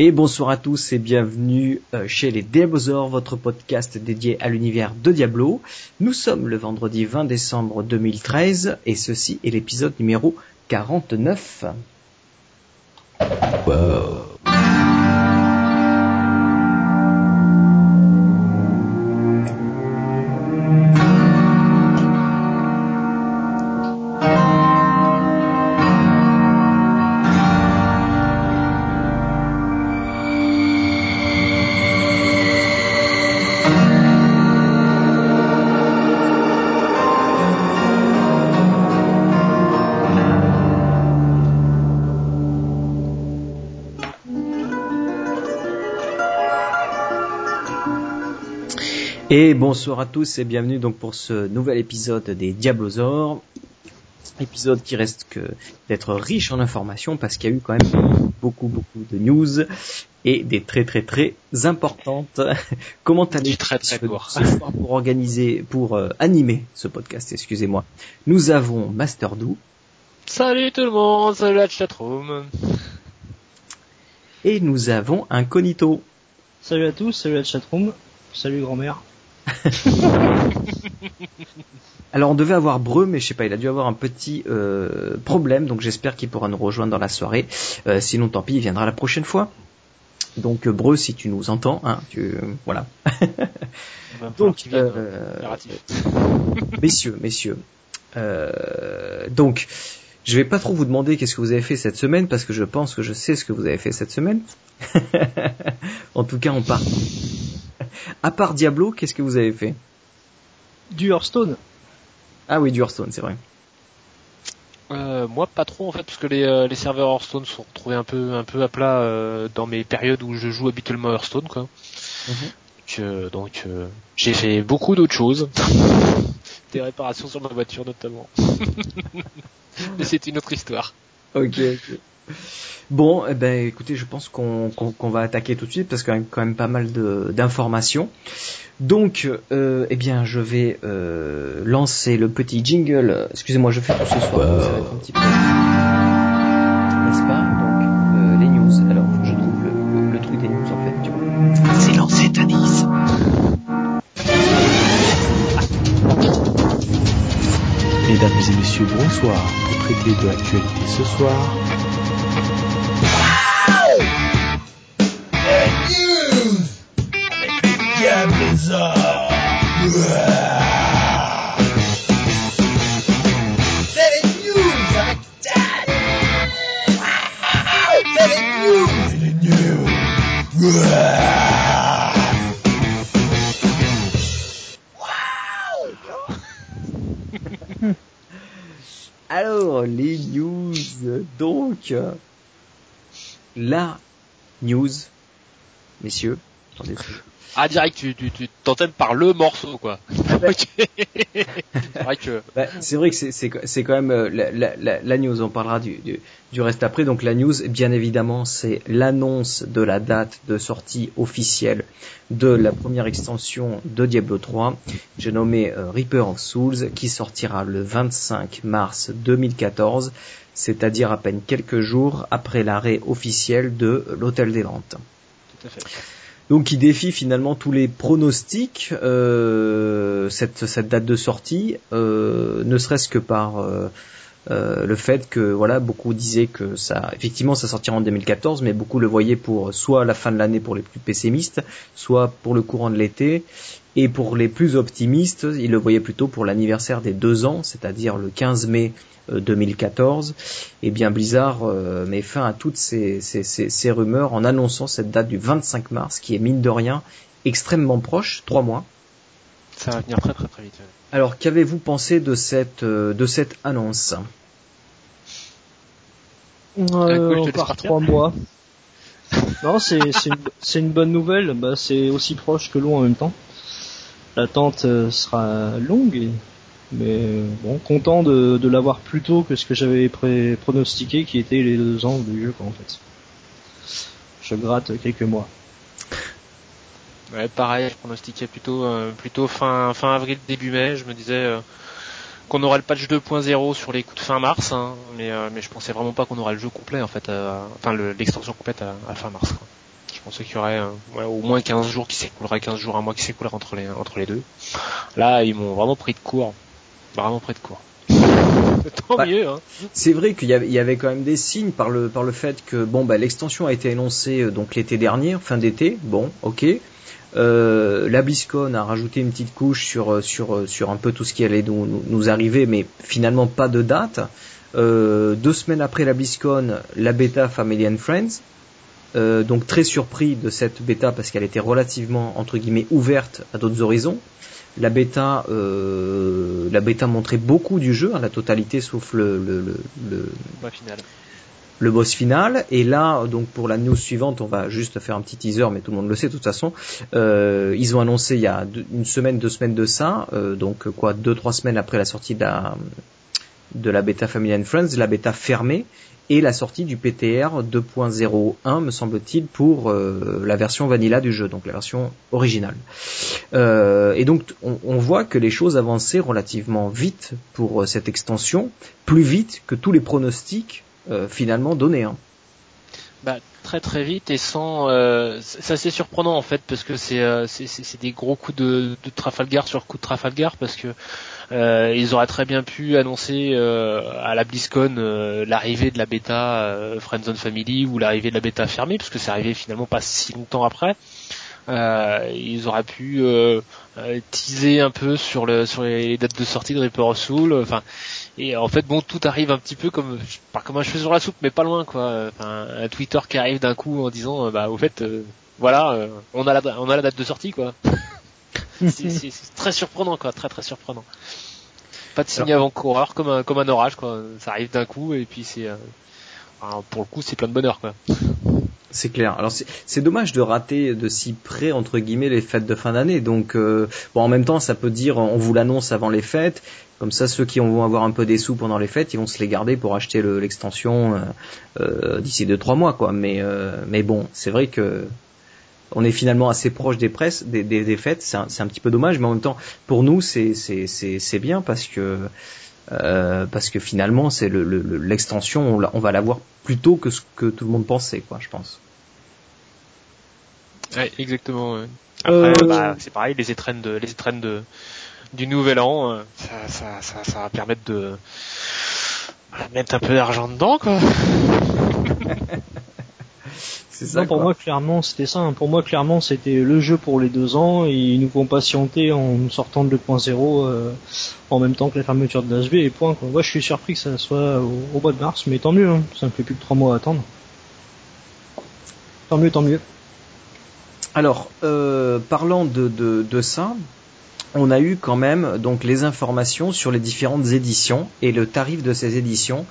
Et bonsoir à tous et bienvenue euh, chez les Diablosaures, votre podcast dédié à l'univers de Diablo. Nous sommes le vendredi 20 décembre 2013 et ceci est l'épisode numéro 49. Wow. Et bonsoir à tous et bienvenue donc pour ce nouvel épisode des Diablosaures. Épisode qui reste que d'être riche en informations parce qu'il y a eu quand même beaucoup beaucoup de news et des très très très importantes. Comment allez-vous très très ce, ce soir pour organiser, pour euh, animer ce podcast, excusez-moi. Nous avons Master Doo. Salut tout le monde, salut la chatroom. Et nous avons Incognito. Salut à tous, salut la chatroom, salut grand-mère. Alors on devait avoir Breu, mais je sais pas, il a dû avoir un petit euh, problème, donc j'espère qu'il pourra nous rejoindre dans la soirée. Euh, sinon, tant pis, il viendra la prochaine fois. Donc euh, Breu, si tu nous entends, hein, tu voilà. donc, euh, messieurs, messieurs, donc. Je vais pas trop vous demander qu'est-ce que vous avez fait cette semaine parce que je pense que je sais ce que vous avez fait cette semaine. en tout cas, on part à part Diablo, qu'est-ce que vous avez fait? Du Hearthstone. Ah oui, du Hearthstone, c'est vrai. Euh, moi pas trop en fait parce que les, euh, les serveurs Hearthstone sont retrouvés un peu un peu à plat euh, dans mes périodes où je joue habituellement Hearthstone quoi. Mm -hmm. Donc, donc j'ai fait beaucoup d'autres choses, des réparations sur ma voiture notamment. Mais c'est une autre histoire. Ok. ok. Bon, eh ben, écoutez, je pense qu'on qu qu va attaquer tout de suite parce qu'il y a quand même pas mal d'informations. Donc, euh, eh bien, je vais euh, lancer le petit jingle. Excusez-moi, je fais tout ce soir. Wow. Ça va être un petit peu, n'est-ce pas? Donc, euh, les news. Alors, faut que je trouve le, le, le, truc des news en fait. Tu vois. C'est lancé, Denise. Mesdames et messieurs, bonsoir. Pour traiter de l'actualité ce soir, Alors, les news, donc, la news, messieurs, attendez, ah direct tu tu tu t'entends par le morceau quoi. c'est vrai que bah, c'est vrai que c'est c'est c'est quand même euh, la, la, la, news on parlera du, du, du reste après donc la news bien évidemment c'est l'annonce de la date de sortie officielle de la première extension de Diablo 3 j'ai nommé euh, Reaper of Souls qui sortira le 25 mars 2014 c'est-à-dire à peine quelques jours après l'arrêt officiel de l'Hôtel des Ventes. Tout à fait donc qui défie finalement tous les pronostics euh, cette, cette date de sortie, euh, ne serait-ce que par euh, le fait que voilà beaucoup disaient que ça effectivement ça sortira en 2014, mais beaucoup le voyaient pour soit la fin de l'année pour les plus pessimistes, soit pour le courant de l'été. Et pour les plus optimistes, ils le voyaient plutôt pour l'anniversaire des deux ans, c'est-à-dire le 15 mai 2014, et bien Blizzard euh, met fin à toutes ces, ces, ces, ces, rumeurs en annonçant cette date du 25 mars, qui est mine de rien extrêmement proche, trois mois. Ça va venir très très très vite. Alors qu'avez-vous pensé de cette euh, de cette annonce? Euh, Encore trois mois. non, c'est c'est une, une, bonne nouvelle. Bah, c'est aussi proche que loin en même temps. L'attente sera longue mais bon, content de, l'avoir plus tôt que ce que j'avais pronostiqué, qui était les deux ans du jeu, en fait. Je gratte quelques mois. Ouais, pareil, je pronostiquais plutôt euh, plutôt fin avril début mai. Je me disais euh, qu'on aurait le patch 2.0 sur les coups de fin mars, hein, mais euh, je pensais vraiment pas qu'on aurait le jeu complet en fait, enfin l'extension complète à, fin mars. Je pensais qu'il y aurait au moins 15 jours qui s'écouleraient, 15 jours, un mois qui s'écouleraient entre les entre les deux. Là, ils m'ont vraiment pris de court, vraiment pris de court. Tant bah, mieux. Hein. C'est vrai qu'il y, y, avait quand même des signes par le par le fait que bon bah l'extension a été annoncée donc l'été dernier, fin d'été. Bon, ok. Euh, la BlizzCon a rajouté une petite couche sur sur sur un peu tout ce qui allait nous, nous arriver, mais finalement pas de date. Euh, deux semaines après la BlizzCon, la bêta Family and Friends. Euh, donc très surpris de cette bêta parce qu'elle était relativement entre guillemets ouverte à d'autres horizons. La bêta, euh, la bêta montrait beaucoup du jeu, hein, la totalité sauf le le, le, le, final. le boss final. Et là, donc pour la news suivante, on va juste faire un petit teaser, mais tout le monde le sait de toute façon. Euh, ils ont annoncé il y a une semaine, deux semaines de ça, euh, donc quoi, deux trois semaines après la sortie de la de la bêta Family and Friends, la bêta fermée et la sortie du PTR 2.01 me semble-t-il pour euh, la version vanilla du jeu, donc la version originale. Euh, et donc on, voit que les choses avançaient relativement vite pour euh, cette extension, plus vite que tous les pronostics finalement donnés. Hein. Bah, très très vite et sans euh, c'est assez surprenant en fait parce que c'est c'est des gros coups de, de Trafalgar sur coup de Trafalgar parce que euh, ils auraient très bien pu annoncer euh, à la BlizzCon euh, l'arrivée de la bêta Friendzone Family ou l'arrivée de la bêta fermée, parce que c'est arrivé finalement pas si longtemps après. Ils auraient pu teaser un peu sur le sur les dates de sortie de Reaper of Soul. Enfin, et en fait, bon, tout arrive un petit peu comme pas comme un cheveu sur la soupe, mais pas loin, quoi. Enfin, un Twitter qui arrive d'un coup en disant, bah, au fait, voilà, on a la on a la date de sortie, quoi. c'est très surprenant, quoi, très très surprenant. Pas de signe avant-coureur, comme un, comme un orage, quoi. Ça arrive d'un coup, et puis c'est, euh, pour le coup, c'est plein de bonheur, quoi. C'est clair. Alors c'est dommage de rater de si près entre guillemets les fêtes de fin d'année. Donc euh, bon, en même temps, ça peut dire on vous l'annonce avant les fêtes. Comme ça, ceux qui vont avoir un peu des sous pendant les fêtes, ils vont se les garder pour acheter l'extension euh, euh, d'ici deux trois mois, quoi. Mais mais bon, c'est vrai que on est finalement assez proche des presses, des, des, fêtes. C'est un, petit peu dommage, mais en même temps, pour nous, c'est c'est bien parce que euh, parce que finalement, c'est l'extension, le, on, va l'avoir plus tôt que ce que tout le monde pensait, quoi, je pense. Ouais, exactement. Après, euh, bah, c'est pareil, les étrennes de les étrennes de du nouvel an, euh, ça, ça, ça, ça va permettre de mettre un peu d'argent dedans, quoi. non, pour moi clairement c'était ça. Hein. Pour moi clairement c'était le jeu pour les deux ans et ils nous font patienter en sortant de 2.0 euh, en même temps que la fermeture de et point. Quoi. Moi je suis surpris que ça soit au, mois de mars, mais tant mieux. Hein. Ça me fait plus que trois mois à attendre. Tant mieux, tant mieux. Alors euh, parlant de, de, de ça, on a eu quand même donc les informations sur les différentes éditions et le tarif de ces éditions.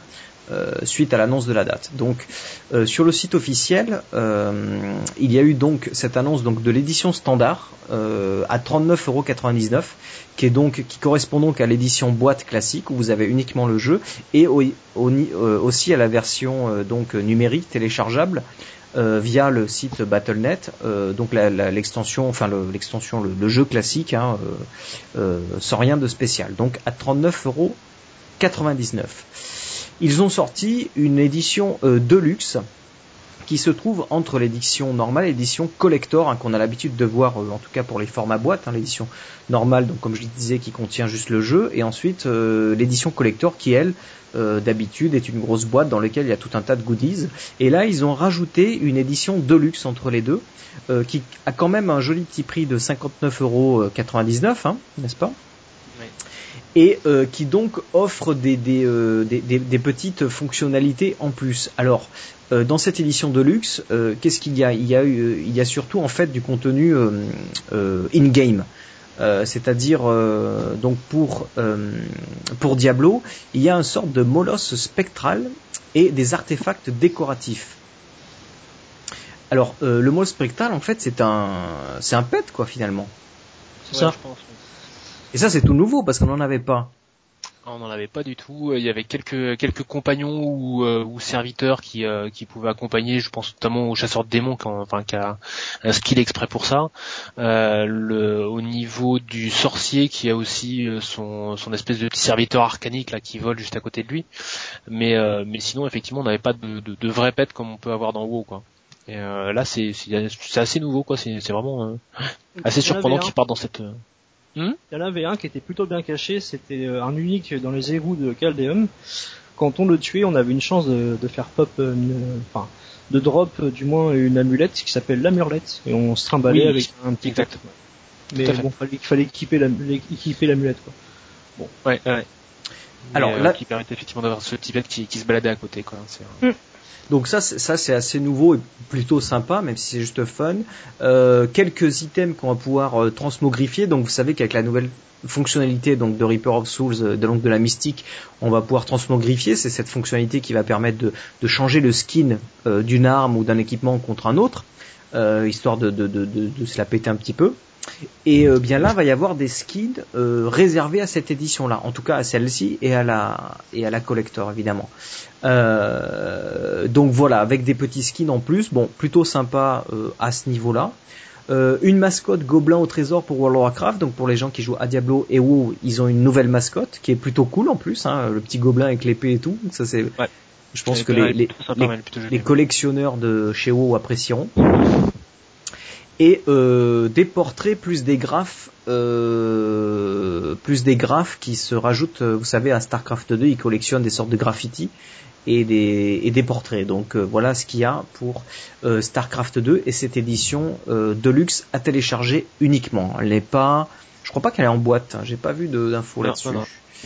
Euh, suite à l'annonce de la date. Donc euh, sur le site officiel, euh, il y a eu donc cette annonce donc de l'édition standard à 39,99€, qui est donc qui correspond donc à l'édition boîte classique où vous avez uniquement le jeu et aussi à la version donc numérique téléchargeable via le site Battle.net, donc l'extension, enfin l'extension, le, jeu classique, hein, sans rien de spécial. Donc à 39,99€. Ils ont sorti une édition euh, deluxe qui se trouve entre l'édition normale et l'édition collector hein, qu'on a l'habitude de voir euh, en tout cas pour les formats boîte, hein, l'édition normale donc comme je disais qui contient juste le jeu et ensuite euh, l'édition collector qui elle d'habitude est une grosse boîte dans laquelle il y a tout un tas de goodies. Et là ils ont rajouté une édition deluxe entre les deux qui a quand même un joli petit prix de 59,99€, hein, n'est-ce pas? Et euh, qui donc offre des, des, euh, des, des, petites fonctionnalités en plus. Alors, euh, dans cette édition de luxe, qu'est-ce qu'il y a? Il y a, il y a surtout en fait du contenu in-game. c'est-à-dire donc pour pour Diablo, il y a une sorte de molosse spectral et des artefacts décoratifs. Alors le molosse spectral en fait c'est un c'est un pet quoi finalement. C'est ça. Je pense. Et ça, c'est tout nouveau parce qu'on n'en avait pas. On n'en avait pas du tout. Il y avait quelques quelques compagnons ou, euh, ou serviteurs qui euh, qui pouvaient accompagner. Je pense notamment au chasseur de démons, qui, enfin qui a un skill exprès pour ça. Euh, le, au niveau du sorcier, qui a aussi euh, son son espèce de petit serviteur arcanique là qui vole juste à côté de lui. Mais mais sinon, effectivement, on n'avait pas de, de, de vrai pet comme on peut avoir dans WoW, quoi. Et là, c'est c'est assez nouveau, quoi. C'est vraiment assez surprenant qu'ils partent dans cette. Hmm Il y en avait un qui était plutôt bien caché, c'était un unique dans les égouts de Caldeum. Quand on le tuait, on avait une chance de, de faire pop, enfin, de drop du moins une amulette qui s'appelle l'amulette et on se trimballait avec un petit exact. Mais bon, fallait, fallait équiper l'amulette quoi. Bon. Ouais, ouais. Alors euh, là, qui permettait effectivement d'avoir ce petit qui, qui se baladait à côté quoi. Donc ça, c'est assez nouveau et plutôt sympa, même si c'est juste fun. Euh, quelques items qu'on va pouvoir euh, transmogrifier. Donc vous savez qu'avec la nouvelle fonctionnalité donc de Reaper of Souls, euh, de, de la mystique, on va pouvoir transmogrifier. C'est cette fonctionnalité qui va permettre de, changer le skin d'une arme ou d'un équipement contre un autre, histoire de, de, de, de, se la péter un petit peu. Et euh, bien là, va y avoir des skins euh, réservés à cette édition-là, en tout cas à celle-ci et à la et à la collector évidemment. Euh, donc voilà, avec des petits skins en plus, bon, plutôt sympa à ce niveau-là. une mascotte gobelin au trésor pour World of Warcraft, donc pour les gens qui jouent à Diablo et WoW, ils ont une nouvelle mascotte qui est plutôt cool en plus, hein, le petit gobelin avec l'épée et tout. Ça c'est, je pense que les, les, les, collectionneurs de chez WoW apprécieront. Et euh, des portraits plus des graphes euh, plus des graphes qui se rajoutent vous savez à Starcraft 2 ils collectionnent des sortes de graffitis et des, et des portraits. Donc euh, voilà ce qu'il y a pour euh, Starcraft 2 et cette édition euh, Deluxe à télécharger uniquement. Elle n'est pas je crois pas qu'elle est en boîte hein. j'ai pas vu d'infos là-dessus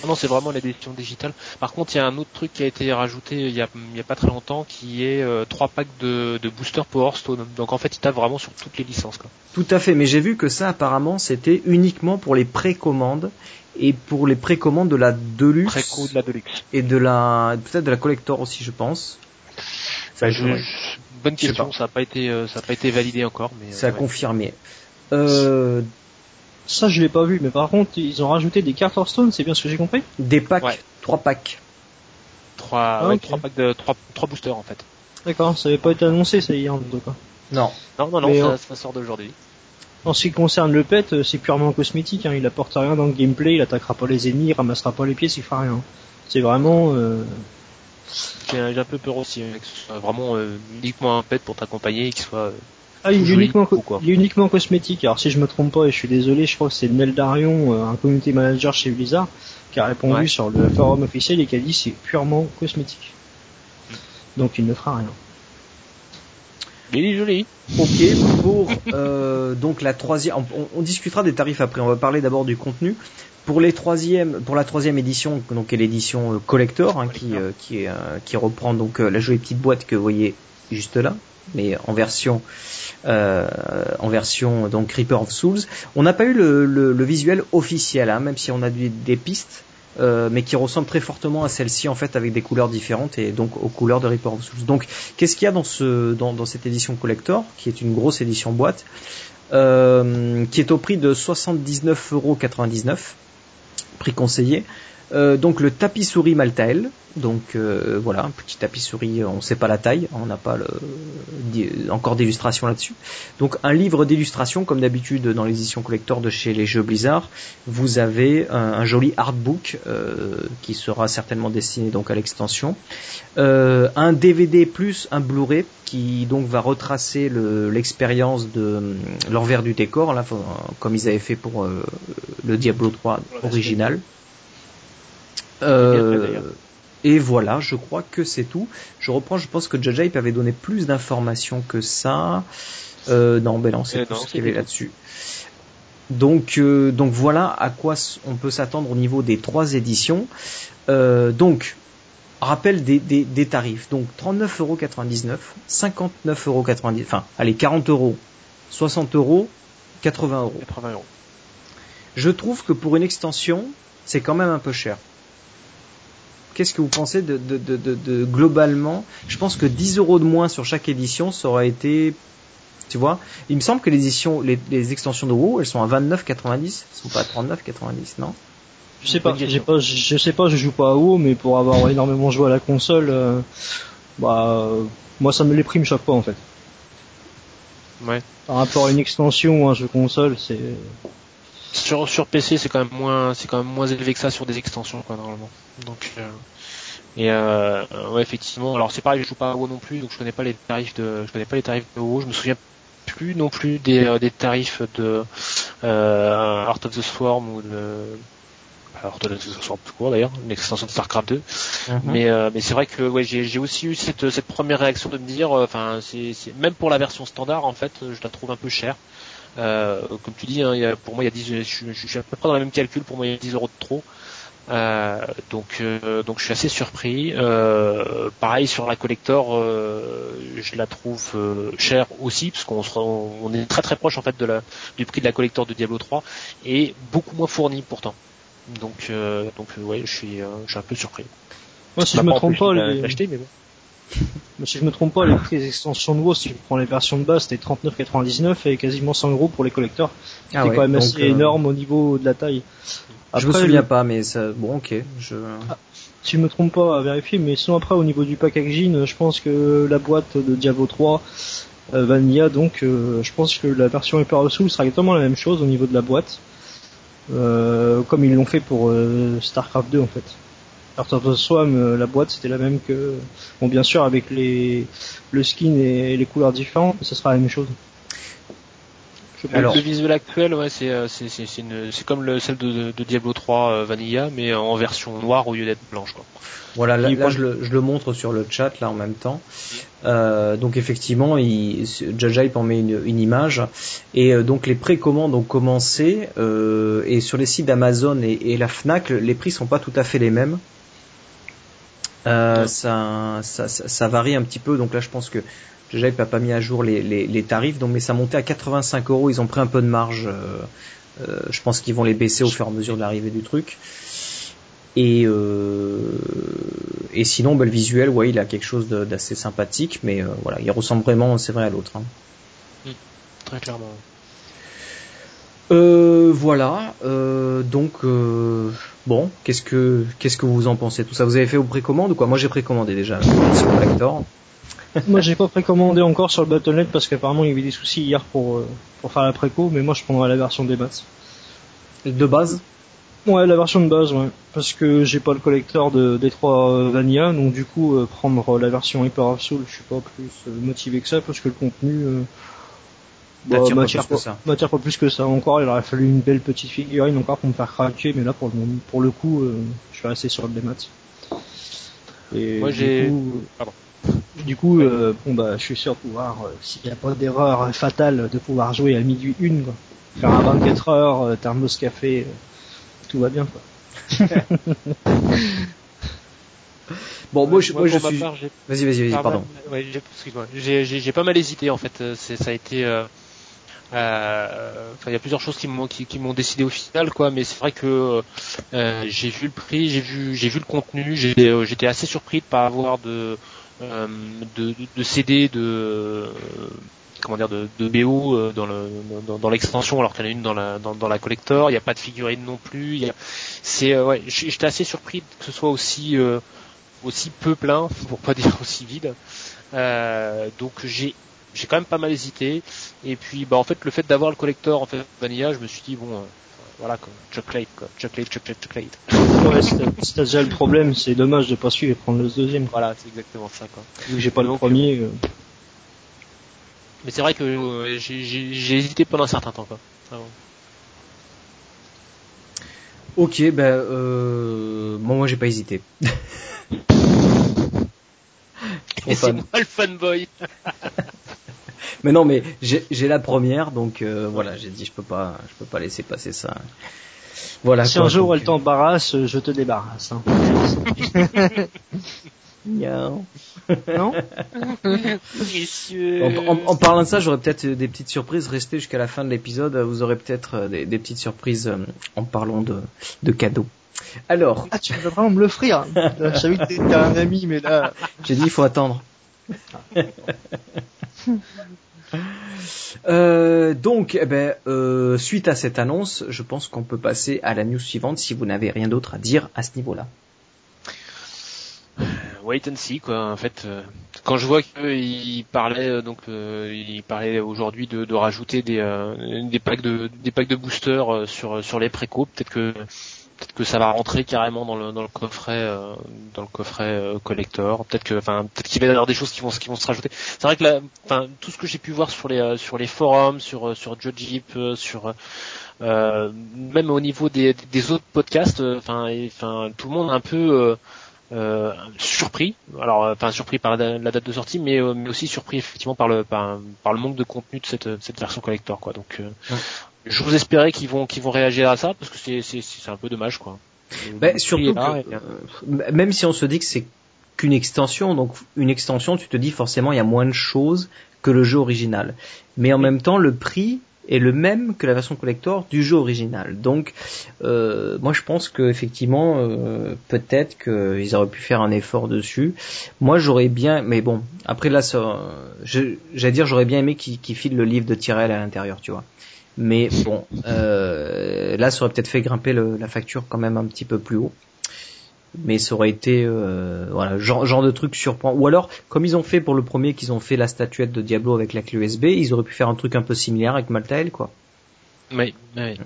ah non, c'est vraiment l'édition digitale. Par contre, il y a un autre truc qui a été rajouté il y a, il y a pas très longtemps, qui est euh, trois packs de, de boosters Power Stone. Donc en fait, il tape vraiment sur toutes les licences. Quoi. Tout à fait, mais j'ai vu que ça, apparemment, c'était uniquement pour les précommandes et pour les précommandes de la Deluxe. Préco de la Deluxe. Et de la, peut-être de la Collector aussi, je pense. Ça bah, je, bonne question, ça n'a pas été, euh, ça a pas été validé encore, mais. Ça a confirmé. Euh, ça, je l'ai pas vu, mais par contre, ils ont rajouté des cartes Hearthstone, c'est bien ce que j'ai compris? Des packs, trois packs. Trois, ah, trois packs de trois, trois boosters en fait. D'accord, ça n'avait pas été annoncé ça hier en tout cas. Non. Non, non, non, ça, sort d'aujourd'hui. En ce qui concerne le pet, euh, c'est purement cosmétique, hein. il apporte rien dans le gameplay, il attaquera pas les ennemis, il ramassera pas les pièces, il fera rien. C'est vraiment... Euh... J'ai un peu peur aussi, hein, que ce soit vraiment euh, uniquement un pet pour t'accompagner et qu'il soit euh, ah, il est, uniquement, il est uniquement cosmétique. Alors si je me trompe pas, et je suis désolé, je crois que c'est Neldarion, euh, un community manager chez Blizzard, qui a répondu sur le forum officiel et qui a dit c'est purement cosmétique. Hmm. Donc il ne fera rien. Il est joli. Ok, pour euh, donc la troisième, on, discutera des tarifs après. On va parler d'abord du contenu. Pour les troisième, pour la troisième édition, donc qui est l'édition euh, collector, hein, qui euh, qui, qui reprend donc la jolie petite boîte que vous voyez juste là, mais en version euh, en version donc Reaper of Souls. On n'a pas eu le, le, le visuel officiel, hein, même si on a des, des pistes. Euh, mais qui ressemble très fortement à celle-ci en fait avec des couleurs différentes et donc aux couleurs de Reaper of Souls. Donc qu'est-ce qu'il y a dans, ce, dans, dans, cette édition collector qui est une grosse édition boîte euh, qui est au prix de 79,99€, prix conseillé. Euh, donc le tapis souris Maltael, donc euh, voilà, un petit tapis souris, on ne sait pas la taille, on n'a pas le, encore d'illustration là-dessus. Donc un livre d'illustration, comme d'habitude dans l'édition collector de chez les jeux Blizzard, vous avez un, joli artbook euh, qui sera certainement destiné donc à l'extension, un DVD plus un Blu-ray qui donc va retracer l'expérience de l'envers du décor, là, comme ils avaient fait pour le Diablo 3 original. Euh, et voilà, je crois que c'est tout. Je reprends, je pense que Jajaip avait donné plus d'informations que ça. Euh, non, ben non, c'est euh, tout ce qu'il y avait là-dessus. Donc, euh, donc voilà à quoi on peut s'attendre au niveau des trois éditions. Euh, donc, rappel des, des, des, tarifs. Donc 39,99€, 59,90€, enfin, allez, 40 euros, 60 euros, 80 euros. Je trouve que pour une extension, c'est quand même un peu cher qu'est-ce que vous pensez de, de, de, de, globalement Je pense que 10 euros de moins sur chaque édition, ça aurait été, tu vois. Il me semble que les éditions, les, les extensions de WoW, elles sont à 29,90, elles sont pas à 39,90, non? Je sais pas, pas, je sais pas, je joue pas à WoW, mais pour avoir énormément joué à la console, euh, bah, moi ça me les prime chaque fois en fait. Ouais. Par rapport à une extension ou un jeu console, c'est. Sur, sur PC, c'est quand même moins, c'est quand même moins élevé que ça sur des extensions, quoi, normalement. Donc, euh, Et euh, ouais, effectivement. Alors c'est pareil, je joue pas à WoW non plus, donc je connais pas les tarifs de, je connais pas les tarifs de WoW. Je me souviens plus non plus des, euh, des tarifs de euh, Art of the Swarm ou de Art of the Swarm plus court d'ailleurs, une extension de Starcraft 2. Mhm. Mais euh, mais c'est vrai que ouais, j'ai j'ai aussi eu cette cette première réaction de me dire, euh, enfin c'est même pour la version standard en fait, je la trouve un peu chère. Euh, comme tu dis, hein, y a, pour moi il y a 10, je, je, suis à peu près dans le même calcul, pour moi il y a 10 euros de trop. Euh, donc, euh, donc je suis assez surpris. Euh, pareil sur la collector, euh, je la trouve euh, chère aussi parce qu'on on est très très proche en fait de la, du prix de la collector de Diablo 3 et beaucoup moins fourni pourtant. Donc, donc ouais, je suis, je suis un peu surpris. Moi, si je me trompe pas, les... mais bon. Mais si je me trompe pas, les prix des extensions de WoW, si tu prends les versions de base, c'était 39,99 et quasiment 100 euros pour les collecteurs. Ah c'est quand même assez énorme au niveau de la taille. Après, je me souviens pas, mais ça, bon, ok. Je... Ah, si je me trompe pas, à vérifier, mais sinon après au niveau du packaging, je pense que la boîte de Diablo 3 euh, Vanilla, donc euh, je pense que la version Hyper Soul sera exactement la même chose au niveau de la boîte, euh, comme ils l'ont fait pour euh, Starcraft 2 en fait. Art of the Swam, la boîte c'était la même que, bon bien sûr avec les le skin et les couleurs différentes, mais ce sera la même chose. Alors, le visuel actuel, ouais, c'est euh, c'est c'est c'est comme le celle de, de Diablo 3 euh, Vanilla, mais en version noire au lieu d'être blanche. Quoi. Voilà, là, je, le, je, le, montre sur le chat là en même temps. Euh, donc effectivement, il, Jaja il en met une, une image et euh, donc les précommandes ont commencé euh, et sur les sites d'Amazon et, et, la Fnac, les prix sont pas tout à fait les mêmes. Euh, ça, ça, varie un petit peu. Donc là, je pense que Déjà, il n'a pas mis à jour les, les, les, tarifs, donc mais ça montait à 85 euros. Ils ont pris un peu de marge. Euh, euh, je pense qu'ils vont les baisser au fur et à mesure de l'arrivée du truc. Et, euh, et sinon, bah, le visuel, ouais, il a quelque chose d'assez sympathique, mais euh, voilà, il ressemble vraiment, c'est vrai, à l'autre. Hein. Mmh, très clairement. Euh, voilà. Euh, donc euh, bon, qu'est-ce que qu'est-ce que vous en pensez? Tout ça Vous avez fait vos précommandes ou quoi? Moi j'ai précommandé déjà sur Collector. moi, j'ai pas précommandé encore sur le Battle.net parce qu'apparemment il y avait des soucis hier pour euh, pour faire la préco, mais moi je prendrai la version des maths. De base? Ouais, la version de base, ouais. Parce que j'ai pas le collecteur de d 3 euh, Vanilla, donc du coup prendre la version Hyper of Soul, je suis pas plus motivé que ça parce que le contenu bah, m'attire pas, pas, pas, plus que ça. Encore, il aurait fallu une belle petite figurine encore pour me faire craquer, mais là pour le pour le coup, je suis resté sur le démat. Et moi j'ai. Du coup, euh, bon bah, je suis sûr de pouvoir, euh, s'il n'y a pas d'erreur fatale, de pouvoir jouer à minuit une, quoi. Faire un 24 heures, euh, thermos café, euh, tout va bien, quoi. bon, moi, je, moi, je suis. Vas-y, vas-y, vas-y, pardon. Ouais, j'ai pas mal hésité en fait. C'est ça a été. Euh, il y a plusieurs choses qui m'ont qui, m'ont décidé au final, quoi. Mais c'est vrai que euh, j'ai vu le prix, j'ai vu j'ai vu le contenu, j'étais assez surpris de pas avoir de euh, de, de, CD de comment dire de, de BO euh, dans le dans, l'extension alors qu'il y en a une dans la dans, dans la collector il n'y a pas de figurine non plus il c'est euh, ouais j'étais assez surpris que ce soit aussi aussi peu plein pour pas dire aussi vide donc j'ai j'ai quand même pas mal hésité et puis bah en fait le fait d'avoir le collector en fait vanilla je me suis dit bon voilà quoi, chocolate quoi, chocolate, chocolate, chocolate. Ouais, si t'as déjà le problème, c'est dommage de pas suivre et prendre le deuxième. Voilà, c'est exactement ça quoi. Vu que j'ai pas le premier. Euh... Mais c'est vrai que euh, j'ai hésité pendant un certain temps quoi. Ok, ben euh... bon, moi j'ai pas hésité. et c'est moi le fanboy. mais non, mais j'ai la première, donc euh, voilà, j'ai dit je peux pas, je peux pas laisser passer ça. Voilà. Si un jour elle t'embarrasse, je te débarrasse. Hein. non? Non. en, en, parlant de ça, j'aurais peut-être des petites surprises. Restez jusqu'à la fin de l'épisode. Vous aurez peut-être euh, des, des, petites surprises euh, en parlant de, de cadeaux. Alors. Ah, tu veux vraiment me l'offrir Je savais que t'étais un ami, mais là. J'ai dit il faut attendre. Euh, donc, eh ben, euh, suite à cette annonce, je pense qu'on peut passer à la news suivante si vous n'avez rien d'autre à dire à ce niveau-là. Euh, wait and see quoi. En fait, quand je vois qu'il parlait donc il parlait aujourd'hui de, rajouter des, packs de de boosters sur sur les préco, peut-être que peut-être que ça va rentrer carrément dans le dans le coffret euh, dans le coffret euh, collector. Peut-être que enfin peut-être qu'il va y avoir des choses qui vont qui vont se rajouter. C'est vrai que enfin tout ce que j'ai pu voir sur les sur les forums sur sur Jojip sur même au niveau des, des autres podcasts enfin enfin tout le monde est un peu euh, surpris, alors enfin surpris par la, date de sortie, mais, mais aussi surpris effectivement par le par, le manque de contenu de cette, cette version collector quoi. Donc vous espérais qu'ils vont qu'ils vont réagir à ça parce que c'est c'est c'est un peu dommage quoi. Ben, surtout que, euh, même si on se dit que c'est qu'une extension, donc une extension, tu te dis forcément il y a moins de choses que le jeu original. Mais en même temps, le prix est le même que la version collector du jeu original. Donc, euh, moi je pense que effectivement, euh, peut-être qu'ils auraient pu faire un effort dessus. Moi j'aurais bien, mais bon, après là, j'allais dire j'aurais bien aimé qu'ils qu filent le livre de Tyrell à l'intérieur, tu vois. Mais bon, euh, là, ça aurait peut-être fait grimper le, la facture quand même un petit peu plus haut. Mais ça aurait été euh, voilà genre, genre de truc surprend. Ou alors, comme ils ont fait pour le premier, qu'ils ont fait la statuette de Diablo avec la clé USB, ils auraient pu faire un truc un peu similaire avec Maltael, quoi. Oui, oui.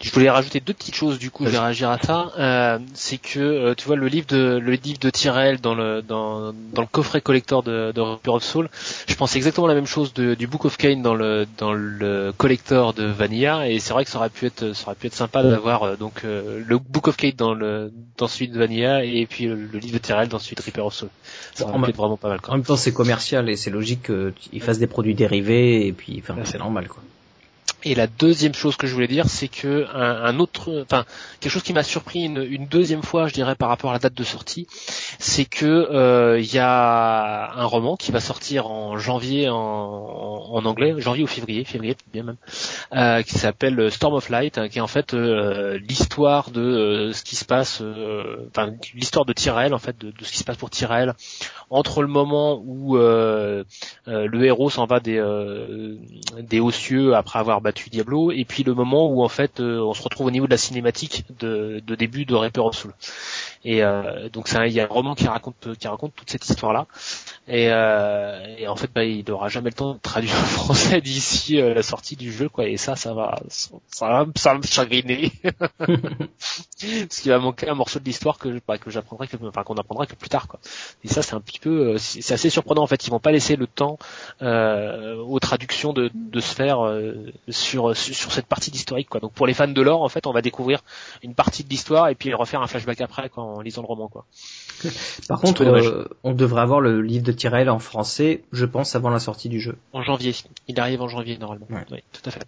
Je voulais rajouter deux petites choses du coup, je vais réagir à ça. Euh, c'est que euh, tu vois le livre de le livre de Tyrell dans le dans, dans le coffret collector de, de Reaper of Soul, je pense exactement la même chose de, du Book of Kane dans le dans le collector de Vanilla et c'est vrai que ça aurait pu être ça aurait pu être sympa d'avoir euh, donc euh, le Book of Kane dans le dans celui de Vanilla et puis le, livre de Tyrell dans celui de Reaper of Soul. Ça aurait pu être vraiment pas mal. Quand en même temps, c'est commercial et c'est logique qu'ils fassent des produits dérivés et puis enfin c'est normal quoi. Et la deuxième chose que je voulais dire, c'est que un, autre, enfin quelque chose qui m'a surpris une, deuxième fois, je dirais, par rapport à la date de sortie, c'est que euh, il y a un roman qui va sortir en janvier en, anglais, janvier ou février, février bien même, euh, qui s'appelle Storm of Light, hein, qui est en fait euh, l'histoire de ce qui se passe, enfin l'histoire de Tyrell en fait, de, de, ce qui se passe pour Tyrell entre le moment où le héros s'en va des des hauts cieux après avoir Diablo, et puis le moment où en fait euh, on se retrouve au niveau de la cinématique de, début de Reaper of Soul. Et euh, donc il y a un roman qui raconte qui raconte toute cette histoire là. Et, euh, et en fait, bah, il n'aura jamais le temps de traduire en français d'ici euh, la sortie du jeu, quoi. Et ça, ça va, ça va, ça va me chagriner, parce qu'il va manquer un morceau de l'histoire que, bah, que j'apprendrai, que, enfin qu'on apprendra que plus tard, quoi. Et ça, c'est un petit peu, c'est assez surprenant en fait. Ils vont pas laisser le temps aux traductions de, de se faire sur sur cette partie d'historique, quoi. Donc pour les fans de l'or, en fait, on va découvrir une partie de l'histoire et puis refaire un flashback après, quoi, en lisant le roman, quoi. Par contre, euh, on devrait avoir le livre de Tyrell en français, je pense, avant la sortie du jeu. En janvier. Il arrive en janvier normalement. Oui, tout à fait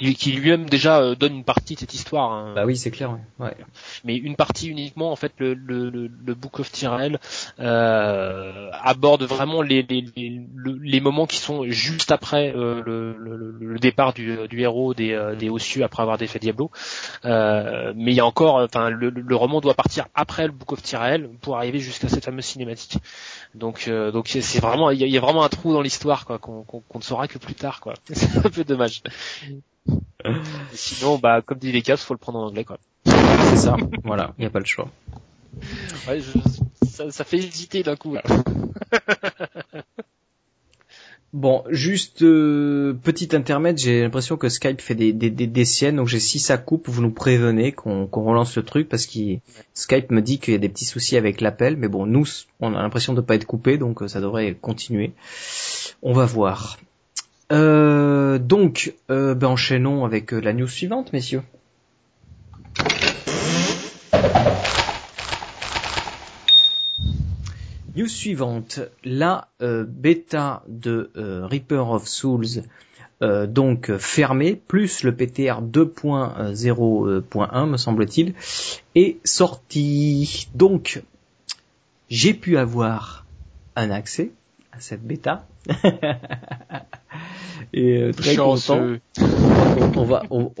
qui, lui-même déjà euh, donne une partie de cette histoire. Hein. Bah oui, c'est clair. Ouais. Mais une partie uniquement, en fait, le, le, le Book of Tyrell euh, aborde vraiment les, les, les, les, moments qui sont juste après euh, le, le, départ du, du héros des, euh, des Hauts après avoir défait Diablo. Euh, mais il y a encore, enfin, le, le, roman doit partir après le Book of Tyrell pour arriver jusqu'à cette fameuse cinématique. Donc, euh, donc c'est vraiment, il y, a vraiment un trou dans l'histoire, quoi, qu'on ne saura que plus tard, quoi. c'est un peu dommage. Sinon, bah, comme dit les il faut le prendre en anglais, quoi. C'est ça. voilà, il n'y a pas le choix. Ouais, ça, ça, fait hésiter d'un coup. Là. Bon, juste euh, petit intermède, j'ai l'impression que Skype fait des, des, des, siennes, donc j'ai si ça coupe, vous nous prévenez qu'on relance le truc parce que Skype me dit qu'il y a des petits soucis avec l'appel, mais bon, nous, on a l'impression de pas être coupé, donc euh, ça devrait continuer. On va voir. Euh, donc, euh, ben enchaînons avec euh, la news suivante, messieurs. News suivante, la bêta de Reaper of Souls donc fermée, plus le PTR 2.0.1 me semble-t-il, est sorti. Donc, j'ai pu avoir un accès à cette bêta. et euh, très content. On, va on,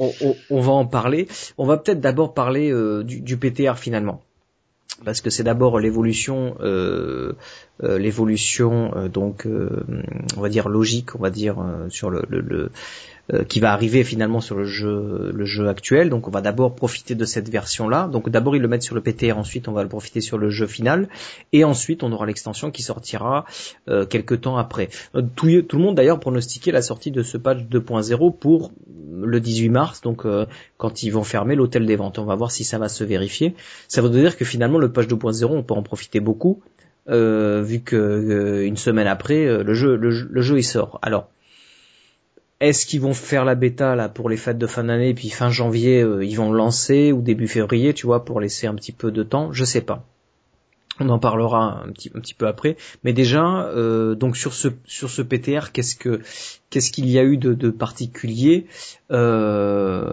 on, va en parler. On va peut-être d'abord parler euh, du, du, PTR finalement, parce que c'est d'abord l'évolution, euh, euh l'évolution donc on va dire logique, on va dire sur le, le, le euh, qui va arriver finalement sur le jeu, le jeu actuel. Donc on va d'abord profiter de cette version-là. Donc d'abord ils le mettent sur le PTR, ensuite on va le profiter sur le jeu final, et ensuite on aura l'extension qui sortira euh, quelques temps après. Euh, tout, le monde d'ailleurs pronostiquait la sortie de ce patch 2.0 pour le 18 mars, donc quand ils vont fermer l'hôtel des ventes. On va voir si ça va se vérifier. Ça veut dire que finalement le patch 2.0 on peut en profiter beaucoup. vu que une semaine après le jeu le, le jeu il sort. Alors est-ce qu'ils vont faire la bêta là pour les fêtes de fin d'année puis fin janvier euh, ils vont lancer ou début février, tu vois, pour laisser un petit peu de temps? Je sais pas. On en parlera un petit, peu après. Mais déjà, euh, donc sur ce sur PTR, qu'est-ce que qu'est-ce qu'il y a eu de, particulier euh,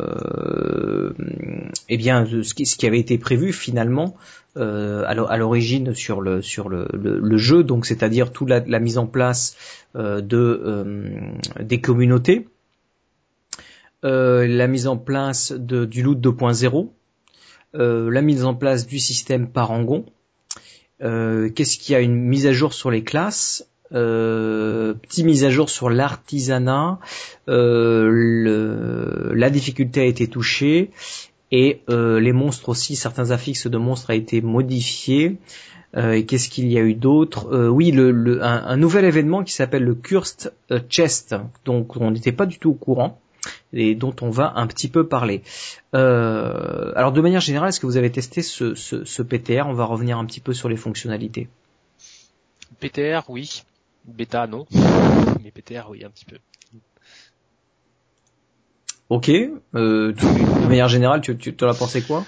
Eh bien, ce qui, avait été prévu finalement, euh, à l'origine sur le jeu, donc c'est-à-dire toute la, la, mise en place de des communautés, la mise en place de, du loot 2.0, la mise en place du système Parangon. Qu'est-ce qu'il y a une mise à jour sur les classes, euh, petit mise à jour sur l'artisanat, euh, la difficulté a été touchée. Et euh, les monstres aussi, certains affixes de monstres a été modifiés. Euh, et qu'est-ce qu'il y a eu d'autre euh, Oui, le, un, nouvel événement qui s'appelle le Cursed Chest, donc on n'était pas du tout au courant et dont on va un petit peu parler. alors de manière générale, est-ce que vous avez testé ce, ce, ce, PTR On va revenir un petit peu sur les fonctionnalités. PTR, oui. Bêta, non. Mais PTR, oui, un petit peu. Ok. Euh, de manière générale, tu, tu, tu as pensé quoi?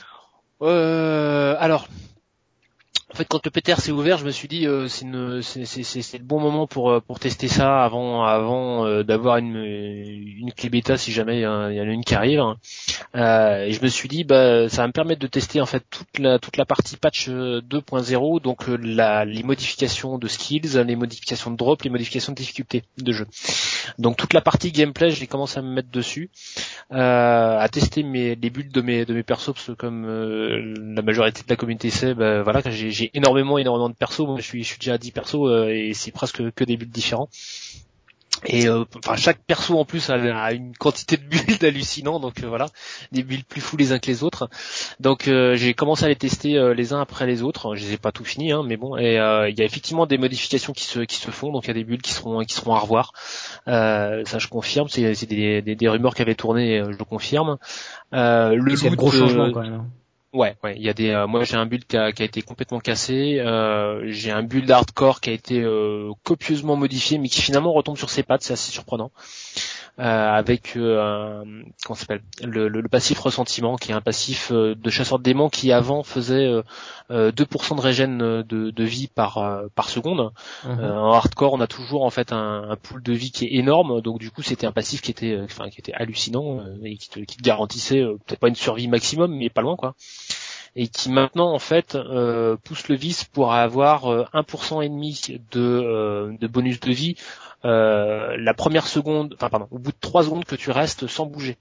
Euh, Alors, en fait, quand le PTR s'est ouvert, je me suis dit euh, c'est le bon moment pour euh, tester ça avant euh, d'avoir une une clé bêta si jamais il y, en a une qui arrive. Euh, et je me suis dit bah ça va me permettre de tester en fait toute la toute la partie patch 2.0 donc les modifications de skills, les modifications de drop, les modifications de difficulté de jeu. Donc toute la partie gameplay, j'ai commencé à me mettre dessus, à tester mes les builds de mes de mes persos parce que comme la majorité de la communauté sait, bah, voilà j'ai énormément, énormément de persos. Moi, je suis, je suis déjà à 10 persos euh, et c'est presque que des builds différents. Et euh, enfin chaque perso en plus a, une quantité de builds hallucinant, donc euh, voilà, des builds plus fous les uns que les autres. Donc j'ai commencé à les tester les uns après les autres. Je les ai pas tout finis, hein, mais bon. Et il y a effectivement des modifications qui se qui se font, donc il y a des builds qui seront qui seront à revoir. ça je confirme, c'est des, des, des, rumeurs qui avaient tourné, je le confirme. le c'est gros changement quand même. Ouais, ouais, il y a des. Euh, moi, j'ai un build qui a, qui a, été complètement cassé. Euh, j'ai un build hardcore qui a été euh, copieusement modifié, mais qui finalement retombe sur ses pattes. C'est assez surprenant. Euh, avec euh, comment s'appelle? Le, le, passif ressentiment, qui est un passif de chasseur de démons qui avant faisait 2% de régène de, de, vie par par seconde. Mhm. en hardcore, on a toujours en fait un, un, pool de vie qui est énorme. Donc du coup, c'était un passif qui était, enfin, qui était hallucinant et qui te, qui te garantissait peut-être pas une survie maximum, mais pas loin quoi et qui maintenant en fait euh, pousse le vice pour avoir 1% euh, et demi de, euh, de bonus de vie la première seconde, enfin pardon, au bout de 3 secondes que tu restes sans bouger.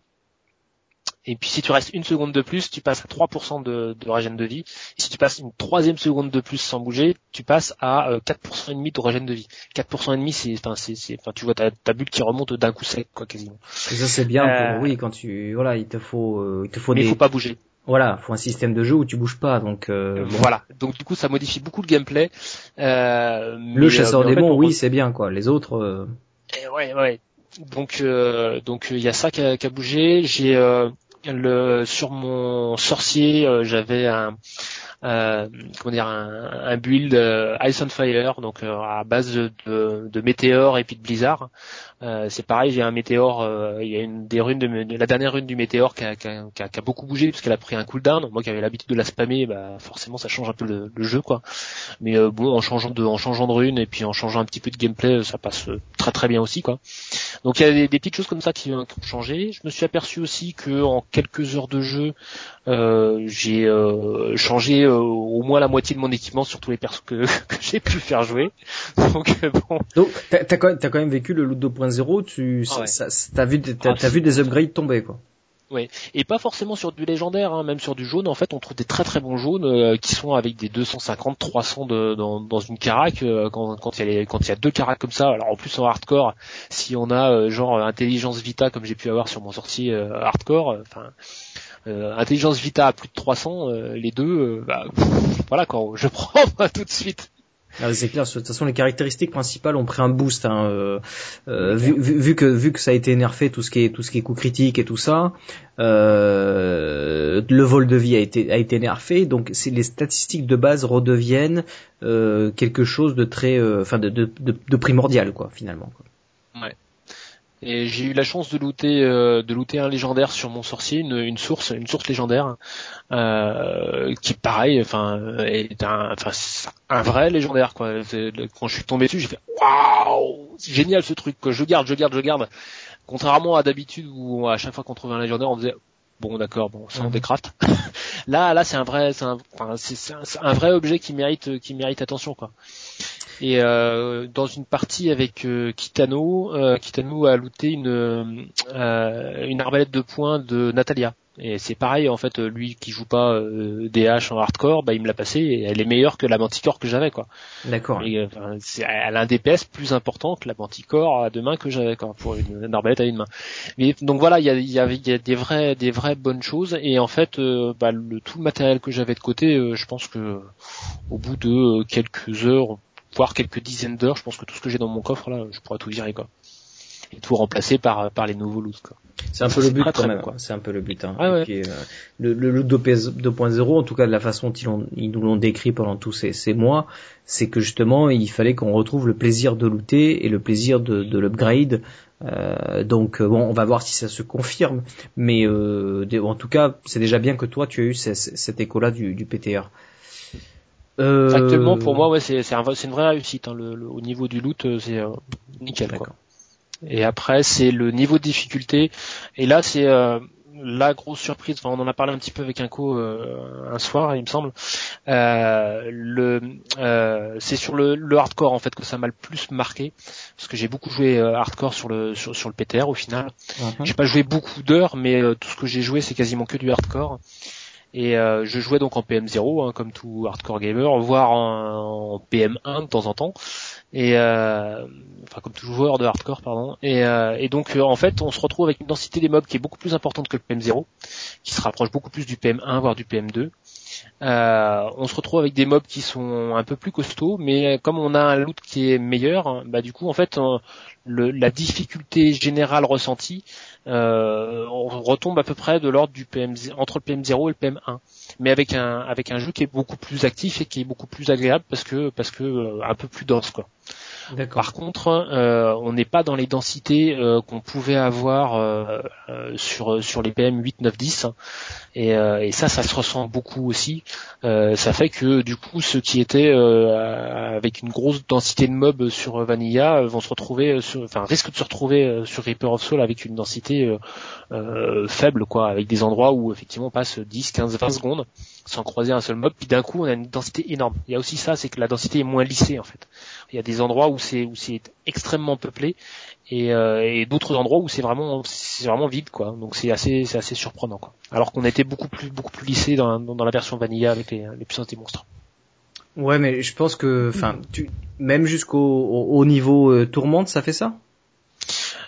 Et puis si tu restes une seconde de plus, tu passes à 3% de, de régène de vie. Et si tu passes une troisième seconde de plus sans bouger, tu passes à 4% et demi de régène de vie. 4% et demi, c'est, enfin, c'est, enfin, tu vois ta, ta bulle qui remonte d'un coup sec, quoi, quasiment. Et ça c'est bien. Pour, oui, quand tu, voilà, il te faut, il te faut mais des. il faut pas bouger. Voilà, faut un système de jeu où tu bouges pas, donc euh, voilà. Donc du coup, ça modifie beaucoup le gameplay. Euh, le chasseur euh, démon, oui, c'est bien quoi. Les autres. Euh... Eh ouais, ouais. Donc euh, donc il y a ça qui a, qui a bougé. J'ai le sur mon sorcier, j'avais un euh, comment dire un, un build Ice on Fire donc à base de, de, de météores et puis de blizzard euh, c'est pareil, j'ai un météore, euh, il y a une des runes de, la dernière rune du météore qui a, qui a, qui a, beaucoup bougé parce qu'elle a pris un cooldown. Moi qui avais l'habitude de la spammer, bah forcément ça change un peu le, le jeu quoi. Mais euh, bon, en changeant de, en changeant de rune et puis en changeant un petit peu de gameplay, ça passe très très bien aussi quoi. Donc il y a des, des petites choses comme ça qui, qui, ont changé. Je me suis aperçu aussi que en quelques heures de jeu, j'ai changé au moins la moitié de mon équipement sur tous les persos que, que j'ai pu faire jouer. Donc bon. Donc t'as quand, as quand même vécu le loot 2.0 0 tu, ah t'as vu, t'as, vu des upgrades tomber quoi. Ouais, et pas forcément sur du légendaire, hein, même sur du jaune. En fait, on trouve des très très bons jaunes euh, qui sont avec des 250, 300 de, dans, dans une carac. Euh, quand, quand il y a quand il y a deux caracs comme ça, alors en plus en hardcore, si on a euh, genre intelligence Vita comme j'ai pu avoir sur mon sortie hardcore, enfin intelligence Vita à plus de 300, les deux, bah, voilà quand je prends tout de suite. Ah, c'est clair. De toute façon, les caractéristiques principales ont pris un boost. Hein, euh, euh, vu, que vu que ça a été nerfé tout ce qui est tout ce qui est coup critique et tout ça, euh, le vol de vie a été a été nerfé. Donc, les statistiques de base redeviennent euh, quelque chose de très, euh, enfin, de, de, primordial, quoi, finalement. Et j'ai eu la chance de looter, euh, de looter un légendaire sur mon sorcier, une, une source, une source légendaire, euh, qui pareil, enfin, est un, enfin, un vrai légendaire quoi. Quand je suis tombé dessus, j'ai fait waouh, c'est génial ce truc. que Je garde, je garde, je garde. Contrairement à d'habitude où à chaque fois qu'on trouvait un légendaire, on disait bon d'accord, bon, ça on mhm. décraft. là, là, c'est un vrai, c'est un, enfin, c'est un, un, vrai objet qui mérite, qui mérite attention quoi. Et euh, dans une partie avec euh, Kitano, euh, Kitano a looté une euh, une arbalète de poing de Natalia. Et c'est pareil en fait, lui qui joue pas euh, DH en hardcore, bah il me l'a passé et elle est meilleure que la manticore que j'avais quoi. D'accord. Enfin, elle a un DPS plus important que la manticore à deux mains que j'avais quoi pour une, arbalète à une main. Mais donc voilà, il y a, y, a, y a, des vraies des vraies bonnes choses et en fait bah, le, tout le matériel que j'avais de côté, je pense que au bout de quelques heures, voire quelques dizaines d'heures, je pense que tout ce que j'ai dans mon coffre là, je pourrais tout virer quoi. Et tout remplacer par par les nouveaux loots quoi. C'est un peu le but quand même. C'est un peu le but. Hein. Euh, le, loot 2.0, en tout cas de la façon dont ils, nous l'ont décrit pendant tous ces, ces mois, c'est que justement il fallait qu'on retrouve le plaisir de looter et le plaisir de, de l'upgrade. Euh, donc bon, on va voir si ça se confirme, mais euh, en tout cas, c'est déjà bien que toi tu as eu cet écho-là du, du PTR. Euh... Actuellement, pour moi, ouais, c'est c'est un, une vraie réussite. Hein. Le, au niveau du loot, euh, c'est euh, nickel. Quoi. Et après, c'est le niveau de difficulté. Et là, c'est euh, la grosse surprise. Enfin, on en a parlé un petit peu avec un co un soir, il me semble. le c'est sur le, le, hardcore en fait que ça m'a le plus marqué parce que j'ai beaucoup joué hardcore sur le sur, sur le PTR au final. Uh J'ai pas joué beaucoup d'heures, mais tout ce que j'ai joué, c'est quasiment que du hardcore. Et euh, je jouais donc en PM0, hein, comme tout hardcore gamer, voire en, PM1 de temps en temps. Et euh, enfin comme tout joueur de hardcore, pardon. Et, euh, et donc en fait, on se retrouve avec une densité des mobs qui est beaucoup plus importante que le PM0, qui se rapproche beaucoup plus du PM1 voire du PM2. Euh, on se retrouve avec des mobs qui sont un peu plus costauds, mais comme on a un loot qui est meilleur, bah du coup en fait la difficulté générale ressentie, euh, retombe à peu près de l'ordre du PM entre le PM0 et le PM1, mais avec un avec un jeu qui est beaucoup plus actif et qui est beaucoup plus agréable parce que parce que euh, un peu plus dense quoi. Par contre, euh, on n'est pas dans les densités euh, qu'on pouvait avoir euh, sur sur les PM 8, 9, 10, et, et, ça, ça se ressent beaucoup aussi. ça fait que du coup, ceux qui étaient avec une grosse densité de mobs sur Vanilla vont se retrouver, sur, enfin risquent de se retrouver sur Reaper of Soul avec une densité faible, quoi, avec des endroits où effectivement on passe 10, 15, 20 secondes sans croiser un seul mob, puis d'un coup on a une densité énorme. Il y a aussi ça, c'est que la densité est moins lissée en fait. Il y a des endroits où c'est où c'est extrêmement peuplé et, euh, et d'autres endroits où c'est vraiment c'est vraiment vide quoi. Donc c'est assez c'est assez surprenant quoi. Alors qu'on était beaucoup plus beaucoup plus lissé dans, dans, la version vanilla avec les, les puissances des monstres. Ouais, mais je pense que enfin tu même jusqu'au au, niveau euh, tourmente, ça fait ça?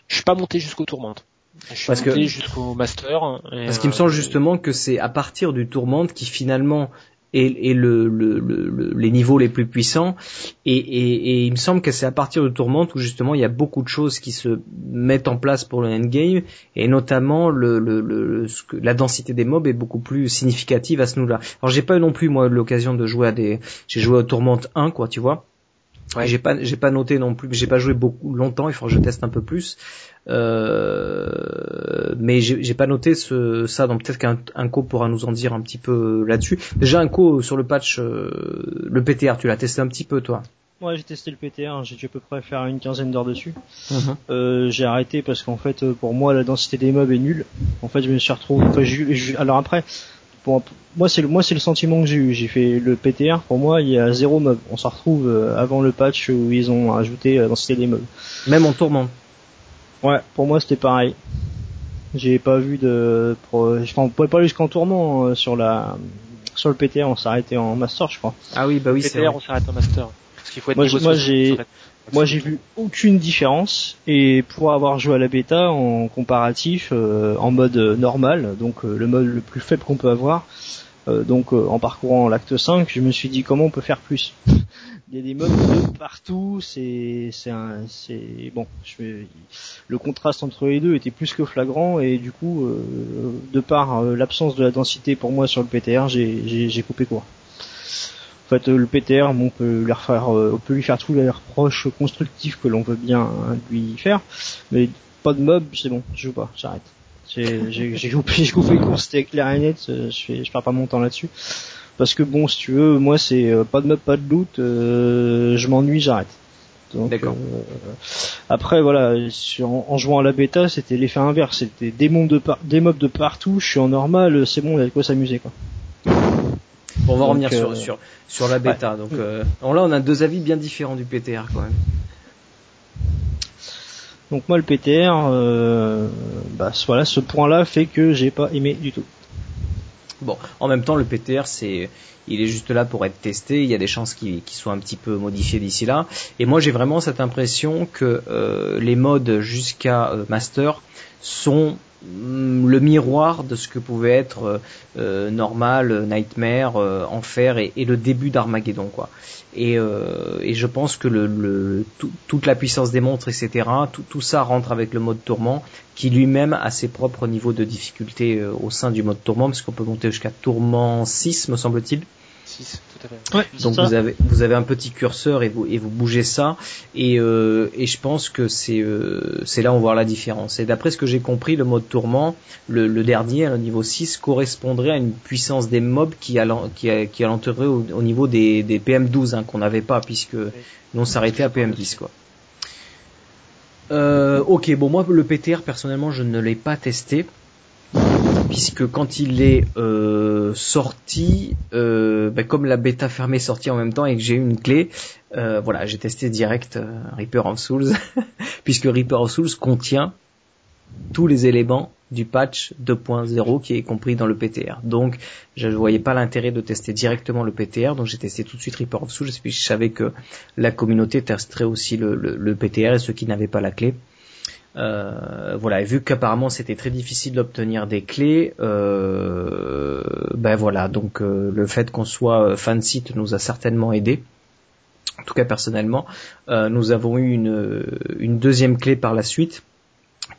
Je suis pas monté jusqu'au tourmente. Je suis parce monté jusqu'au master. parce qu'il me semble euh, justement que c'est à partir du tourmente qui finalement et, et le, le, les niveaux les plus puissants. Et, et, il me semble que c'est à partir de Tourmente où justement il y a beaucoup de choses qui se mettent en place pour le endgame, et notamment le, la densité des mobs est beaucoup plus significative à ce niveau-là. Alors j'ai pas eu non plus moi l'occasion de jouer à des, j'ai joué à Tourmente 1 quoi, tu vois. Ouais. J'ai pas, j'ai pas noté non plus, j'ai pas joué beaucoup longtemps. Il faut que je teste un peu plus. Euh, mais j'ai pas noté ce, ça, donc peut-être qu'un co pourra nous en dire un petit peu là-dessus. Déjà un co sur le patch, euh, le PTR, tu l'as testé un petit peu toi? Ouais, j'ai testé le PTR, j'ai dû à peu près faire une quinzaine d'heures dessus. Mhm. euh, j'ai arrêté parce qu'en fait, pour moi, la densité des mobs est nulle. En fait, je me suis retrouvé. Enfin, alors après, pour, moi, c'est le moi, c'est le sentiment que j'ai eu. J'ai fait le PTR. Pour moi, il y a zéro mob. On s'en retrouve euh, avant le patch où ils ont ajouté la densité des mobs. Même en tourment. Ouais, pour moi c'était pareil. J'ai pas vu de, enfin, on pouvait pas aller jusqu'en tourment euh, sur la, sur le PTR, on s'est arrêté en master, je crois. Ah oui, bah oui, c'est PTR, on s'arrête en master. Parce qu'il faut être Moi, niveau j'ai- moi, 60, j'ai- en fait. Moi, j'ai vu aucune différence et pour avoir joué à la bêta en comparatif, euh, en mode euh, normal, donc euh, le mode le plus faible qu'on peut avoir, euh, donc euh, en parcourant l'acte 5, je me suis dit comment on peut faire plus? Il y a des mobs de partout, c'est c'est c'est bon, je le contraste entre les deux était plus que flagrant et du coup de par l'absence de la densité pour moi sur le PTR, j'ai j'ai coupé court. En fait, euh, le PTR, bon, on peut lui refaire, euh, on peut lui faire tous les reproches constructifs que l'on veut bien hein, lui faire, mais pas de mob, c'est bon, je joue pas, j'arrête. J'ai coupé, coupé courses, c'était clair et net, euh, je fais, je perds pas mon temps là-dessus. Parce que bon, si tu veux, moi c'est pas de mob, pas de loot, euh, je m'ennuie, j'arrête. D'accord. euh, après voilà, sur- en, en jouant à la bêta, c'était l'effet inverse, c'était des mobs de par- des mobs de partout, je suis en normal, c'est bon, il y a de quoi s'amuser quoi. Bon, on va Donc, revenir sur, euh, sur, sur la bêta. Donc, euh, là, on a deux avis bien différents du PTR quand même. Donc moi le PTR, euh, bah voilà, ce point-là fait que j'ai pas aimé du tout. Bon, en même temps, le PTR, c'est, il est juste là pour être testé. Il y a des chances qu'il soit un petit peu modifié d'ici là. Et moi, j'ai vraiment cette impression que euh, les modes jusqu'à euh, Master sont hum, le miroir de ce que pouvait être euh, euh, normal, Nightmare, euh, Enfer et, et le début d'Armageddon, quoi. Et, euh, et je pense que le, le- tout- toute la puissance des monstres, etc., tout, tout ça rentre avec le mode tourment, qui lui-même a ses propres niveaux de difficulté euh, au sein du mode tourment, parce qu'on peut monter jusqu'à tourment 6, me semble-t-il. 6, tout à fait. Ouais, Donc vous avez vous avez un petit curseur et vous et vous bougez ça et euh, et je pense que c'est euh, c'est là où on voit la différence. Et d'après ce que j'ai compris, le mode tourment, le, le dernier, le niveau 6, correspondrait à une puissance des mobs qui allant qui a- qui alenterait au, au niveau des des PM12 hein, qu'on n'avait pas puisque nous on s'arrêtait à PM10 quoi. Euh, ok, bon moi le PTR personnellement je ne l'ai pas testé puisque quand il est euh, sorti, euh, ben, comme la bêta fermée est sortie en même temps et que j'ai eu une clé, euh, voilà, j'ai testé direct euh, Reaper of Souls, puisque Reaper of Souls contient tous les éléments du patch 2.0 qui est compris dans le PTR. Donc, je ne voyais pas l'intérêt de tester directement le PTR, donc j'ai testé tout de suite Reaper of Souls, puis je savais que la communauté testerait aussi le PTR et ceux qui n'avaient pas la clé. Euh, voilà, et vu qu'apparemment c'était très difficile d'obtenir des clés, euh, ben voilà, donc euh, le fait qu'on soit euh, fan site nous a certainement aidé. En tout cas personnellement, nous avons eu une deuxième clé par la suite.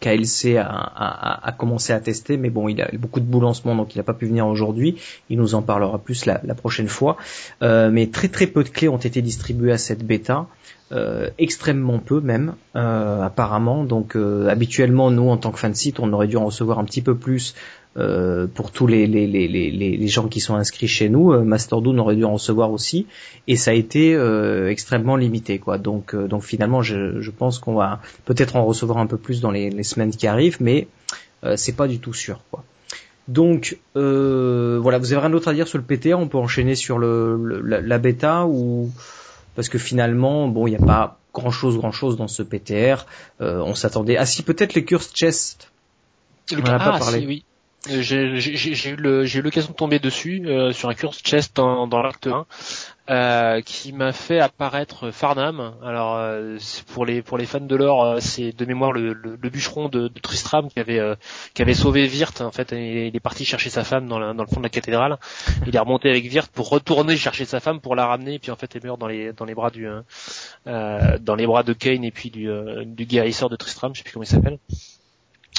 KLC a, commencé à tester, mais bon, il a beaucoup de boulot en donc il n'a pas pu venir aujourd'hui. Il nous en parlera plus la, prochaine fois. Euh, mais très très peu de clés ont été distribuées à cette bêta. Euh, extrêmement peu même euh, apparemment donc habituellement nous en tant que fan site on aurait dû en recevoir un petit peu plus euh, pour tous les, les, les, les, les gens qui sont inscrits chez nous euh, Masterdoon aurait dû en recevoir aussi et ça a été euh, extrêmement limité quoi donc euh, donc finalement je, je pense qu'on va peut-être en recevoir un peu plus dans les, semaines qui arrivent mais c'est pas du tout sûr quoi donc voilà vous avez rien d'autre à dire sur le PTR on peut enchaîner sur le, le- la, la bêta ou parce que finalement, bon, il n'y a pas grand chose, grand chose dans ce PTR. On s'attendait. Ah si, peut-être les Cursed Chest. Le On en a pas ah, parlé. si, oui. J'ai eu le- j'ai eu l'occasion de tomber dessus euh, sur un curse chest dans, dans l'acte 1 euh, qui m'a fait apparaître Farnham. Alors euh, pour les fans de l'or, euh, c'est de mémoire le, le, bûcheron de, Tristram qui avait euh, qui avait sauvé Wirth. En fait, il, il est parti chercher sa femme dans, le fond de la cathédrale. Il est remonté avec Wirth pour retourner chercher sa femme pour la ramener. Et puis en fait, il meurt dans les dans les bras du euh, dans les bras de Kane et puis du du guérisseur de Tristram. Je sais plus comment il s'appelle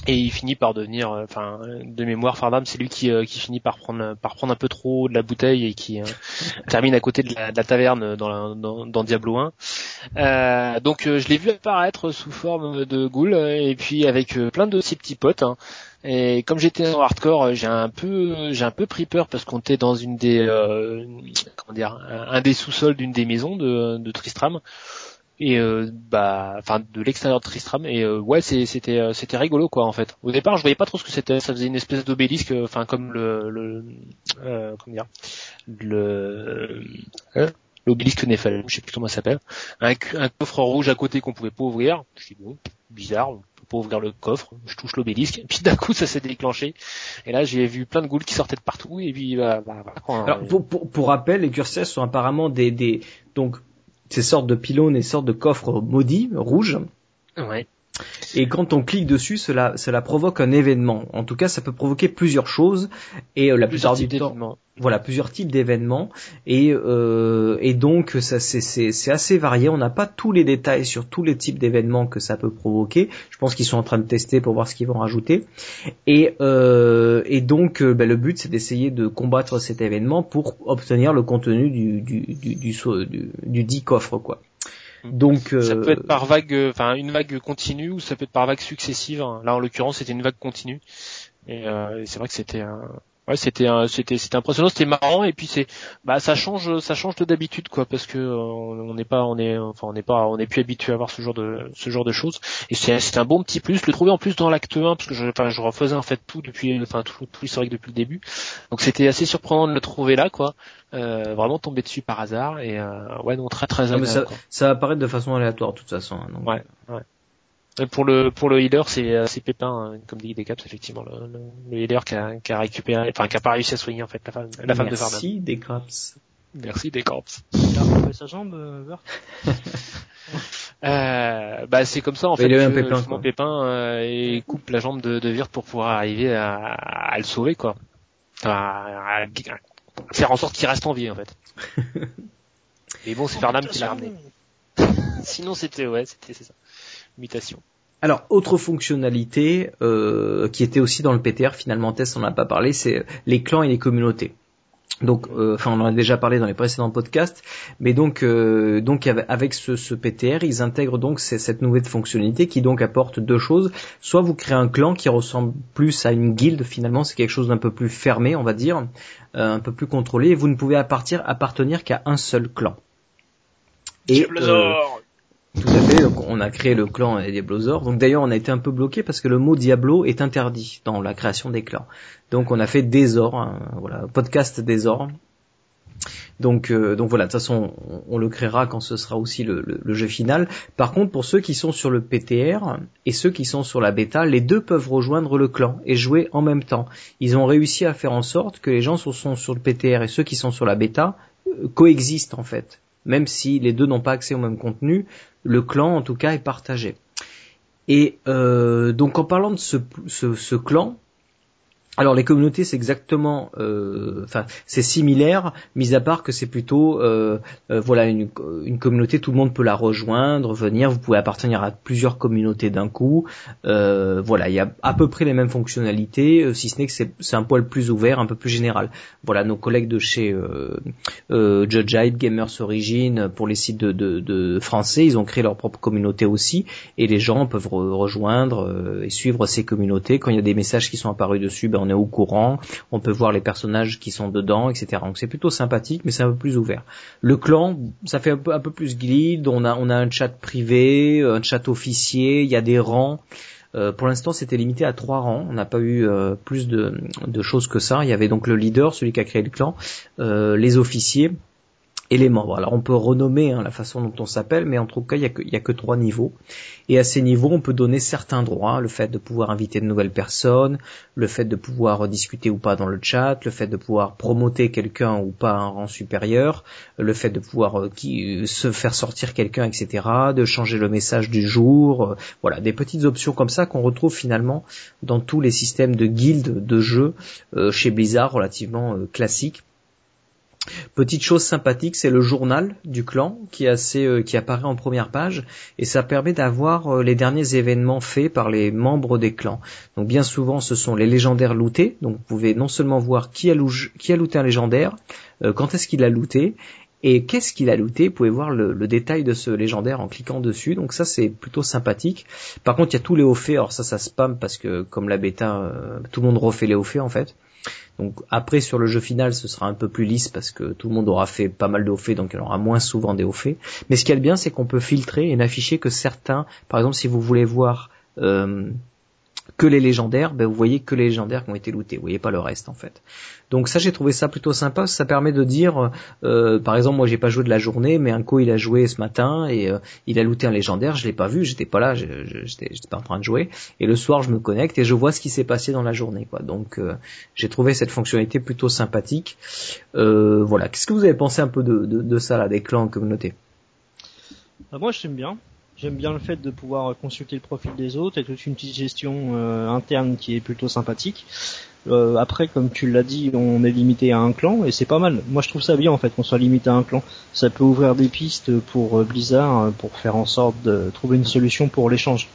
et il finit par devenir euh, enfin de mémoire Fardam c'est lui qui, euh, qui finit par prendre par prendre un peu trop de la bouteille et qui euh, termine à côté de la, de la taverne dans, la, dans, dans Diablo 1 Euh, donc euh, je l'ai vu apparaître sous forme de ghoul euh, et puis avec euh, plein de ses petits potes hein. et comme j'étais en hardcore euh, j'ai un peu j'ai un peu pris peur parce qu'on était dans une des euh, comment dire un, un des sous-sols d'une des maisons de, de Tristram et euh, bah enfin de l'extérieur de Tristram. Et euh, ouais c'était euh, c'était rigolo quoi en fait. Au départ je voyais pas trop ce que c'était. Ça faisait une espèce d'obélisque enfin comme le, le comment dire le hein l'obélisque Néphalem je sais plus comment ça s'appelle. Un, un coffre rouge à côté qu'on pouvait pas ouvrir. Je dis bon bizarre pour ouvrir le coffre. Je touche l'obélisque, et puis d'un coup ça s'est déclenché. Et là j'ai vu plein de ghouls qui sortaient de partout, et puis bah, bah, Alors, pour, pour, pour, rappel, les curseurs sont apparemment des, des donc ces sortes de pylônes et sortes de coffres maudits rouges. Ouais. Et quand on clique dessus, cela, cela provoque un événement. En tout cas, ça peut provoquer plusieurs choses et euh, la plupart du temps, voilà, plusieurs types d'événements. Et, euh, et donc, ça, c'est, assez varié. On n'a pas tous les détails sur tous les types d'événements que ça peut provoquer. Je pense qu'ils sont en train de tester pour voir ce qu'ils vont rajouter. Et, euh, et donc, ben, le but, c'est d'essayer de combattre cet événement pour obtenir le contenu du, du, du, du, du, du dit coffre, quoi. Donc ça peut être par vague, euh, enfin une vague continue ou ça peut être par vague successive. Là en l'occurrence c'était une vague continue. Et, euh, c'est vrai que c'était un, ouais c'était c'était c'était impressionnant c'était marrant et puis c'est bah ça change ça change de d'habitude quoi parce que euh, on n'est pas on est enfin on n'est pas on est plus habitué à voir ce genre de ce genre de choses. Et c'est c'est un bon petit plus le trouver en plus dans l'acte 1 parce que je enfin je refaisais en fait tout depuis enfin tout, tout l'historique depuis le début. Donc c'était assez surprenant de le trouver là quoi. Euh, vraiment tomber dessus par hasard et euh, ouais non très très agréable, ça, ça va apparaître de façon aléatoire de toute façon hein, donc. ouais ouais pour le pour le healer, c'est euh, c'est Pépin, hein, comme dit Decaps, effectivement, le, le, le healer qui a, qui a récupéré, enfin qui a pas réussi à soigner en fait la femme, la femme de Farnham. Merci Decaps. Merci Decaps. Il a retrouvé sa jambe, euh, euh, bah c'est comme ça en fait. Il a un pépin. Quoi. Pépin euh, et coupe la jambe de, de Vert pour pouvoir arriver à, à, le sauver quoi. Enfin, à, à faire en sorte qu'il reste en vie en fait. Mais bon, c'est Farnham qui l'a ramené. Sinon c'était ouais, c'était c'est ça mutation. Alors, autre fonctionnalité euh, qui était aussi dans le PTR, finalement, Tess on n'a pas parlé, c'est les clans et les communautés. Donc, euh, enfin, on en a déjà parlé dans les précédents podcasts, mais donc, euh, donc avec ce, ce, PTR, ils intègrent donc cette nouvelle fonctionnalité qui donc apporte deux choses. Soit vous créez un clan qui ressemble plus à une guilde, finalement, c'est quelque chose d'un peu plus fermé, on va dire, un peu plus contrôlé, et vous ne pouvez appartenir, appartenir qu'à un seul clan. Et, tout à fait. On a créé le clan Diablozor. Donc d'ailleurs on a été un peu bloqué parce que le mot Diablo est interdit dans la création des clans. Donc on a fait Désor, hein, voilà, podcast Désor. Donc, euh, donc voilà, de toute façon, on, le créera quand ce sera aussi le, le, jeu final. Par contre, pour ceux qui sont sur le PTR et ceux qui sont sur la bêta, les deux peuvent rejoindre le clan et jouer en même temps. Ils ont réussi à faire en sorte que les gens qui sont sur le PTR et ceux qui sont sur la bêta euh, coexistent en fait. Même si les deux n'ont pas accès au même contenu, le clan en tout cas est partagé. Et euh, donc en parlant de ce, ce, ce clan, alors les communautés c'est exactement, euh, enfin c'est similaire, mis à part que c'est plutôt, euh, euh, voilà une, une, communauté, tout le monde peut la rejoindre, venir, vous pouvez appartenir à plusieurs communautés d'un coup, voilà il y a à peu près les mêmes fonctionnalités, si ce n'est que c'est un poil plus ouvert, un peu plus général. Voilà nos collègues de chez Judge Hyde, Gamers Origin, pour les sites de, français, ils ont créé leur propre communauté aussi, et les gens peuvent rejoindre et suivre ces communautés quand il y a des messages qui sont apparus dessus. Ben, on est au courant, on peut voir les personnages qui sont dedans, etc. Donc c'est plutôt sympathique, mais c'est un peu plus ouvert. Le clan, ça fait un peu, plus guide, on a, on a un chat privé, un chat officier, il y a des rangs. Euh, pour l'instant, c'était limité à trois rangs. On n'a pas eu euh, plus de, choses que ça. Il y avait donc le leader, celui qui a créé le clan, euh, les officiers, et les membres. Alors on peut renommer hein, la façon dont on s'appelle, mais en tout cas il n'y a, que trois niveaux. Et à ces niveaux, on peut donner certains droits, le fait de pouvoir inviter de nouvelles personnes, le fait de pouvoir discuter ou pas dans le chat, le fait de pouvoir promoter quelqu'un ou pas à un rang supérieur, le fait de pouvoir euh, qui, se faire sortir quelqu'un, etc., de changer le message du jour, euh, voilà, des petites options comme ça qu'on retrouve finalement dans tous les systèmes de guildes de jeux euh, chez Blizzard relativement classiques Petite chose sympathique, c'est le journal du clan qui, euh, apparaît en première page et ça permet d'avoir euh, les derniers événements faits par les membres des clans. Donc bien souvent, ce sont les légendaires lootés. Donc vous pouvez non seulement voir qui a, qui a looté un légendaire, euh, quand est-ce qu'il a looté et qu'est-ce qu'il a looté. Vous pouvez voir le, détail de ce légendaire en cliquant dessus. Donc ça c'est plutôt sympathique. Par contre, il y a tous les hauts faits. Alors ça, ça spam parce que comme la bêta, tout le monde refait les hauts faits en fait. Donc après sur le jeu final ce sera un peu plus lisse parce que tout le monde aura fait pas mal de hauts donc il y aura moins souvent des hauts faits. Mais ce qui est bien c'est qu'on peut filtrer et n'afficher que certains. Par exemple si vous voulez voir euh, que les légendaires, ben vous voyez que les légendaires qui ont été lootés, vous voyez pas le reste en fait. Donc ça j'ai trouvé ça plutôt sympa, ça permet de dire, euh, par exemple moi j'ai pas joué de la journée, mais un co il a joué ce matin et euh, il a looté un légendaire, je l'ai pas vu, j'étais pas là, j'étais pas en train de jouer, et le soir je me connecte et je vois ce qui s'est passé dans la journée quoi. Donc euh, j'ai trouvé cette fonctionnalité plutôt sympathique. voilà, qu'est-ce que vous avez pensé un peu de, ça là, des clans que vous notez Moi j'aime bien, J'aime bien le fait de pouvoir consulter le profil des autres et toute une petite gestion euh, interne qui est plutôt sympathique. Euh, après, comme tu l'as dit, on est limité à un clan et c'est pas mal. Moi, je trouve ça bien en fait qu'on soit limité à un clan. Ça peut ouvrir des pistes pour euh, Blizzard pour faire en sorte de trouver une solution pour l'échange.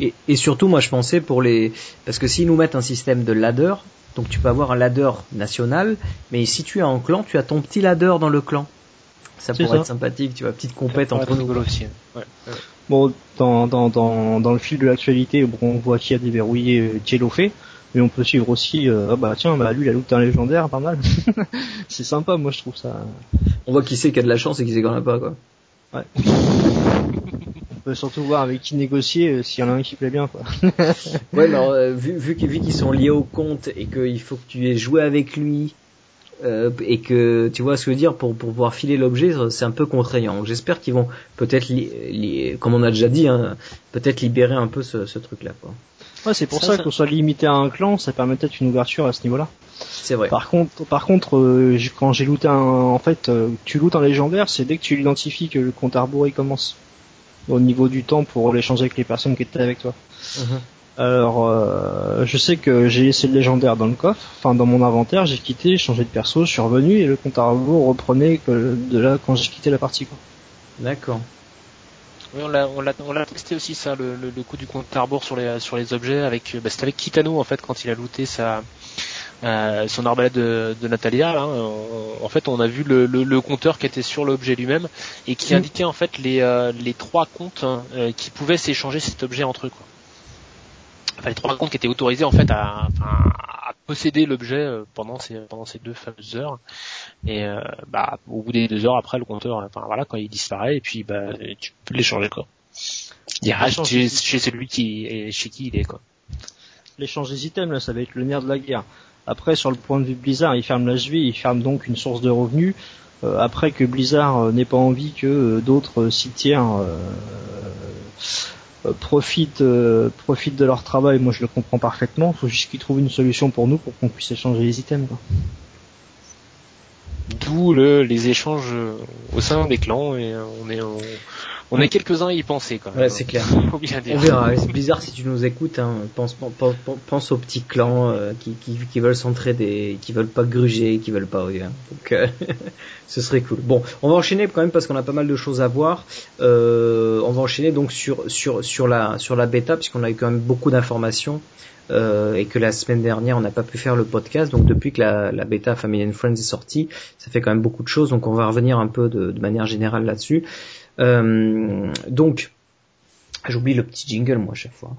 Et, et, surtout, moi, je pensais pour les, parce que s'ils nous mettent un système de ladder, donc tu peux avoir un ladder national, mais si tu es en clan, tu as ton petit ladder dans le clan ça pourrait être sympathique, tu vois, petite compète entre nous. Aussi. Ouais. Bon, dans, dans, dans, dans le fil de l'actualité, bon, on voit qui a déverrouillé Jello fait, mais on peut suivre aussi, euh, ah bah tiens, bah lui il a looté un légendaire, pas mal. c'est sympa, moi je trouve ça. On voit qui c'est qui a de la chance et qui sait qu'on a pas, quoi. Ouais. on peut surtout voir avec qui négocier euh, s'il y en a un qui plaît bien, quoi. ouais, euh, vu, vu qu'ils sont liés au compte et qu'il faut que tu aies joué avec lui, euh, et que tu vois ce que je veux dire pour, pour pouvoir filer l'objet c'est un peu contraignant. J'espère qu'ils vont peut-être comme on a déjà dit hein, peut-être libérer un peu ce, ce truc là quoi. Ouais c'est pour ça, qu'on soit limité à un clan ça permet peut-être une ouverture à ce niveau là c'est vrai. Par contre par contre euh, quand j'ai looté un en fait euh, tu lootes un légendaire c'est dès que tu l'identifies que le compte à rebours il commence au niveau du temps pour l'échanger avec les personnes qui étaient avec toi. Mhm. Alors, euh, je sais que j'ai laissé le légendaire dans le coffre, enfin dans mon inventaire, j'ai quitté, changé de perso, je suis revenu et le compte à rebours reprenait de là quand j'ai quitté la partie. D'accord. Oui, on l'a, on l'a, on l'a testé aussi ça, le, le, coup du compte à rebours sur les sur les objets avec, bah, c'était avec Kitano en fait quand il a looté sa euh, son arbalète de, de Natalia. Là, hein. en fait, on a vu le, le, le, compteur qui était sur l'objet lui-même et qui mm. indiquait en fait les euh, les trois comptes hein, euh, qui pouvaient s'échanger cet objet entre eux. Quoi enfin les trois comptes qui étaient autorisés en fait à, à posséder l'objet euh, pendant ces pendant ces deux fameuses heures. Et euh, bah au bout des deux heures après le compteur enfin voilà quand il disparaît et puis bah tu peux l'échanger quoi. Il reste chez, chez celui qui est chez qui il est quoi. L'échange des items là ça va être le nerf de la guerre. Après sur le point de vue Blizzard il ferme la vie il ferme donc une source de revenus euh, après que Blizzard n'ait pas envie que d'autres sites tiers euh, profitent euh, profitent de leur travail, moi je le comprends parfaitement. Il faut juste qu'ils trouvent une solution pour nous pour qu'on puisse échanger les items. D'où le, les échanges au sein des clans et on est on est quelques-uns à y penser quand même. Ouais, c'est clair. On verra. C'est bizarre si tu nous écoutes. Hein, pense, pense, pense, aux petits clans euh, qui, qui, qui, veulent s'entraider, qui veulent pas gruger, qui veulent pas. Hein. Donc, euh, ce serait cool. Bon, on va enchaîner quand même parce qu'on a pas mal de choses à voir. Euh, on va enchaîner donc sur sur sur la sur la bêta puisqu'on a eu quand même beaucoup d'informations. Euh, et que la semaine dernière on n'a pas pu faire le podcast. Donc depuis que la, la bêta Family and Friends est sortie, ça fait quand même beaucoup de choses. Donc on va revenir un peu de, de manière générale là-dessus. Euh, donc, j'oublie le petit jingle moi à chaque fois.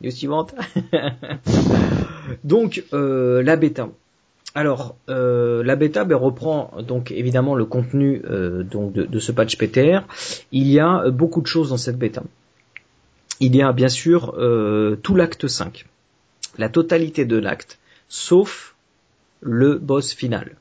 News suivante. donc euh, la bêta. Alors euh, la bêta ben, reprend donc évidemment le contenu euh, donc de, de, ce patch PTR. Il y a beaucoup de choses dans cette bêta. Il y a bien sûr euh, tout l'acte 5, la totalité de l'acte, sauf le boss final.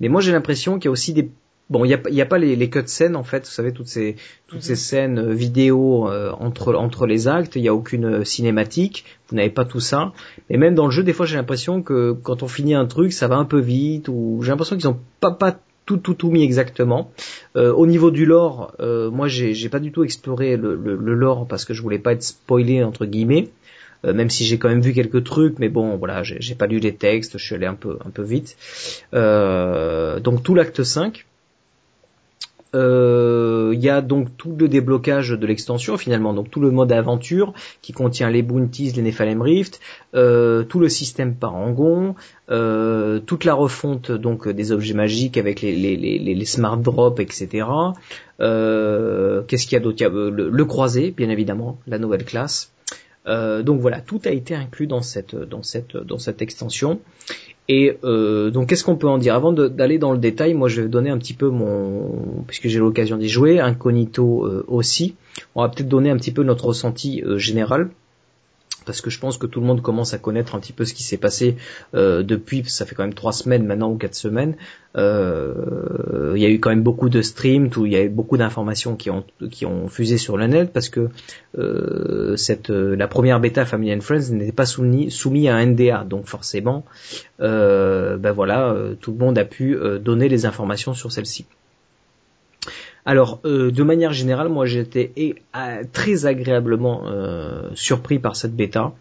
Mais moi j'ai l'impression qu'il y a aussi des bon il n'y a, y a pas les, les scènes en fait vous savez toutes ces toutes ces mhm. scènes euh, vidéo euh, entre entre les actes il n'y a aucune euh, cinématique vous n'avez pas tout ça. Mais même dans le jeu des fois j'ai l'impression que quand on finit un truc ça va un peu vite ou j'ai l'impression qu'ils ont pas pas tout tout tout mis exactement. Au niveau du lore moi j'ai pas du tout exploré le, le, le, lore parce que je voulais pas être spoilé entre guillemets même si j'ai quand même vu quelques trucs, mais bon, voilà, j'ai pas lu les textes, je suis allé un peu, un peu vite. Euh, donc tout l'acte 5. Il euh, y a donc tout le déblocage de l'extension finalement, donc tout le mode aventure qui contient les bounties, les Nephalem Rift, tout le système parangon, toute la refonte donc des objets magiques avec les smart drops, etc. Qu'est-ce qu'il y a d'autre? Le, le, croisé, bien évidemment, la nouvelle classe. Euh, donc voilà, tout a été inclus dans cette dans cette dans cette extension. Et euh, donc qu'est-ce qu'on peut en dire? Avant d'aller dans le détail, moi je vais donner un petit peu mon, puisque j'ai l'occasion d'y jouer, incognito euh, aussi. On va peut-être donner un petit peu notre ressenti euh, général parce que je pense que tout le monde commence à connaître un petit peu ce qui s'est passé euh, depuis, ça fait quand même trois semaines maintenant ou quatre semaines. Euh, il y a eu quand même beaucoup de streams, où il y a eu beaucoup d'informations qui ont qui ont fusé sur le net parce que euh, cette la première bêta Family and Friends n'était pas soumis soumis à un NDA, donc forcément, ben voilà, tout le monde a pu donner les informations sur celle-ci. Alors, euh, de manière générale, moi j'ai été très agréablement euh, surpris par cette bêta.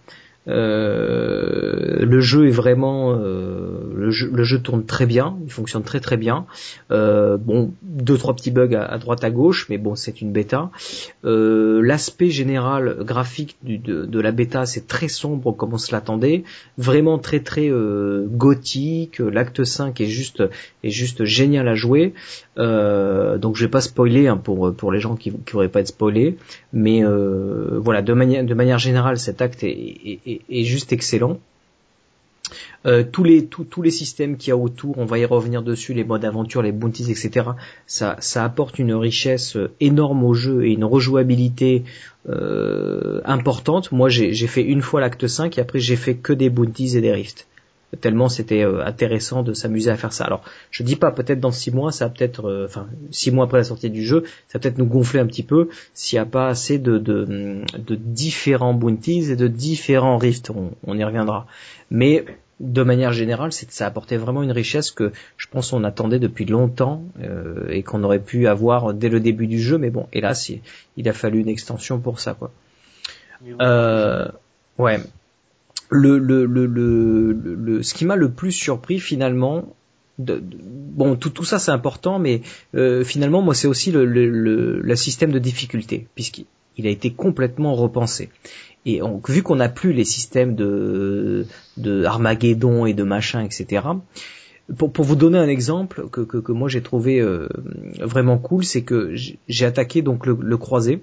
Euh, le jeu est vraiment, euh, le, jeu, tourne très bien, il fonctionne très très bien. Euh, bon, deux trois petits bugs à, droite à gauche, mais bon, c'est une bêta. L'aspect général graphique de, la bêta, c'est très sombre comme on se l'attendait, vraiment très très gothique. L'acte 5 est juste est juste génial à jouer. donc je vais pas spoiler hein, pour pour les gens qui qui pas être spoilés, mais voilà de manière de manière générale, cet acte est est, juste excellent. Euh, tous les tous, les systèmes qu'il y a autour, on va y revenir dessus, les modes aventure, les bounties, etc. Ça apporte une richesse énorme au jeu et une rejouabilité euh, importante. Moi j'ai fait une fois l'acte 5 et après j'ai fait que des bounties et des rifts tellement c'était euh, intéressant de s'amuser à faire ça. Alors, je dis pas peut-être dans six mois, ça peut-être, euh, enfin six mois après la sortie du jeu, ça peut-être nous gonfler un petit peu s'il n'y a pas assez de, de, de, différents bounties et de différents rifts. On, y reviendra. Mais de manière générale, ça apportait vraiment une richesse que je pense on attendait depuis longtemps euh, et qu'on aurait pu avoir dès le début du jeu. Mais bon, hélas, il, il a fallu une extension pour ça, quoi. Euh, ouais le, le, le, le, ce qui m'a le plus surpris finalement, bon tout, tout ça c'est important, mais euh, finalement moi c'est aussi le, le, système de difficulté puisqu'il a été complètement repensé. Et vu qu'on n'a plus les systèmes de, de Armageddon et de machin, etc. Pour, pour vous donner un exemple que, que, que moi j'ai trouvé euh, vraiment cool, c'est que j'ai attaqué donc le, le croisé.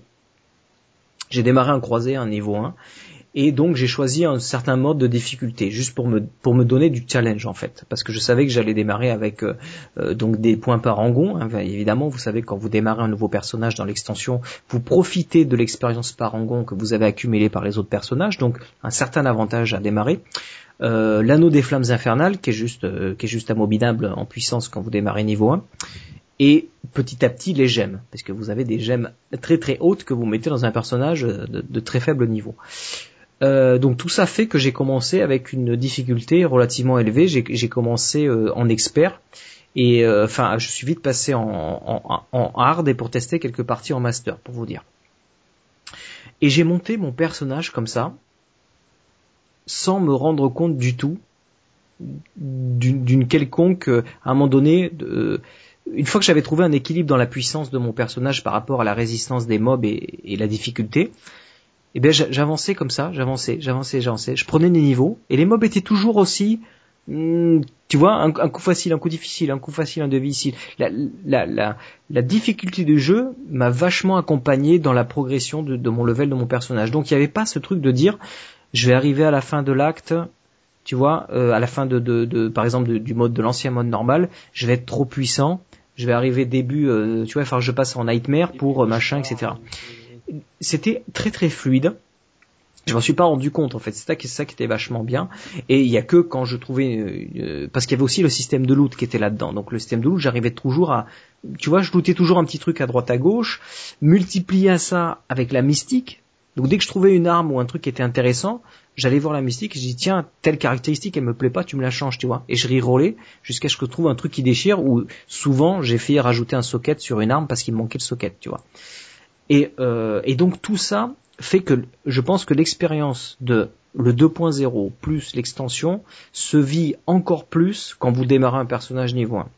J'ai démarré un croisé, un niveau 1, et donc j'ai choisi un certain mode de difficulté juste pour me pour me donner du challenge en fait parce que je savais que j'allais démarrer avec euh, euh, donc des points par rangon hein. évidemment vous savez quand vous démarrez un nouveau personnage dans l'extension vous profitez de l'expérience par rangon que vous avez accumulée par les autres personnages donc un certain avantage à démarrer euh, l'anneau des flammes infernales qui est juste qui est juste abominable en puissance quand vous démarrez niveau 1 et petit à petit les gemmes, parce que vous avez des gemmes très très hautes que vous mettez dans un personnage de très faible niveau. Euh, donc tout ça fait que j'ai commencé avec une difficulté relativement élevée. J'ai commencé euh, en expert et euh, enfin je suis vite passé en, en, en, hard et pour tester quelques parties en master pour vous dire. Et j'ai monté mon personnage comme ça sans me rendre compte du tout d'une quelconque à un moment donné une fois que j'avais trouvé un équilibre dans la puissance de mon personnage par rapport à la résistance des mobs et, et la difficulté, et eh bien j'avançais comme ça, j'avançais, j'avançais, j'avançais. Je prenais des niveaux et les mobs étaient toujours aussi, hmm, tu vois, un, coup facile, un coup difficile, un coup facile, un difficile. La, la, la, la difficulté du jeu m'a vachement accompagné dans la progression de, de, mon level de mon personnage. Donc il n'y avait pas ce truc de dire, je vais arriver à la fin de l'acte, tu vois, euh, à la fin de, de, de par exemple du mode de l'ancien mode normal, je vais être trop puissant. Je vais arriver début, euh, tu vois, enfin je passe en nightmare pour euh, machin, etc c'était très très fluide. Je m'en suis pas rendu compte en fait, c'est ça, qui était vachement bien. Et il y a que quand je trouvais, euh, parce qu'il y avait aussi le système de loot qui était là-dedans. Donc le système de loot, j'arrivais toujours à, tu vois, je lootais toujours un petit truc à droite à gauche, multiplier ça avec la mystique. Donc dès que je trouvais une arme ou un truc qui était intéressant, j'allais voir la mystique je dis tiens telle caractéristique elle me plaît pas, tu me la changes, tu vois. Et je rerollais jusqu'à ce que je trouve un truc qui déchire. Ou souvent j'ai fait rajouter un socket sur une arme parce qu'il manquait le socket, tu vois. Euh, et, donc tout ça fait que je pense que l'expérience de le 2.0 plus l'extension se vit encore plus quand vous démarrez un personnage niveau 1.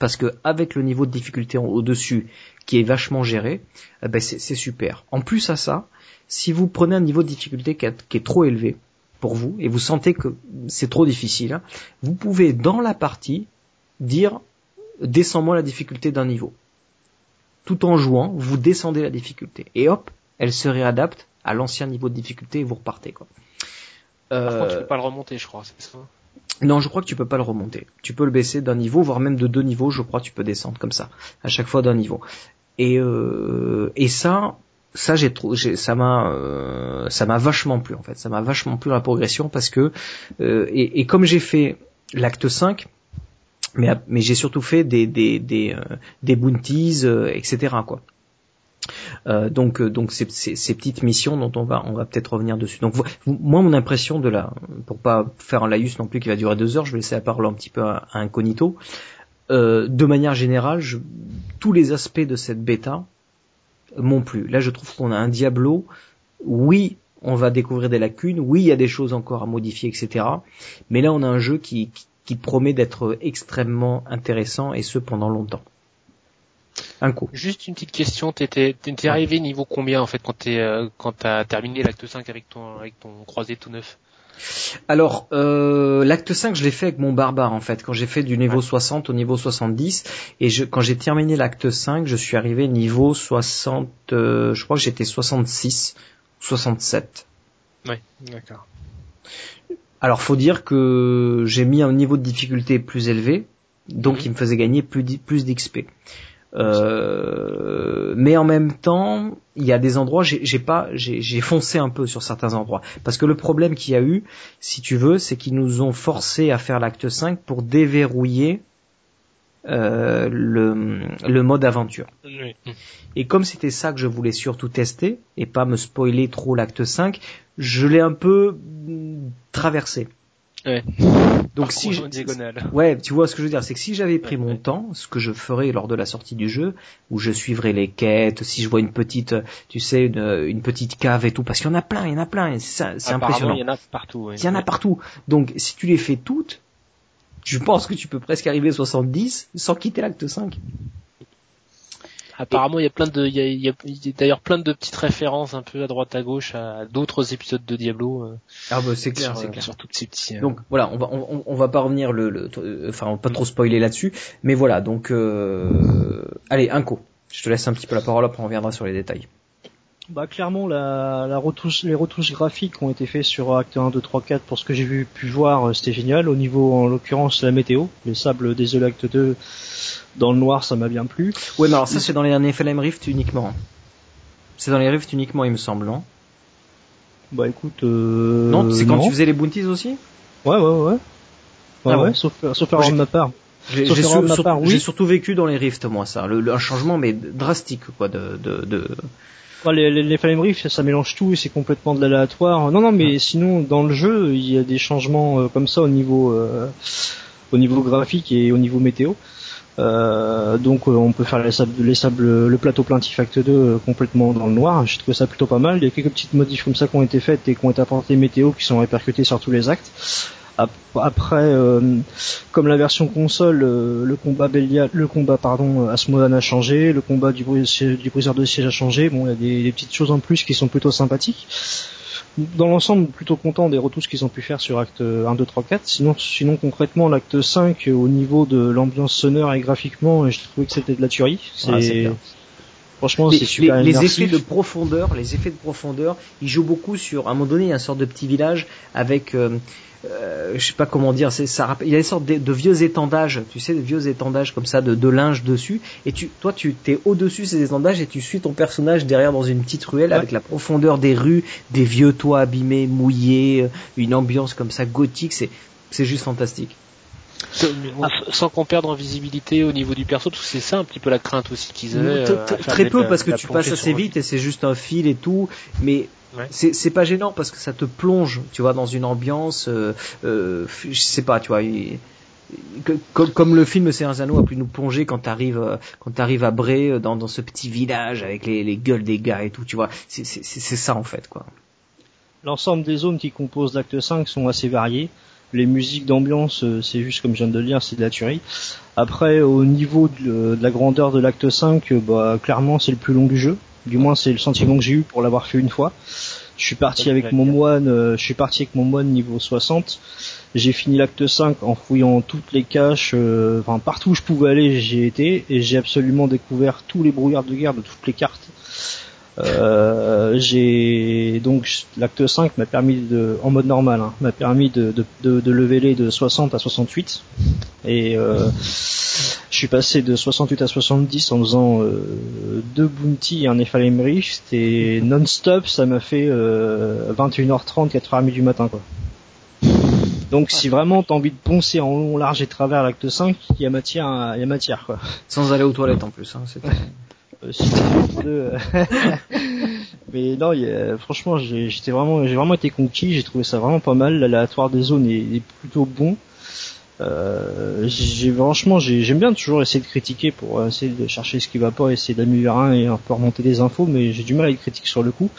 Parce que avec le niveau de difficulté au-dessus qui est vachement géré, eh ben c'est super. En plus à ça, si vous prenez un niveau de difficulté qui, est trop élevé pour vous et vous sentez que c'est trop difficile, vous pouvez dans la partie dire descends-moi la difficulté d'un niveau tout en jouant, vous descendez la difficulté. Et hop, elle se réadapte à l'ancien niveau de difficulté et vous repartez. Quoi. Par contre, tu peux pas le remonter, je crois, c'est ça? Non, je crois que tu peux pas le remonter. Tu peux le baisser d'un niveau, voire même de deux niveaux. Je crois tu peux descendre comme ça, à chaque fois d'un niveau. Et euh, et ça, ça j'ai trop, ça m'a, euh, ça m'a vachement plu en fait. Ça m'a vachement plu la progression parce que euh, et, et, comme j'ai fait l'acte 5 mais mais j'ai surtout fait des des des, euh, des bounties, etc. quoi. Euh, donc donc ces, ces, ces, petites missions dont on va on va peut-être revenir dessus. Donc moi mon impression de la pour pas faire un laïus non plus qui va durer deux heures, je vais laisser la parole un petit peu à, à incognito. Euh, de manière générale, je, tous les aspects de cette bêta m'ont plu. Là, je trouve qu'on a un Diablo. Oui, on va découvrir des lacunes. Oui, il y a des choses encore à modifier, etc. Mais là, on a un jeu qui, qui, promet d'être extrêmement intéressant et ce pendant longtemps. Un coup. Juste une petite question, t'étais, t'es arrivé niveau combien en fait quand t'es, euh, quand t'as terminé l'acte 5 avec ton, avec ton croisé tout neuf? Alors, euh, l'acte 5, je l'ai fait avec mon barbare en fait, quand j'ai fait du niveau 60 au niveau 70, et je, quand j'ai terminé l'acte 5, je suis arrivé niveau 60, euh, je crois que j'étais 66, 67. Oui, d'accord. Alors, faut dire que j'ai mis un niveau de difficulté plus élevé, donc mhm. il me faisait gagner plus, plus d'XP. Euh, mais en même temps, il y a des endroits, j'ai pas, j'ai foncé un peu sur certains endroits, parce que le problème qu'il y a eu, si tu veux, c'est qu'ils nous ont forcé à faire l'acte 5 pour déverrouiller euh, le, le mode aventure. Et comme c'était ça que je voulais surtout tester et pas me spoiler trop l'acte 5, je l'ai un peu traversé. Ouais. Donc si je... ouais, tu vois ce que je veux dire, c'est que si j'avais pris mon temps, ce que je ferais lors de la sortie du jeu, où je suivrais les quêtes, si je vois une petite, tu sais, une, une petite cave et tout, parce qu'il y en a plein, il y en a plein, c'est impressionnant. Il y en a partout. Il y en a partout. Donc si tu les fais toutes, je pense que tu peux presque arriver à 70 sans quitter l'acte 5. Apparemment, il y a plein de, il y a, d'ailleurs plein de petites références un peu à droite à gauche à d'autres épisodes de Diablo. Euh, ah bah c'est clair, c'est clair. Sur toutes ces petits. Euh, donc voilà, on va, on, on va pas revenir le, le enfin on va pas trop spoiler là-dessus, mais voilà, donc euh, allez, Inco, je te laisse un petit peu la parole, après on reviendra sur les détails. Bah clairement la, la retouche, les retouches graphiques ont été faits sur Acte 1, 2, 3, 4 pour ce que j'ai vu pu voir euh, c'était génial. Au niveau en l'occurrence la météo, les sables désolés Acte 2 dans le noir ça m'a bien plu. Ouais mais alors ça c'est dans les derniers FLM Rift uniquement. C'est dans les Rift uniquement il me semble non? Bah écoute euh... Non c'est quand tu faisais les bounties aussi? Ouais ouais ouais. Ouais, ah ouais, sauf, sauf erreur de ma part. J'ai surtout vécu dans les Rift moi ça, le, un changement mais drastique quoi de, de, de les, les, les Flame Rift, ça mélange tout et c'est complètement de l'aléatoire. Non, non, mais sinon dans le jeu, il y a des changements euh, comme ça au niveau euh, au niveau graphique et au niveau météo. Euh, donc euh, on peut faire les sables, les sables, le plateau plaintif acte 2 complètement dans le noir. J'ai trouvé ça plutôt pas mal. Il y a quelques petites modifs comme ça qui ont été faites et qui ont été apportées météo qui sont répercutées sur tous les actes. Après, euh, comme la version console, euh, le combat Belia, le combat pardon Asmodan a changé, le combat du, du briseur de siège a changé. Bon, il y a des, des, petites choses en plus qui sont plutôt sympathiques. Dans l'ensemble, plutôt content des retouches qu'ils ont pu faire sur acte 1, 2, 3, 4. Sinon, sinon concrètement, l'acte 5, au niveau de l'ambiance sonore et graphiquement, je trouvais que c'était de la tuerie. C'est Franchement, c'est super. Les, les effets de profondeur, les effets de profondeur, ils jouent beaucoup sur. À un moment donné, il y a une sorte de petit village avec. Euh, euh, je sais pas comment dire, c'est ça. Il y a une sorte de, vieux étendages, tu sais, de vieux étendages comme ça de, de linge dessus. Et tu, toi, tu t'es au-dessus de ces étendages et tu suis ton personnage derrière dans une petite ruelle avec la profondeur des rues, des vieux toits abîmés, mouillés, euh, une ambiance comme ça gothique. C'est, c'est juste fantastique. Sans qu'on perde en visibilité au niveau du perso, parce que c'est ça un petit peu la crainte aussi qu'ils avaient. Euh, très peu parce que tu passes assez vite et c'est juste un fil et tout, mais c'est pas gênant parce que ça te plonge, tu vois, dans une ambiance. Euh, euh, je sais pas, tu vois. comme, le film Seigneur Anneaux a pu nous plonger quand t'arrives euh, quand t'arrives à Bray dans, dans ce petit village avec les, les gueules des gars et tout, tu vois. C'est ça en fait, quoi. L'ensemble des zones qui composent l'acte 5 sont assez variées. Les musiques d'ambiance, c'est juste comme je viens de le dire, c'est de la tuerie. Après, au niveau de, de la grandeur de l'acte 5, bah, clairement c'est le plus long du jeu. Du moins, c'est le sentiment que j'ai eu pour l'avoir fait une fois. Je suis parti avec mon moine, euh, je suis parti avec mon moine niveau 60. J'ai fini l'acte 5 en fouillant toutes les caches, euh, enfin partout où je pouvais aller, j'ai été et j'ai absolument découvert tous les brouillards de guerre de toutes les cartes. Euh, j'ai donc l'acte 5 m'a permis de en mode normal hein, m'a permis de, de, de, de leveler de 60 à 68 et euh, je suis passé de 68 à 70 en faisant euh, deux bounty et un Nephalem Rift et non-stop ça m'a fait euh, 21h30 4h30 du matin quoi. Donc si vraiment t'as envie de poncer en long, large et travers l'acte 5, il y a matière, y a matière quoi. Sans aller aux toilettes en plus. Hein, euh, mais non, franchement, j'ai vraiment été conquis. J'ai trouvé ça vraiment pas mal. L'aléatoire des zones est, plutôt bon. Euh, franchement, j'aime bien toujours essayer de critiquer pour essayer de chercher ce qui va pas, essayer d'améliorer et un peu remonter des infos, mais j'ai du mal à être critique sur le coup.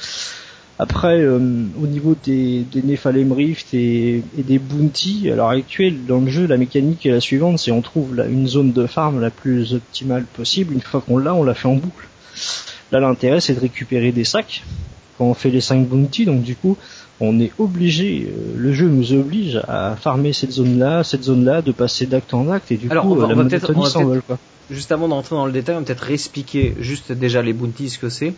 Après, euh, au niveau des, des Nephalem Rift et, des Bounty, à l'heure actuelle, dans le jeu, la mécanique est la suivante, c'est on trouve une zone de farm la plus optimale possible, une fois qu'on l'a, on la fait en boucle. Là, l'intérêt, c'est de récupérer des sacs. Quand on fait les 5 Bounty, donc du coup, on est obligé, euh, le jeu nous oblige à farmer cette zone-là, cette zone-là, de passer d'acte en acte, et du coup, on va, la monotonie s'envole, quoi juste avant d'entrer dans le détail, on va peut-être réexpliquer juste déjà les bounties ce que c'est.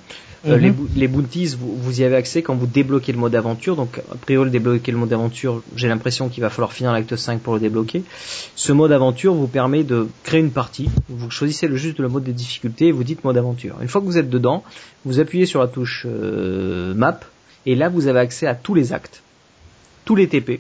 Euh, mhm. les, bounties, vous, y avez accès quand vous débloquez le mode aventure. Donc, a priori, débloquer le mode aventure, j'ai l'impression qu'il va falloir finir l'acte 5 pour le débloquer. Ce mode aventure vous permet de créer une partie. Vous choisissez le juste le mode de difficulté et vous dites mode aventure. Une fois que vous êtes dedans, vous appuyez sur la touche euh, map et là, vous avez accès à tous les actes, tous les TP,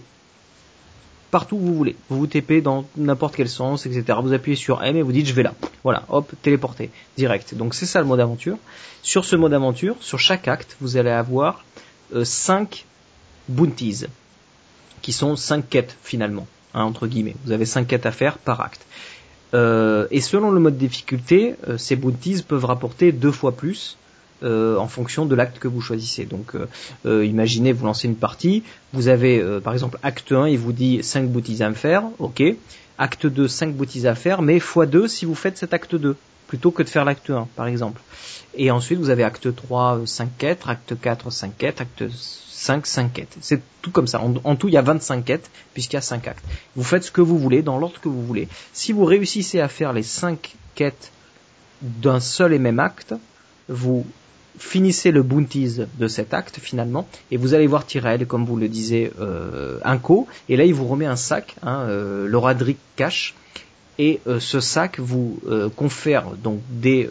partout où vous voulez. Vous vous TP dans n'importe quel sens, etc. Vous appuyez sur M et vous dites je vais là. Voilà, hop, téléporté, direct. Donc c'est ça le mode aventure. Sur ce mode aventure, sur chaque acte, vous allez avoir 5 euh, bounties, qui sont 5 quêtes finalement, hein, entre guillemets. Vous avez 5 quêtes à faire par acte. Euh, et selon le mode difficulté, euh, ces bounties peuvent rapporter deux fois plus euh, en fonction de l'acte que vous choisissez. Donc euh, euh, imaginez vous lancez une partie, vous avez par exemple acte 1, il vous dit 5 boutisses à faire, ok. Acte 2, 5 boutisses à faire, mais x2 si vous faites cet acte 2, plutôt que de faire l'acte 1 par exemple. Et ensuite vous avez acte 3, 5 quêtes, acte 4, 5 quêtes, acte 5, 5 quêtes. C'est tout comme ça. En, en, tout, il y a 25 quêtes, puisqu'il y a 5 actes. Vous faites ce que vous voulez, dans l'ordre que vous voulez. Si vous réussissez à faire les 5 quêtes d'un seul et même acte, vous finissez le bounties de cet acte finalement et vous allez voir Tyrell comme vous le disiez euh, un co et là il vous remet un sac hein, euh, le Radric cache et euh, ce sac vous euh, confère donc des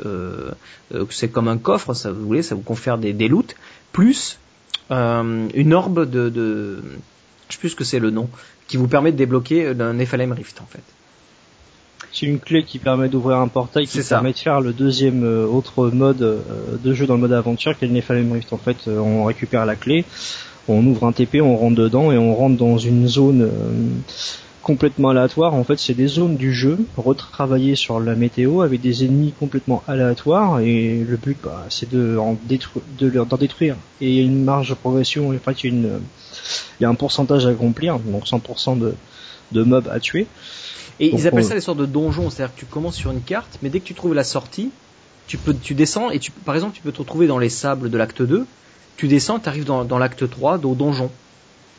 c'est comme un coffre ça vous voulez ça vous confère des, des loots plus une orbe de, de je sais plus ce que c'est le nom qui vous permet de débloquer un Nephalem Rift en fait c'est une clé qui permet d'ouvrir un portail qui permet de faire le deuxième euh, autre mode euh, de jeu dans le mode aventure qui est le Nephalem Rift. En fait, euh, on récupère la clé, on ouvre un TP, on rentre dedans et on rentre dans une zone complètement aléatoire. En fait, c'est des zones du jeu retravaillées sur la météo avec des ennemis complètement aléatoires et le but, bah, c'est de, en de d'en détruire. Et il y a une marge de progression. En fait, il y a, une, il y a un pourcentage à accomplir, donc 100% de, de mobs à tuer. Et ils appellent ça des sortes de donjons, c'est-à-dire que tu commences sur une carte, mais dès que tu trouves la sortie, tu peux, tu descends et tu, par exemple, tu peux te retrouver dans les sables de l'acte 2, tu descends, tu arrives dans, dans l'acte 3, au donjon.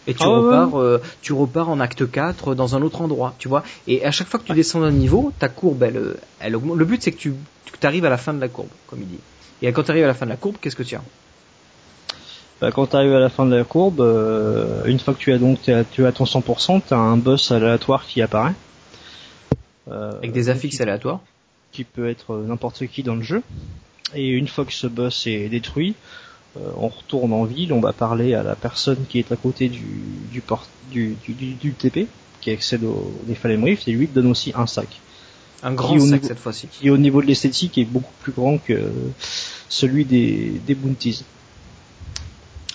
Et tu ah repars, euh, tu repars en acte 4 dans un autre endroit, tu vois. Et à chaque fois que tu descends d'un niveau, ta courbe, elle, elle augmente. Le but, c'est que tu, tu arrives à la fin de la courbe, comme il dit. Et quand tu arrives à la fin de la courbe, qu'est-ce que tu as? Bah, quand tu arrives à la fin de la courbe, euh, une fois que tu as donc tu as ton 100%, tu as un boss aléatoire qui apparaît. Euh, Avec des affixes aléatoires Qui peut être euh, n'importe qui dans le jeu. Et une fois que ce boss est détruit, euh, on retourne en ville, on va parler à la personne qui est à côté du, du, port, du, du, du, TP, qui accède au Nephalem Rift, et lui donne aussi un sac. Un grand sac cette fois-ci. Qui au niveau de l'esthétique est beaucoup plus grand que celui des, des bounties.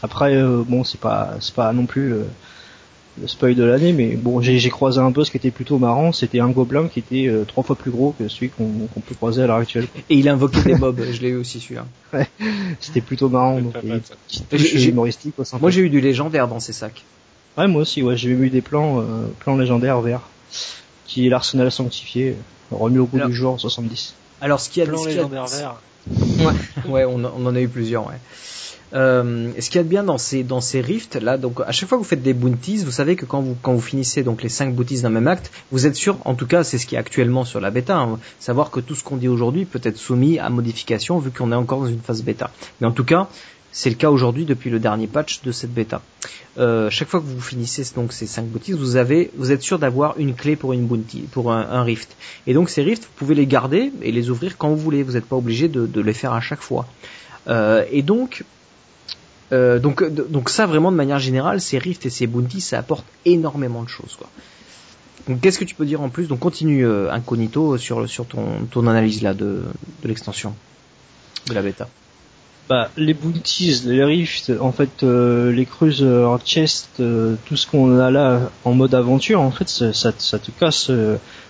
Après, bon, c'est pas, c'est pas non plus le spoil de l'année, mais bon, j'ai croisé un boss qui était plutôt marrant. C'était un gobelin qui était euh, trois fois plus gros que celui qu'on peut croiser à l'heure actuelle. Et il invoquait des mobs. je l'ai eu aussi celui-là. Ouais, c'était plutôt marrant. Donc, humoristique. Moi, j'ai eu du légendaire dans ces sacs. Ouais, moi aussi. Ouais, j'ai eu des plans, euh, plans légendaires verts, qui est l'arsenal sanctifié, remis au bout du jour en 70. Alors, ce qui a plan légendaire vert. ouais, ouais, on, on en a eu plusieurs. Ouais. Euh, ce qu'il y a de bien dans ces dans ces rifts là, donc à chaque fois que vous faites des bounties, vous savez que quand vous quand vous finissez donc les cinq bounties d'un même acte, vous êtes sûr, en tout cas c'est ce qui est actuellement sur la bêta, hein, savoir que tout ce qu'on dit aujourd'hui peut être soumis à modification vu qu'on est encore dans une phase bêta. Mais en tout cas, c'est le cas aujourd'hui depuis le dernier patch de cette bêta. Euh, chaque fois que vous finissez donc ces cinq bounties, vous avez, vous êtes sûr d'avoir une clé pour une bounty, pour un, rift. Et donc ces rifts, vous pouvez les garder et les ouvrir quand vous voulez. Vous n'êtes pas obligé de, de, les faire à chaque fois. Euh, et donc euh, donc, donc ça vraiment de manière générale, ces rifts et ces bounties, ça apporte énormément de choses. Quoi. Donc qu'est-ce que tu peux dire en plus? Donc continue euh, incognito sur sur ton ton analyse là de de l'extension de la bêta. Bah, les bounties, les rifts, en fait, euh, les cruises chest, tout ce qu'on a là en mode aventure, en fait, ça, ça, te casse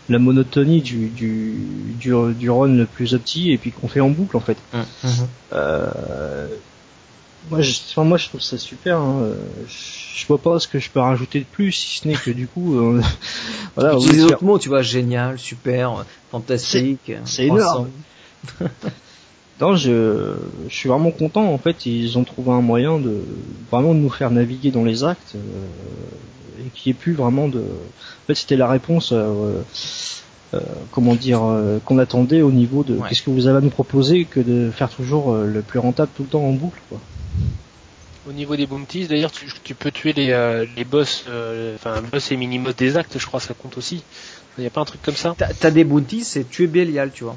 la monotonie du, du, du, du, run le plus opti et puis qu'on fait en boucle, en fait. Mmh, mmh. Moi, je, moi, je trouve ça super. Hein. Je vois pas ce que je peux rajouter de plus, si ce n'est que du coup, euh, voilà. les autres mots, tu vois, génial, super, fantastique. C'est énorme. non, je, je suis vraiment content. En fait, ils ont trouvé un moyen de vraiment de nous faire naviguer dans les actes euh, et qui est plus vraiment de. En fait, c'était la réponse. Euh, comment dire euh, qu'on attendait au niveau de qu'est-ce que vous avez à nous proposer que de faire toujours le plus rentable tout le temps en boucle quoi. Au niveau des bounties, d'ailleurs, tu, tu, peux tuer les, euh, les boss, euh, enfin boss et mini-boss des actes, je crois, ça compte aussi. Il n'y a pas un truc comme ça? T'as as des bounties, c'est tuer Belial, tu vois.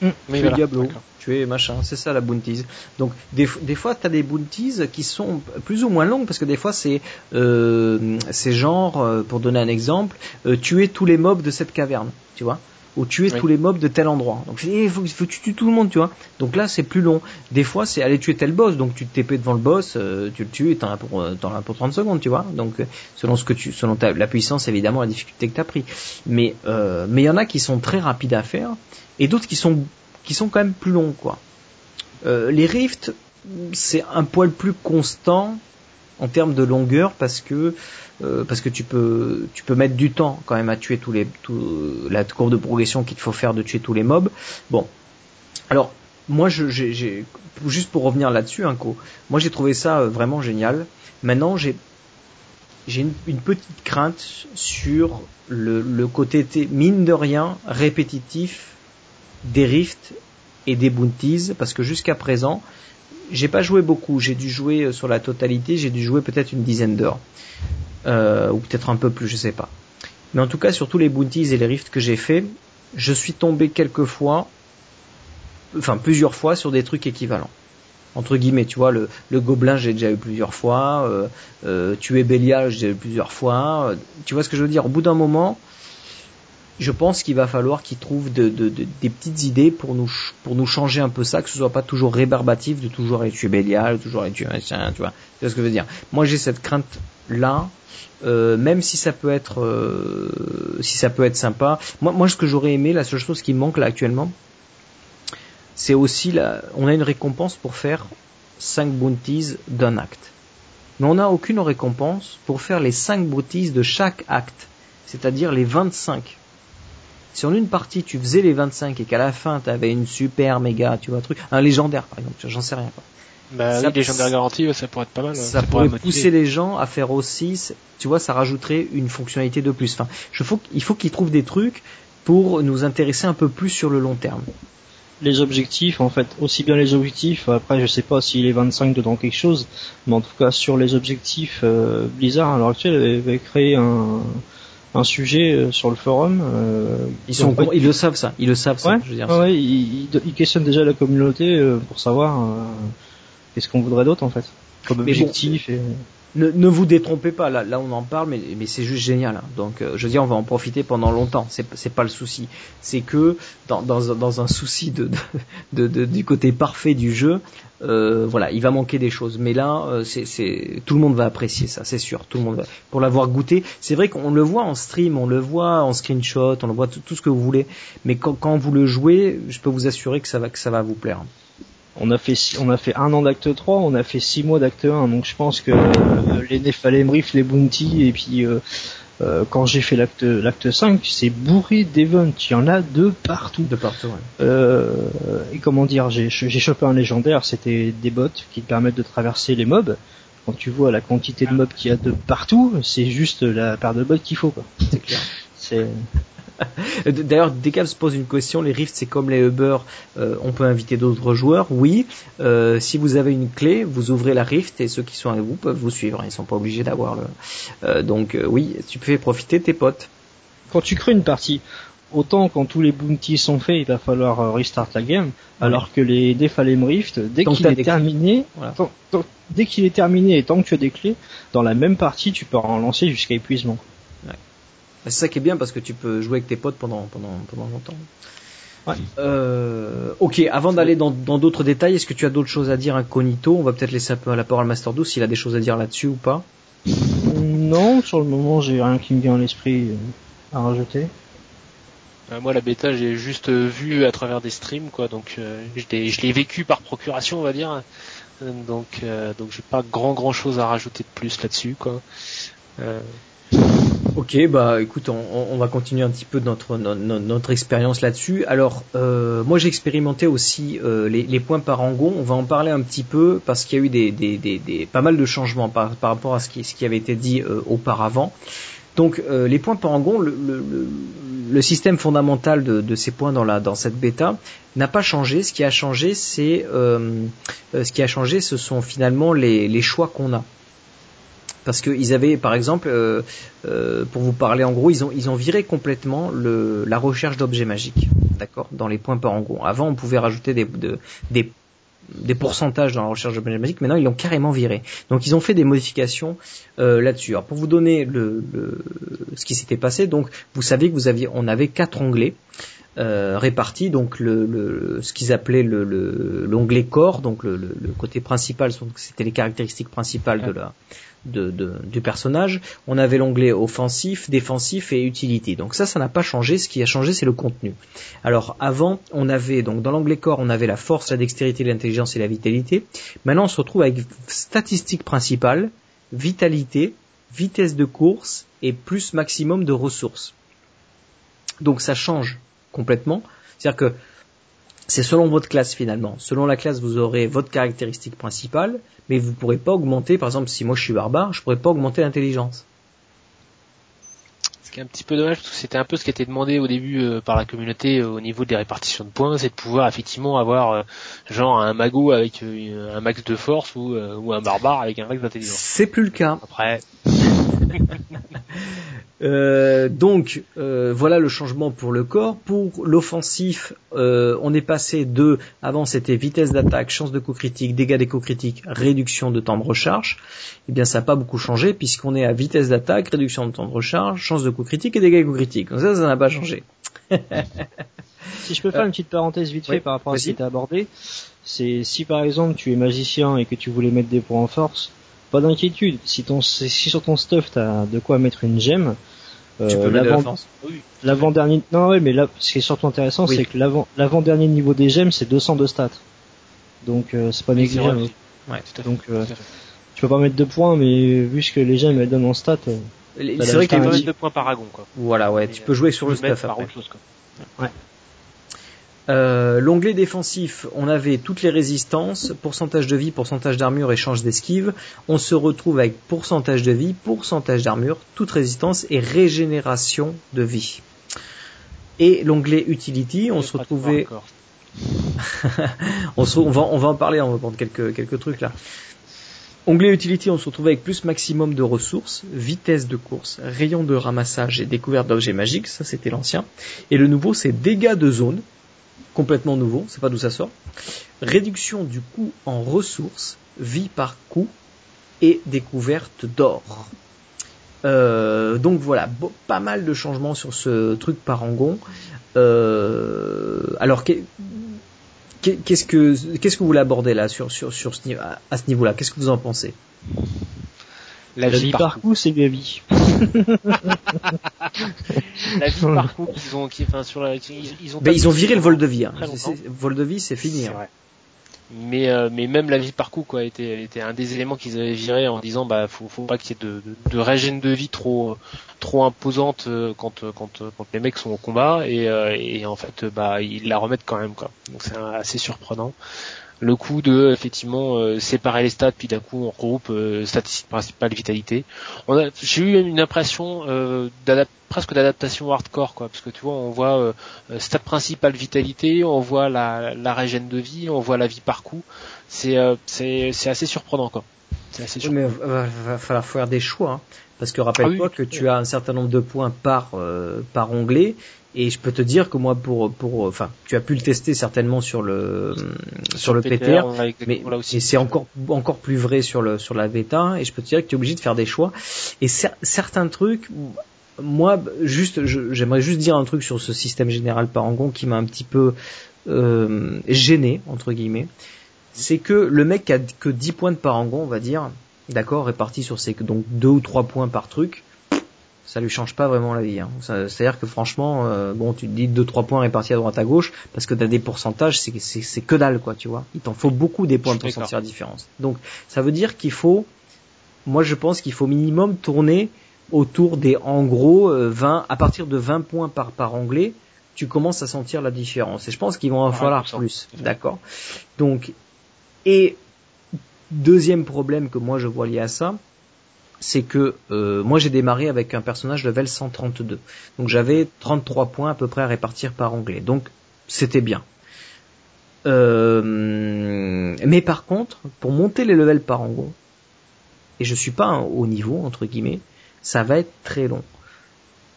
Mmh. tuer Diablo, tuer machin, c'est ça la bounties. Donc des, des fois t'as des bounties qui sont plus ou moins longues parce que des fois c'est euh, c'est genre, euh, pour donner un exemple, tuer tous les mobs de cette caverne, tu vois ou tuer tous les mobs de tel endroit. Donc il faut, faut que tu tues tout le monde, tu vois. Donc là c'est plus long. Des fois c'est aller tuer tel boss, donc tu te TP devant le boss, euh, tu le tues et t'en as pour euh, as pour 30 secondes, tu vois. Donc euh, selon ce que tu selon ta, la puissance évidemment la difficulté que tu as pris. Mais mais il y en a qui sont très rapides à faire et d'autres qui sont qui sont quand même plus longs quoi. les rifts c'est un poil plus constant en termes de longueur parce que euh, parce que tu peux tu peux mettre du temps quand même à tuer tous les la courbe de progression qu'il faut faire de tuer tous les mobs. Bon, alors moi juste pour revenir là-dessus, hein, moi j'ai trouvé ça euh, vraiment génial. Maintenant j'ai j'ai une, petite crainte sur le, le côté mine de rien répétitif des rifts et des bounties parce que jusqu'à présent j'ai pas joué beaucoup, j'ai dû jouer euh, sur la totalité, j'ai dû jouer peut-être une dizaine d'heures euh, ou peut-être un peu plus, je sais pas. Mais en tout cas, sur tous les bounties et les rifts que j'ai fait, je suis tombé quelques fois, enfin plusieurs fois sur des trucs équivalents. Entre guillemets, tu vois, le, le gobelin j'ai déjà eu plusieurs fois, euh, euh, tuer Bélial j'ai eu plusieurs fois. tu vois ce que je veux dire? Au bout d'un moment, je pense qu'il va falloir qu'ils trouvent de, de, des petites idées pour nous pour nous changer un peu ça, que ce soit pas toujours rébarbatif de toujours tuer Bélial, toujours tuer machin, tu vois. Tu vois ce que je veux dire? Moi j'ai cette crainte là euh, même si ça peut être euh, si ça peut être sympa. Moi, moi ce que j'aurais aimé, la seule chose qui me manque là actuellement, c'est aussi la, on a une récompense pour faire 5 bounties d'un acte. Mais on n'a aucune récompense pour faire les 5 bounties de chaque acte, c'est-à-dire les 25. Si en une partie tu faisais les 25 et qu'à la fin tu avais une super méga, tu vois, truc, un légendaire par exemple, j'en sais rien. Quoi. Bah ça, oui, légendaire garantie, ça pourrait être pas mal. Ça, pourrait, pousser les gens à faire aussi, tu vois, ça rajouterait une fonctionnalité de plus. Enfin, je faut, il faut qu'ils trouvent des trucs pour nous intéresser un peu plus sur le long terme. Les objectifs, en fait, aussi bien les objectifs, après je sais pas s'il est 25 dedans quelque chose, mais en tout cas sur les objectifs, euh, Blizzard à l'heure actuelle avait créé un, un sujet euh, sur le forum. Euh, ils sont, ils le savent ça, ils le savent ça. je veux dire. Ouais, ils, ils, questionnent déjà la communauté euh, pour savoir qu'est-ce qu'on voudrait d'autre en fait comme objectif et ne, ne, vous détrompez pas, là, là on en parle, mais, mais c'est juste génial. Hein. Donc, euh, je veux dire, on va en profiter pendant longtemps. C'est, c'est pas le souci. C'est que dans, dans, dans un souci de, de, de, du côté parfait du jeu, euh, voilà, il va manquer des choses. Mais là, euh, c'est, tout le monde va apprécier ça, c'est sûr. Tout le monde va, pour l'avoir goûté. C'est vrai qu'on le voit en stream, on le voit en screenshot, on le voit tout, ce que vous voulez. Mais quand, quand vous le jouez, je peux vous assurer que ça va, que ça va vous plaire on a fait on a fait un an d'acte 3, on a fait six mois d'acte 1, donc je pense que euh, les Nephalem les Bounty et puis euh, quand j'ai fait l'acte l'acte 5, c'est bourré d'events. Il y en a de partout. De partout. Ouais. Euh, et comment dire, j'ai j'ai chopé un légendaire. C'était des bots qui te permettent de traverser les mobs. Quand tu vois la quantité de mobs qu'il y a de partout, c'est juste la paire de bots qu'il faut. quoi. C'est clair. D'ailleurs, Decal se pose une question. Les rifts, c'est comme les Uber. euh, on peut inviter d'autres joueurs. Oui. Euh, si vous avez une clé, vous ouvrez la rift et ceux qui sont avec vous peuvent vous suivre. Ils sont pas obligés d'avoir le. Euh, donc euh, oui, tu peux profiter de tes potes. quand tu crées une partie, autant quand tous les bounties sont faits, il va falloir restart la game, alors que les Defalem Rift, dès qu'il est terminé, Voilà. tant- tant- dès qu'il est terminé et tant que tu as des clés, dans la même partie, tu peux en lancer jusqu'à épuisement. C'est ça qui est bien parce que tu peux jouer avec tes potes pendant pendant pendant longtemps. Ouais. Euh, ok, avant d'aller dans dans d'autres détails, est-ce que tu as d'autres choses à dire incognito? On va peut-être laisser un peu la parole à Master 12 s'il a des choses à dire là-dessus ou pas. Non, sur le moment, j'ai rien qui me vient à l'esprit euh, à rajouter. Euh, moi, la bêta, j'ai juste euh, vu à travers des streams, quoi. Donc, euh, je l'ai- vécu par procuration, on va dire. Donc, euh, donc, j'ai pas grand grand chose à rajouter de plus là-dessus, quoi. Ok, bah écoute, on, on- va continuer un petit peu notre no- no- notre expérience là-dessus. Alors, euh, moi j'ai expérimenté aussi euh, les, les points par angon. On va en parler un petit peu parce qu'il y a eu des, des, des, des- pas mal de changements par, par rapport à ce qui, ce qui avait été dit euh, auparavant. Donc euh, les points par angon, le, le, le- le système fondamental de, de ces points dans la dans cette bêta n'a pas changé. Ce qui a changé, c'est euh, euh, ce qui a changé, ce sont finalement les, les choix qu'on a. Parce qu'ils avaient, par exemple, euh, euh, pour vous parler en gros, ils ont ils ont viré complètement le, la recherche d'objets magiques, d'accord, dans les points par angon. Avant, on pouvait rajouter des de- des des pourcentages dans la recherche d'objets magiques. Maintenant, ils l'ont carrément viré. Donc, ils ont fait des modifications euh, là-dessus. Alors, pour vous donner le, le ce qui s'était passé, donc vous savez que vous aviez, on avait quatre onglets. euh, répartis donc le, le ce qu'ils appelaient le le- l'onglet corps donc le, le, le côté principal c'était les caractéristiques principales de la de, de- du personnage. On avait l'onglet offensif, défensif et utilité. Donc ça, ça n'a pas changé. Ce qui a changé, c'est le contenu. Alors avant, on avait donc dans l'onglet corps, on avait la force, la dextérité, l'intelligence et la vitalité. Maintenant, on se retrouve avec statistiques principales, vitalité, vitesse de course et plus maximum de ressources. Donc ça change complètement. C'est-à-dire que c'est selon votre classe finalement. Selon la classe, vous aurez votre caractéristique principale, mais vous pourrez pas augmenter, par exemple, si moi je suis barbare, je pourrais pas augmenter l'intelligence. Ce qui est un petit peu dommage parce que c'était un peu ce qui était demandé au début euh, par la communauté euh, au niveau des répartitions de points, c'est de pouvoir effectivement avoir euh, genre un mago avec un max de force ou, ou un barbare avec un max d'intelligence. C'est plus le cas. Après, Euh, donc euh, voilà le changement pour le corps. Pour l'offensif, euh, on est passé de avant c'était vitesse d'attaque, chance de coup critique, dégâts des coups critiques, réduction de temps de recharge. Eh bien ça n'a pas beaucoup changé puisqu'on est à vitesse d'attaque, réduction de temps de recharge, chance de coup critique et dégâts des coups critiques. Donc ça ça n'a pas changé. Si je peux faire une petite parenthèse vite fait oui, par rapport à ce qui était abordé, c'est si par exemple tu es magicien et que tu voulais mettre des points en force, pas d'inquiétude. Si ton si sur ton stuff t'as de quoi mettre une gemme, tu euh, de l'avant- l'avant dernier non ouais mais là ce qui est surtout intéressant Oui. c'est que l'avant l'avant dernier niveau des gemmes c'est 200 de stats. Donc euh, c'est pas Oui, négligeable. Ouais. tout à fait. Donc euh, Tout à fait. tu peux pas mettre de points mais vu ce que les gemmes elles donnent en stats, euh, C'est vrai qu'il y a une- mettre deux points par dragon, quoi. voilà ouais, Mais, tu peux jouer sur tu le stuff par après. autre chose, quoi. Euh, L'onglet défensif, on avait toutes les résistances, pourcentage de vie, pourcentage d'armure, échange d'esquive. On se retrouve avec pourcentage de vie, pourcentage d'armure, toute résistance et régénération de vie. Et l'onglet utility, on se retrouvait, on, se- on va, on va en parler, on va prendre quelques, quelques trucs là. Onglet utility, on se retrouve avec plus maximum de ressources, vitesse de course, rayon de ramassage et découverte d'objets magiques, ça c'était l'ancien. Et le nouveau c'est dégâts de zone, complètement nouveau, c'est pas d'où ça sort. Réduction du coût en ressources, vie par coût et découverte d'or. Euh, donc voilà, pas mal de changements sur ce truc parangon. Euh, alors qu'est- qu'est- qu'est-ce que qu'est-ce que vous voulez aborder là sur sur sur à ce niveau-là? Qu'est-ce que vous en pensez? La, vie par coup. c'est la vie. La vie par coup qu'ils ont, qui, enfin, sur la, ils, ils ont. Ils ont tapé viré le vol de vie. Hein. Vol de vie, c'est fini. Hein. vrai. mais euh, mais même la vie par coup quoi était était un des éléments qu'ils avaient viré en disant bah faut faut pas qu'il y ait de, de, de régène de vie trop trop imposante euh, quand quand quand les mecs sont au combat et et en fait bah ils la remettent quand même quoi donc c'est assez surprenant le coup de effectivement euh, séparer les stats puis d'un coup on regroupe euh, statistique principale vitalité on a j'ai eu une impression euh, presque d'adaptation hardcore quoi parce que tu vois on voit euh, stat principale vitalité on voit la, la régène de vie on voit la vie par coup c'est c'est c'est assez surprenant quoi c'est assez surprenant. mais va, va, falloir faire des choix hein. parce que rappelle-toi ah que tu as un certain nombre de points par par onglet et je peux te dire que moi, pour, pour, enfin, tu as pu le tester certainement sur le, sur, le PTR, mais, c'est encore, encore plus vrai sur le, sur la bêta. Et je peux te dire que tu es obligé de faire des choix. Et certains trucs, moi, juste, j'aimerais juste dire un truc sur ce système général Parangon qui m'a un petit peu euh, gêné entre guillemets. C'est que le mec a que 10 points de Parangon, on va dire, d'accord, répartis sur ses donc deux ou trois points par truc ça lui change pas vraiment la vie. Hein. C'est-à-dire que franchement, euh, bon, tu te dis deux trois points répartis à droite à gauche parce que t'as des pourcentages, c'est c'est que dalle quoi, tu vois. Il t'en faut beaucoup des points pour sentir la différence. Donc ça veut dire qu'il faut, moi je pense qu'il faut minimum tourner autour des en gros 20 euh, à partir de 20 points par par anglais, tu commences à sentir la différence. Et je pense qu'il va en falloir plus, d'accord. Donc et deuxième problème que moi je vois lié à ça, c'est que euh, moi j'ai démarré avec un personnage level 132. Donc j'avais 33 points à peu près à répartir par onglet. Donc c'était bien. Euh, mais par contre, pour monter les levels par onglet, et je suis pas au niveau entre guillemets, ça va être très long.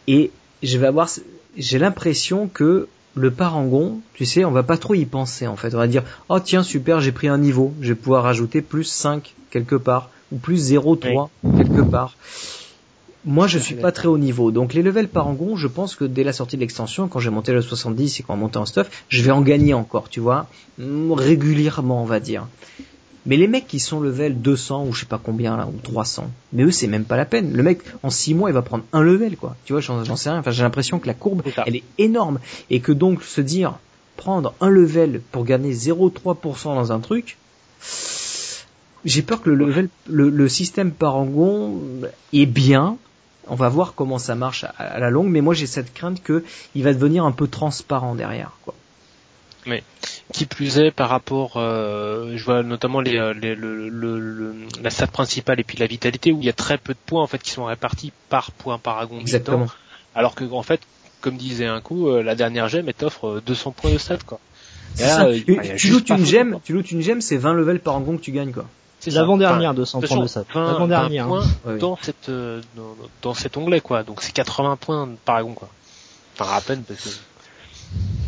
Et je vais avoir, j'ai l'impression que le parangon, tu sais, on va pas trop y penser en fait. On va dire, oh tiens super, j'ai pris un niveau, je vais pouvoir rajouter plus 5 quelque part ou plus 0,3 quelque part. Moi, je suis pas très haut niveau. Donc, les levels parangon, je pense que dès la sortie de l'extension, quand j'ai monté le 70 et quand on monté en stuff, je vais en gagner encore, tu vois, mm, régulièrement, on va dire. Mais les mecs qui sont level 200 ou je sais pas combien là, ou 300, mais eux c'est même pas la peine. Le mec en 6 mois il va prendre un level quoi. Tu vois, j'en sais rien. Enfin j'ai l'impression que la courbe elle est énorme et que donc se dire prendre un level pour gagner 0,3% dans un truc, j'ai peur que le level, le, système Parangon est bien. On va voir comment ça marche à, la longue, mais moi j'ai cette crainte que il va devenir un peu transparent derrière. Quoi. Mais qui plus est par rapport, euh, je vois notamment les, euh, les, le, le, la stat principale et puis la vitalité où il y a très peu de points en fait qui sont répartis par point Paragon. Exactement. alors que en fait, comme disait un coup, euh, la dernière gemme elle t'offre 200 points de stat quoi. tu, loot une gemme, tu loot une gemme, c'est 20 levels par angon que tu gagnes quoi. C'est l'avant-dernière de 100 points de ça. L'avant-dernière. Hein. dans cette euh, dans, cet onglet quoi. Donc c'est 80 points par Paragon quoi. Enfin à peine parce que.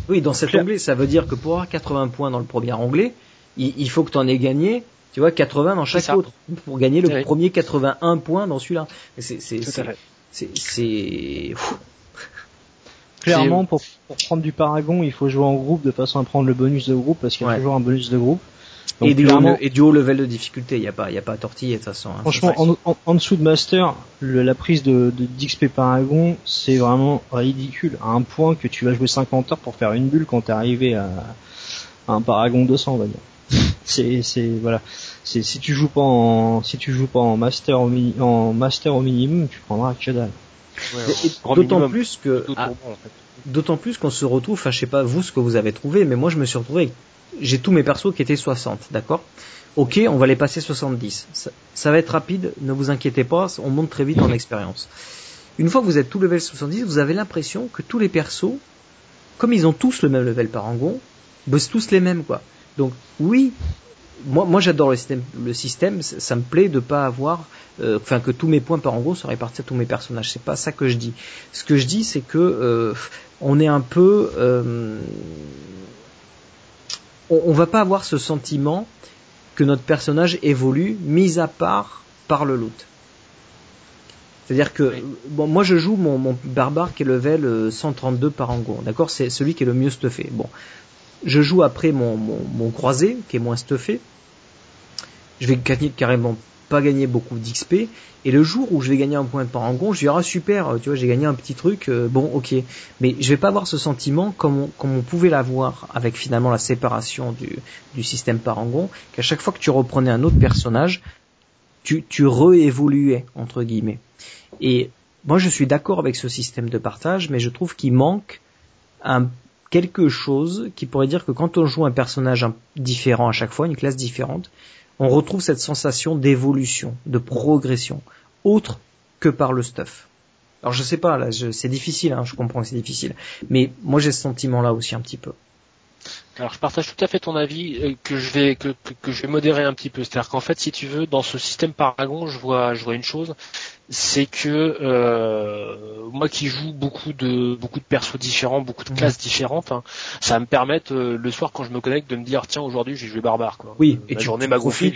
Oui, dans cet onglet, ça veut dire que pour avoir 80 points dans le premier onglet, il, faut que tu en aies gagné, tu vois, 80 dans chaque autre pour gagner le premier 81 points dans celui-là. C'est c'est c'est Clairement, pour, pour prendre du Paragon, il faut jouer en groupe de façon à prendre le bonus de groupe parce qu'il y a toujours un bonus de groupe et, du haut, et, du haut, level de difficulté, il n'y a pas, il y a pas à tortiller de toute façon. Hein, Franchement, en, en, dessous de Master, le, la prise de, de d'XP Paragon, c'est vraiment ridicule. À un point que tu vas jouer 50 heures pour faire une bulle quand t'es arrivé à, à un Paragon 200, on va dire. c'est, c'est, voilà. C'est, si tu joues pas en, si tu joues pas en Master au, en master au minimum, tu prendras que dalle. d'autant plus que, d'autant plus qu'on se retrouve, enfin je sais pas vous ce que vous avez trouvé, mais moi je me suis retrouvé avec j'ai tous mes persos qui étaient 60, d'accord? Ok, on va les passer 70. Ça, va être rapide, ne vous inquiétez pas, on monte très vite en expérience. Une fois que vous êtes tout level 70, vous avez l'impression que tous les persos, comme ils ont tous le même level parangon, bossent tous les mêmes quoi. Donc oui, moi, moi j'adore le système, le système, ça me plaît de pas avoir, euh, enfin que tous mes points parangon soient répartis à tous mes personnages. C'est pas ça que je dis. Ce que je dis, c'est que euh, on est un peu euh, on, on va pas avoir ce sentiment que notre personnage évolue, mis à part par le loot. C'est-à-dire que bon, moi je joue mon, mon, barbare qui est level 132 euh, par angon, d'accord? C'est celui qui est le mieux stuffé. Bon, je joue après mon, mon, mon croisé qui est moins stuffé. Je vais gagner carrément pas gagner beaucoup d'XP. Et le jour où je vais gagner un point de parangon, je dirai ah, super, tu vois, j'ai gagné un petit truc, euh, bon ok. Mais je vais pas avoir ce sentiment comme on, comme on pouvait l'avoir avec finalement la séparation du, du système parangon, qu'à chaque fois que tu reprenais un autre personnage, tu, tu réévoluais entre guillemets. Et moi je suis d'accord avec ce système de partage, mais je trouve qu'il manque un quelque chose qui pourrait dire que quand on joue un personnage différent à chaque fois, une classe différente, on retrouve cette sensation d'évolution, de progression, autre que par le stuff. Alors je sais pas, là, c'est difficile, hein, je comprends que c'est difficile, mais moi j'ai ce sentiment-là aussi un petit peu. Alors je partage tout à fait ton avis euh, que je vais que, que, je vais modérer un petit peu. C'est-à-dire qu'en fait, si tu veux, dans ce système Paragon, je vois je vois une chose, c'est que euh, moi qui joue beaucoup de beaucoup de persos différents, beaucoup de mhm. classes différentes, hein, ça va me permettre euh, le soir quand je me connecte de me dire tiens aujourd'hui j'ai joué barbare quoi. Oui, et tu journée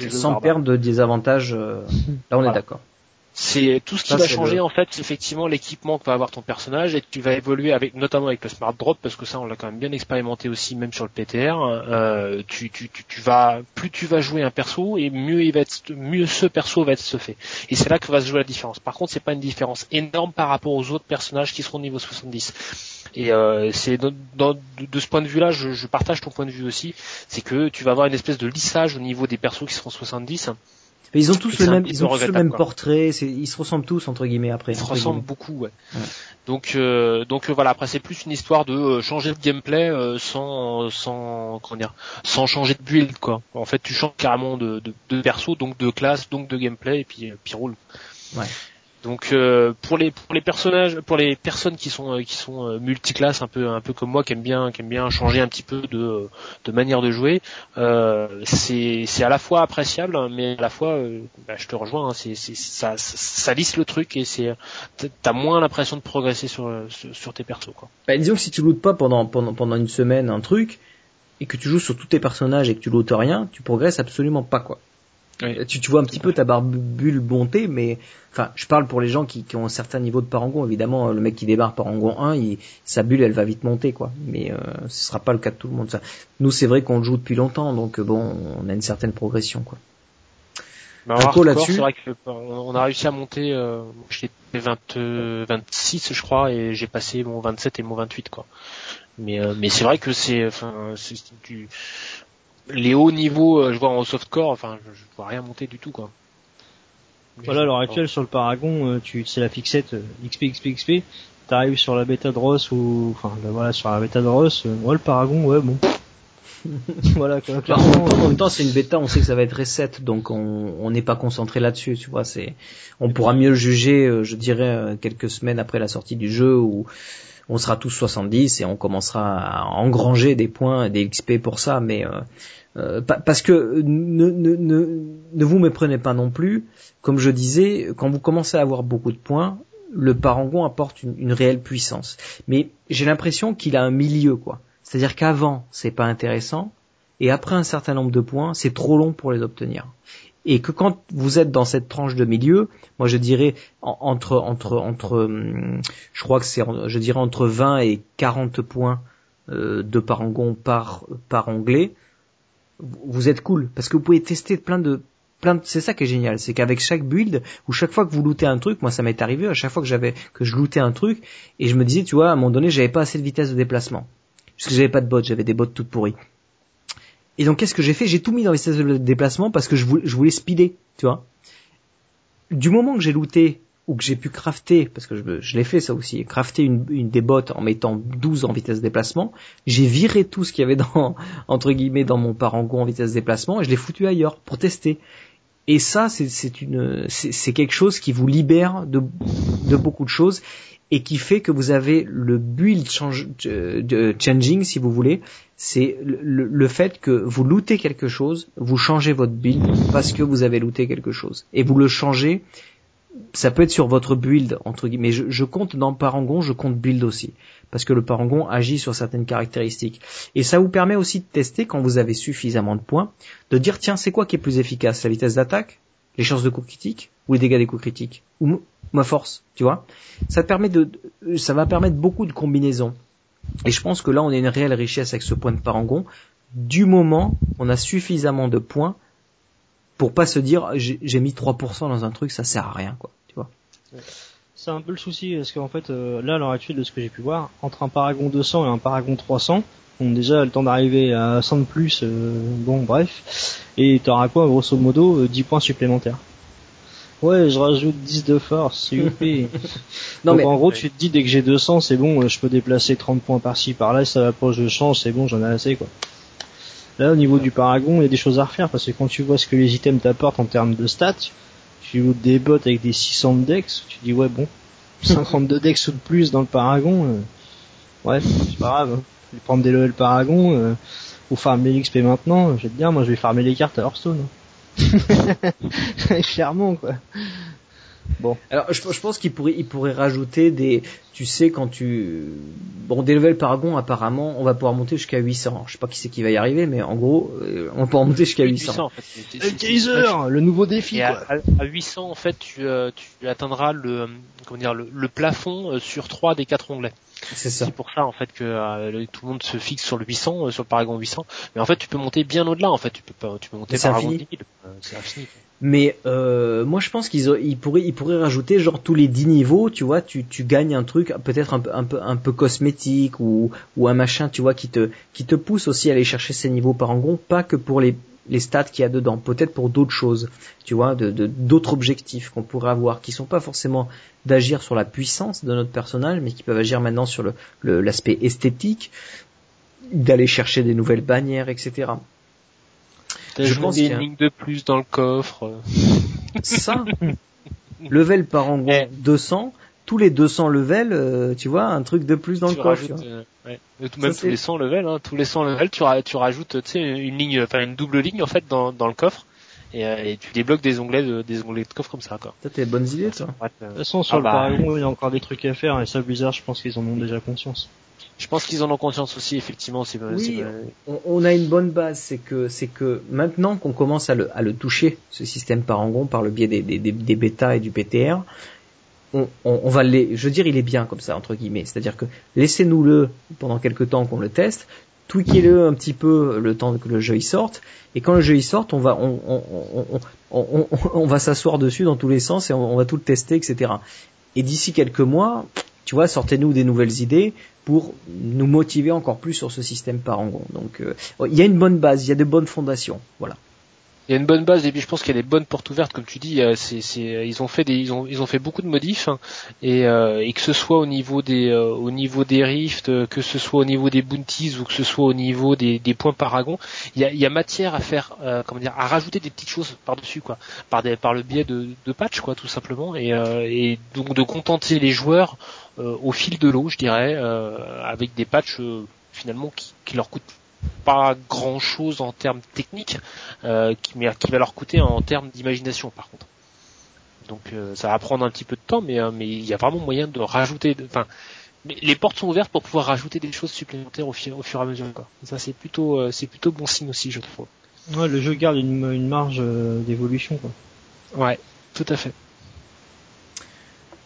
sans perdre des avantages. là on est d'accord. C'est tout ce qui va changer en fait, c'est effectivement l'équipement que va avoir ton personnage et tu vas évoluer avec notamment avec le smart drop parce que ça on l'a quand même bien expérimenté aussi même sur le PTR. Euh, tu, tu, tu, vas plus tu vas jouer un perso et mieux il va être mieux ce perso va être se fait. Et c'est là que va se jouer la différence. Par contre c'est pas une différence énorme par rapport aux autres personnages qui seront niveau 70. Et euh, c'est de, de, ce point de vue-là, je, je partage ton point de vue aussi, c'est que tu vas avoir une espèce de lissage au niveau des persos qui seront 70 ils ont tous le même, ils ont tous le même portrait. Ils se ressemblent tous entre guillemets après. Ils se ressemblent beaucoup, ouais. Donc, euh, donc euh, voilà. Après, c'est plus une histoire de euh, changer de gameplay sans, sans, comment dire, sans changer de build, quoi. En fait, tu changes carrément de, de, de perso, donc de classe, donc de gameplay, et puis, puis roule. Ouais. Donc euh, pour les pour les personnages, pour les personnes qui sont euh, qui sont euh, multiclasses un peu un peu comme moi qui aiment bien qui aiment bien changer un petit peu de de manière de jouer, c'est c'est à la fois appréciable mais à la fois bah, je te rejoins, hein, c'est ça ça lisse le truc et c'est t'as moins l'impression de progresser sur, sur, tes persos quoi. Bah, disons que si tu lootes pas pendant pendant pendant une semaine un truc et que tu joues sur tous tes personnages et que tu lootes rien, tu progresses absolument pas quoi. Tu, tu vois un petit peu ta barbule bonté, mais enfin, je parle pour les gens qui, qui, ont un certain niveau de parangon. Évidemment, le mec qui débarque parangon 1, il, sa bulle, elle va vite monter, quoi. Mais euh, ce sera pas le cas de tout le monde. Ça. Nous, c'est vrai qu'on le joue depuis longtemps, donc bon, on a une certaine progression, quoi. Bah, là-dessus. C'est vrai qu'on a réussi à monter. Euh, J'étais 20, 26, je crois, et j'ai passé mon 27 et mon 28, quoi. Mais euh, mais c'est vrai que c'est, enfin, c'est du les hauts niveaux, euh, je vois en softcore, enfin, je, je vois rien monter du tout, quoi. voilà, à l'heure actuelle, sur le Paragon, euh, tu, c'est la fixette XP, XP, XP. T'arrives sur la bêta de Ross ou, enfin, voilà, sur la bêta de Ross, euh, le Paragon, ouais, bon. voilà, quoi, En même temps, c'est une bêta, on sait que ça va être reset, donc on n'est pas concentré là-dessus, tu vois, c'est, on pourra mieux juger, je dirais, quelques semaines après la sortie du jeu ou, on sera tous 70 et on commencera à engranger des points, des XP pour ça, mais euh, parce que ne, ne, ne, ne vous méprenez pas non plus, comme je disais, quand vous commencez à avoir beaucoup de points, le parangon apporte une, une réelle puissance. Mais j'ai l'impression qu'il a un milieu, quoi. C'est-à-dire qu'avant, c'est pas intéressant, et après un certain nombre de points, c'est trop long pour les obtenir. Et que quand vous êtes dans cette tranche de milieu, moi je dirais entre entre entre, hum, je crois que c'est, je dirais entre 20 et 40 points euh, de parangon par par onglet, vous êtes cool. Parce que vous pouvez tester plein de plein de, c'est ça qui est génial, c'est qu'avec chaque build ou chaque fois que vous lootez un truc, moi ça m'est arrivé à chaque fois que j'avais que je lootais un truc et je me disais tu vois à un moment donné j'avais pas assez de vitesse de déplacement. Parce que j'avais pas de bots, j'avais des bots toutes pourries. Et donc qu'est-ce que j'ai fait? J'ai tout mis dans les vitesse de déplacement parce que je voulais, speeder, tu vois. Du moment que j'ai looté ou que j'ai pu crafter, parce que je, l'ai fait ça aussi, crafter une, une des bottes en mettant 12 en vitesse de déplacement, j'ai viré tout ce qu'il y avait dans, entre guillemets, dans mon parangon en vitesse de déplacement et je l'ai foutu ailleurs pour tester. Et ça, c'est quelque chose qui vous libère de beaucoup de choses et qui fait que vous avez le build change, de changing, si vous voulez. C'est le, le, fait que vous lootez quelque chose, vous changez votre build parce que vous avez looté quelque chose. Et vous le changez ça peut être sur votre build entre guillemets. Je, je, compte dans Parangon, je compte build aussi parce que le Parangon agit sur certaines caractéristiques et ça vous permet aussi de tester quand vous avez suffisamment de points, de dire tiens c'est quoi qui est plus efficace, la vitesse d'attaque, les chances de coup critique? Ou les dégâts des coups critiques? Ou ma force, tu vois. Ça permet de, ça va permettre beaucoup de combinaisons et je pense que là on a une réelle richesse avec ce point de Parangon du moment on a suffisamment de points pour pas se dire j'ai mis 3% dans un truc, ça sert à rien, quoi. Tu vois. C'est un peu le souci, parce qu'en fait, euh, là, à l'heure actuelle, de ce que j'ai pu voir, entre un Paragon 200 et un Paragon 300, on déjà le temps d'arriver à 100 de plus, euh, bon, bref, et t'auras quoi, grosso modo, 10 points supplémentaires. Ouais, je rajoute 10 de force, c'est non, Donc mais, en gros, tu te dis dès que j'ai 200, c'est bon, je peux déplacer 30 points par-ci, par-là, ça va pas, je change, c'est bon, j'en ai assez, quoi. Là, au niveau du Paragon, il y a des choses à refaire, parce que quand tu vois ce que les items t'apportent en termes de stats, tu joues des bots avec des 600 de dex, tu dis ouais, bon, 52 dex ou de plus dans le Paragon, euh, ouais, c'est pas grave, hein. je vais prendre des levels Paragon, euh, ou farmer l'XP maintenant, je vais te dire, moi je vais farmer les cartes à Hearthstone. Hein. Charmant, quoi. Bon. Alors, je, je pense qu'il pourrait, il pourrait rajouter des, tu sais, quand tu, bon, des levels Paragon, apparemment, on va pouvoir monter jusqu'à 800. Je sais pas qui c'est qui va y arriver, mais en gros, euh, on va pouvoir monter jusqu'à 800. 800 en fait. Le Kaiser, le nouveau défi, quoi. À, 800, en fait, tu, euh, tu atteindras le, comment dire, le, le plafond euh, sur 3 des 4 onglets. C'est ça. C'est pour ça en fait que euh, tout le monde se fixe sur le 800, euh, sur le Paragon 800. Mais en fait, tu peux monter bien au-delà. En fait, tu peux pas, tu peux monter 10 euh, C'est infini. Mais euh, moi, je pense qu'ils ils pourraient, ils pourraient rajouter genre tous les 10 niveaux, tu vois, tu, tu gagnes un truc peut-être un peu, un peu, un peu cosmétique ou, ou un machin, tu vois, qui te, qui te pousse aussi à aller chercher ces niveaux Paragon, pas que pour les les stats qu'il y a dedans, peut-être pour d'autres choses, tu vois, de d'autres objectifs qu'on pourrait avoir, qui sont pas forcément d'agir sur la puissance de notre personnage, mais qui peuvent agir maintenant sur l'aspect le, l'aspect esthétique, d'aller chercher des nouvelles bannières, etc. Je pense qu'il y a une ligne de plus dans le coffre. Ça, level par an 200, tous les 200 levels, euh, tu vois, un truc de plus dans le coffre. Euh, ouais. Même tous les 100 levels, hein, tous les 100 levels, tu, tu rajoutes, tu sais, une ligne, enfin une double ligne en fait dans, dans le coffre. Et, euh, et, tu débloques des onglets de, des onglets de coffre comme ça quoi. T'as des bonnes idées toi. De toute façon sur ah le bah... il y a encore des trucs à faire et ça bizarre, je pense qu'ils en ont déjà conscience. Je pense qu'ils en ont conscience aussi effectivement. C'est, oui, on, on, a une bonne base, c'est que c'est que maintenant qu'on commence à le, à le toucher ce système parangon par le biais des, des, des, des bêtas et du PTR, on, on, va les, je veux dire, il est bien comme ça entre guillemets. C'est-à-dire que laissez-nous-le pendant quelques temps qu'on le teste, tweakez-le un petit peu le temps que le jeu y sorte, et quand le jeu y sorte, on va, on, on, on va s'asseoir dessus dans tous les sens et on, va tout le tester, etc. Et d'ici quelques mois, tu vois, sortez-nous des nouvelles idées pour nous motiver encore plus sur ce système parangon. Donc, euh, il y a une bonne base, il y a de bonnes fondations, voilà il y a une bonne base et puis je pense qu'il y a des bonnes portes ouvertes comme tu dis c'est c'est ils ont fait des ils ont ils ont fait beaucoup de modifs hein, et euh, et que ce soit au niveau des euh, au niveau des rifts que ce soit au niveau des bounties ou que ce soit au niveau des, des points paragon il y a, il y a matière à faire euh, comment dire à rajouter des petites choses par dessus quoi par des par le biais de, de patch quoi tout simplement et et donc de contenter les joueurs au fil de l'eau je dirais avec des patchs finalement qui, qui leur coûtent pas grand chose en termes techniques, euh, qui, mais qui va leur coûter en termes d'imagination par contre. Donc euh, ça va prendre un petit peu de temps, mais euh, mais il y a vraiment moyen de rajouter, enfin les portes sont ouvertes pour pouvoir rajouter des choses supplémentaires au, fur, au fur et à mesure. Quoi. ça c'est plutôt c'est plutôt bon signe aussi je trouve. Ouais, le jeu garde une, une marge d'évolution quoi. Ouais, tout à fait.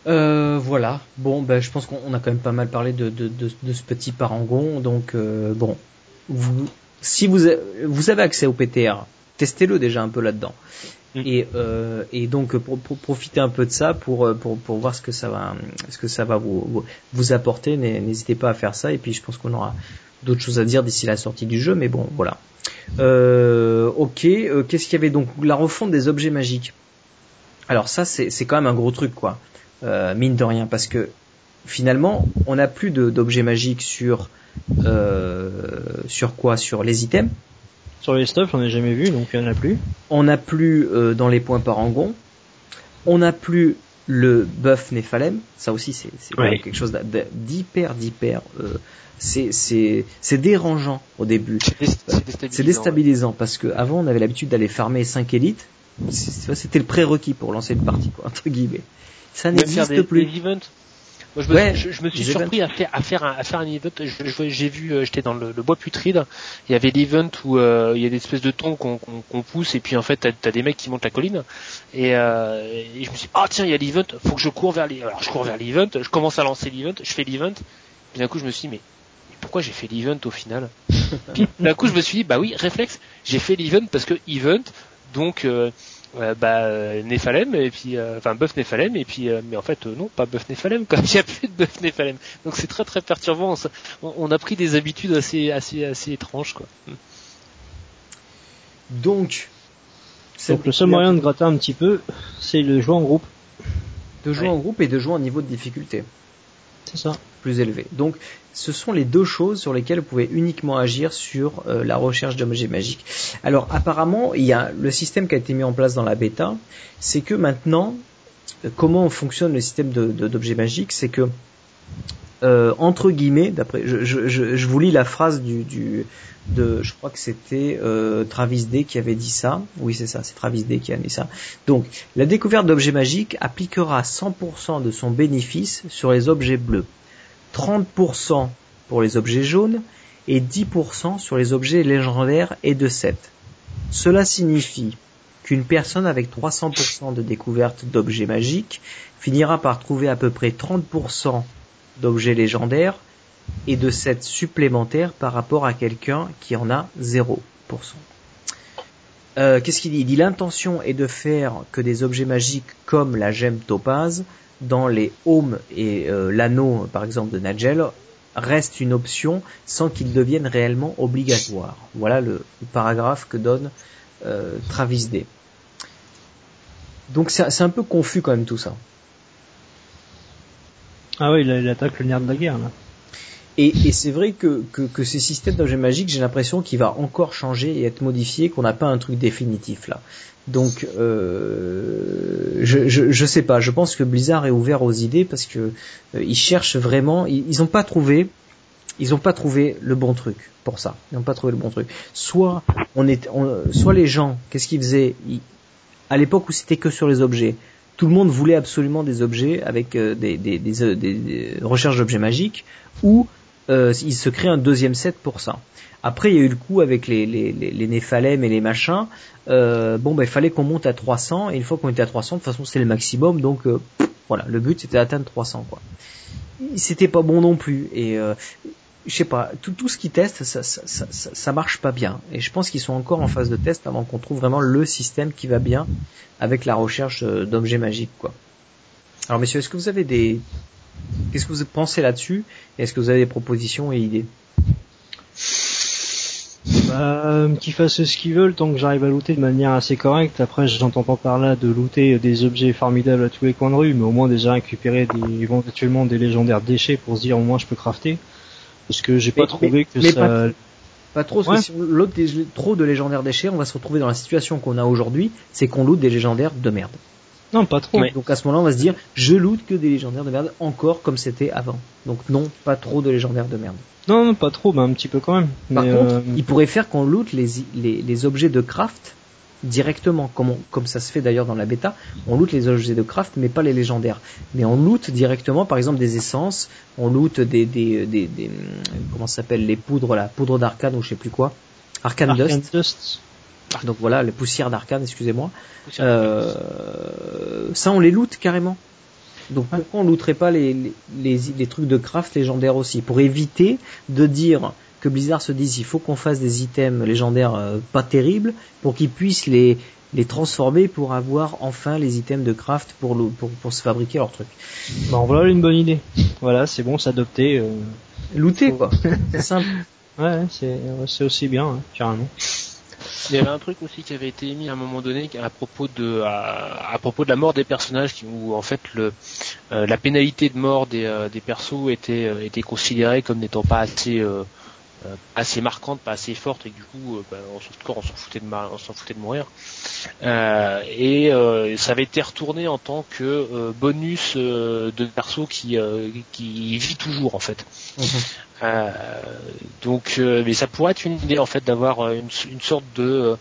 Euh, voilà. Bon, ben, je pense qu'on a quand même pas mal parlé de, de, de, de ce petit parangon. Donc, euh, bon, vous, si vous, vous avez accès au PTR, testez-le déjà un peu là-dedans. Mm. Et, euh, et donc pour, pour, profiter un peu de ça pour, euh, pour, pour voir ce que ça va ce que ça va vous, vous apporter n'hésitez pas à faire ça. Et puis je pense qu'on aura d'autres choses à dire d'ici la sortie du jeu mais bon voilà. Euh, ok euh, qu'est-ce qu'il y avait donc? La refonte des objets magiques. Alors ça c'est quand même un gros truc quoi. Euh, mine de rien parce que finalement on n'a plus d'objets magiques sur sur quoi Sur les items. Sur les stuff, on n'a jamais vu, donc il n'y en a plus. On n'a plus euh, dans les points parangon. On n'a plus le buff Nephalem. Ça aussi, c'est quelque chose d'hyper, d'hyper. Euh, c'est dérangeant au début. C'est déstabilisant, parce que avant on avait l'habitude d'aller farmer 5 élites. C'était le prérequis pour lancer une partie, quoi, entre guillemets. Ça n'existe plus. Moi, je, me, je, me suis surpris à faire, à faire un, à faire un event. J'ai vu, euh, j'étais dans le, bois putride. Il y avait l'event où euh, il y a des espèces de tons qu'on pousse et puis en fait t'as as des mecs qui montent la colline. Et, euh, et je me suis, dit, ah tiens, il y a l'event. Faut que je cours vers l'event. Alors je cours vers l'event. Je commence à lancer l'event. Je fais l'event. Puis d'un coup je me suis dit, mais pourquoi j'ai fait l'event au final Puis d'un coup je me suis dit, bah oui, réflexe. J'ai fait l'event parce que event Donc euh, bah Néphalem et puis euh, enfin bœuf Néphalem et puis euh, mais en fait non pas bœuf Néphalem comme il n'y a plus de bœuf Néphalem donc c'est très très perturbant. On, on, a pris des habitudes assez assez assez étranges quoi. Donc donc le seul moyen de gratter un petit peu c'est le jouer en groupe. De jouer en groupe et de jouer en niveau de difficulté c'est ça plus élevé donc ce sont les deux choses sur lesquelles vous pouvez uniquement agir sur euh, la recherche d'objets magiques. Alors apparemment, il y a le système qui a été mis en place dans la bêta, c'est que maintenant, euh, comment fonctionne le système d'objets magiques, c'est que euh, entre guillemets, d'après, je, vous lis la phrase du, de, je crois que c'était Travis Day qui avait dit ça. Oui, c'est ça, c'est Travis Day qui a mis ça. Donc, la découverte d'objets magiques appliquera 100% de son bénéfice sur les objets bleus. 30% pour les objets jaunes et 10% sur les objets légendaires et de 7. Cela signifie qu'une personne avec 300% de découverte d'objets magiques finira par trouver à peu près 30% d'objets légendaires et de 7 supplémentaires par rapport à quelqu'un qui en a 0%. Euh, Qu'est-ce qu'il dit? Il dit l'intention est de faire que des objets magiques comme la gemme topaz dans les homes et euh, l'anneau, par exemple, de Nagel, reste une option sans qu'il devienne réellement obligatoire. Voilà le, paragraphe que donne euh, Travis Day. Donc c'est un peu confus quand même tout ça. Ah oui, il, attaque le nerf de la guerre là. Et, c'est vrai que, que, ces systèmes d'objets magiques, j'ai l'impression qu'il va encore changer et être modifié, qu'on n'a pas un truc définitif là. Donc, euh, je, je, sais pas. Je pense que Blizzard est ouvert aux idées parce que euh, ils cherchent vraiment. Ils n'ont pas trouvé. Ils n'ont pas trouvé le bon truc pour ça. Ils n'ont pas trouvé le bon truc. Soit on est, soit les gens, qu'est-ce qu'ils faisaient? À l'époque où c'était que sur les objets, tout le monde voulait absolument des objets avec euh, des, des, des, des, recherches d'objets magiques, ou euh, ils se créent un deuxième set pour ça. Après, il y a eu le coup avec les, les, les, les et les machins. Euh, bon, ben, il fallait qu'on monte à 300, et une fois qu'on était à 300, de toute façon, c'est le maximum, donc euh, voilà, le but c'était d'atteindre 300, quoi. C'était pas bon non plus, et euh, je sais pas, tout, ce qu'ils testent, ça, marche pas bien. Et je pense qu'ils sont encore en phase de test avant qu'on trouve vraiment le système qui va bien avec la recherche d'objets magiques, quoi. Alors, messieurs, est-ce que vous avez des, qu'est-ce que vous pensez là-dessus? Est-ce que vous avez des propositions et idées? Bah, qu'ils fassent ce qu'ils veulent tant que j'arrive à looter de manière assez correcte. Après, j'entends pas par là de looter des objets formidables à tous les coins de rue, mais au moins déjà récupérer des, éventuellement des légendaires déchets pour se dire au moins je peux crafter. Parce que j'ai pas trouvé que ça... Pas, trop, parce que si on loot trop de légendaires déchets, on va se retrouver dans la situation qu'on a aujourd'hui, c'est qu'on loot des légendaires de merde. Non, pas trop. Donc à ce moment-là, on va se dire, je loot que des légendaires de merde, encore comme c'était avant. Donc non, pas trop de légendaires de merde. Non, non, pas trop, mais un petit peu quand même. Par contre, euh, il pourrait faire qu'on loot les, les, les, objets de craft directement, comme, comme ça se fait d'ailleurs dans la bêta. On loot les objets de craft, mais pas les légendaires. Mais on loot directement, par exemple, des essences, on loot des, des, des, des comment ça s'appelle, les poudres, la poudre d'arcane ou je sais plus quoi. Arcane, Dust. Donc voilà, les poussières d'arcane, excusez-moi. Euh, ça, on les loot carrément. Donc pourquoi on looterait pas les, les, les, trucs de craft légendaires aussi? Pour éviter de dire que Blizzard se dise il faut qu'on fasse des items légendaires euh, pas terribles pour qu'ils puissent les, les transformer pour avoir enfin les items de craft pour, pour, pour se fabriquer leur truc. Bon voilà une bonne idée. Voilà, c'est bon, s'adopter. Euh... Looter quoi. c'est simple. Ouais, c'est aussi bien, hein, carrément. Il y avait un truc aussi qui avait été émis à un moment donné à propos de à, propos de la mort des personnages où en fait le euh, la pénalité de mort des, euh, des persos était euh, était considérée comme n'étant pas assez assez marquante, pas assez forte et du coup bah, on s'en foutait de on s'en foutait de mourir. et ça avait été retourné en tant que bonus de perso qui qui vit toujours en fait. Mhm. Euh, donc, euh, mais ça pourrait être une idée en fait d'avoir euh, une, sorte de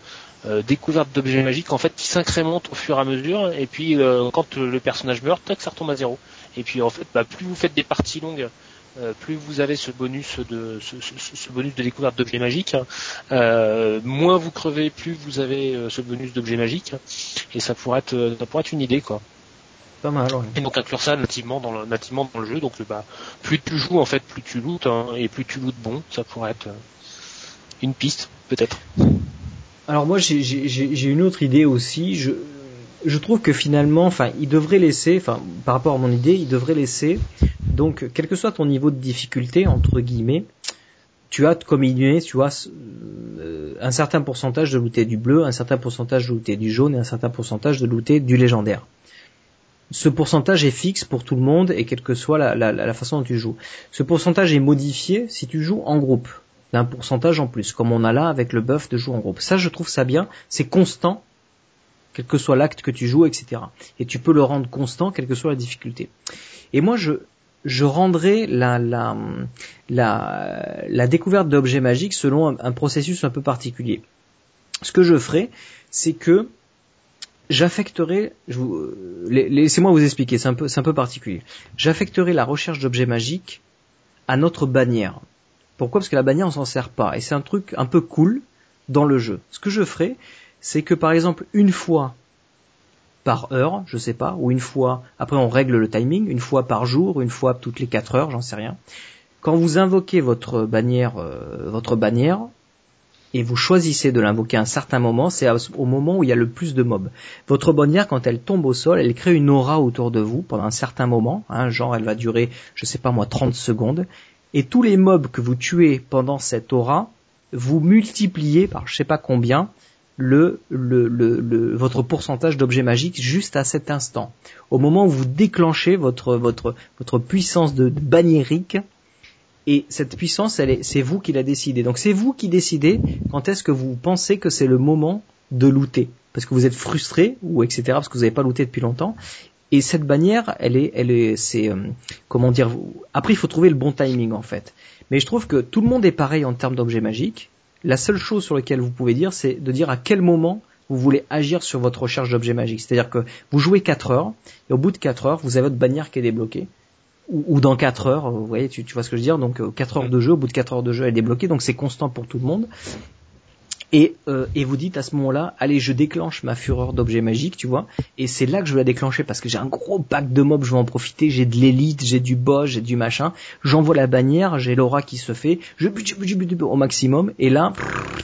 découverte d'objets magiques en fait qui s'incrémente au fur et à mesure et puis quand le personnage meurt tac ça retombe à zéro et puis en fait bah, plus vous faites des parties longues plus vous avez ce bonus de ce, bonus de découverte d'objets magiques moins vous crevez plus vous avez ce bonus d'objets magiques et ça pourrait être ça pourrait être une idée quoi pas mal, Et donc inclure ça nativement dans le, nativement dans le jeu. Donc bah, plus tu joues en fait, plus tu lootes hein, et plus tu lootes bon. Ça pourrait être euh, une piste peut-être. Alors moi j'ai une autre idée aussi. Je, je trouve que finalement, enfin, il devrait laisser, enfin, par rapport à mon idée, il devrait laisser, donc, quel que soit ton niveau de difficulté, entre guillemets, tu as comme idée, tu vois, euh, un certain pourcentage de looter du bleu, un certain pourcentage de looter du jaune et un certain pourcentage de looter du légendaire. Ce pourcentage est fixe pour tout le monde et quelle que soit la, la, la façon dont tu joues. Ce pourcentage est modifié si tu joues en groupe d'un pourcentage en plus, comme on a là avec le buff de jouer en groupe. Ça, je trouve ça bien, c'est constant quel que soit l'acte que tu joues, etc. Et tu peux le rendre constant, quelle que soit la difficulté. Et moi, je, rendrai la, découverte d'objets magiques selon un, processus un peu particulier. Ce que je ferai, c'est que j'affecterai, laissez-moi vous expliquer, c'est un peu, un peu particulier. J'affecterai la recherche d'objets magiques à notre bannière. Pourquoi? Parce que la bannière on s'en sert pas et c'est un truc un peu cool dans le jeu. Ce que je ferai, c'est que par exemple une fois par heure, je sais pas, ou une fois, après on règle le timing, une fois par jour, une fois toutes les quatre heures, j'en sais rien. Quand vous invoquez votre bannière, euh, votre bannière, et vous choisissez de l'invoquer à un certain moment, c'est au moment où il y a le plus de mobs. Votre bannière, quand elle tombe au sol, elle crée une aura autour de vous pendant un certain moment, hein, genre elle va durer, je sais pas moi, 30 secondes, et tous les mobs que vous tuez pendant cette aura, vous multipliez par je sais pas combien, le, le, le, votre pourcentage d'objets magiques juste à cet instant. Au moment où vous déclenchez votre, votre, votre puissance de, banniérique, et cette puissance, c'est vous qui la décidez. Donc c'est vous qui décidez quand est-ce que vous pensez que c'est le moment de looter. Parce que vous êtes frustré, ou etc., parce que vous n'avez pas looté depuis longtemps. Et cette bannière, elle est, elle est, c'est, euh, comment dire, après il faut trouver le bon timing en fait. Mais je trouve que tout le monde est pareil en termes d'objets magiques la seule chose sur laquelle vous pouvez dire, c'est de dire à quel moment vous voulez agir sur votre recherche d'objets magiques. C'est-à-dire que vous jouez 4 heures, et au bout de 4 heures, vous avez votre bannière qui est débloquée. Ou, dans 4 heures, vous voyez, tu, tu, vois ce que je veux dire, donc 4 euh, heures de jeu, au bout de 4 heures de jeu, elle est débloquée, donc c'est constant pour tout le monde. Et, euh, et vous dites à ce moment-là, allez, je déclenche ma fureur d'objets magiques, tu vois. Et c'est là que je vais la déclencher parce que j'ai un gros pack de mobs, je vais en profiter. J'ai de l'élite, j'ai du boss, j'ai du machin. J'envoie la bannière, j'ai l'aura qui se fait. Je au maximum. Et là,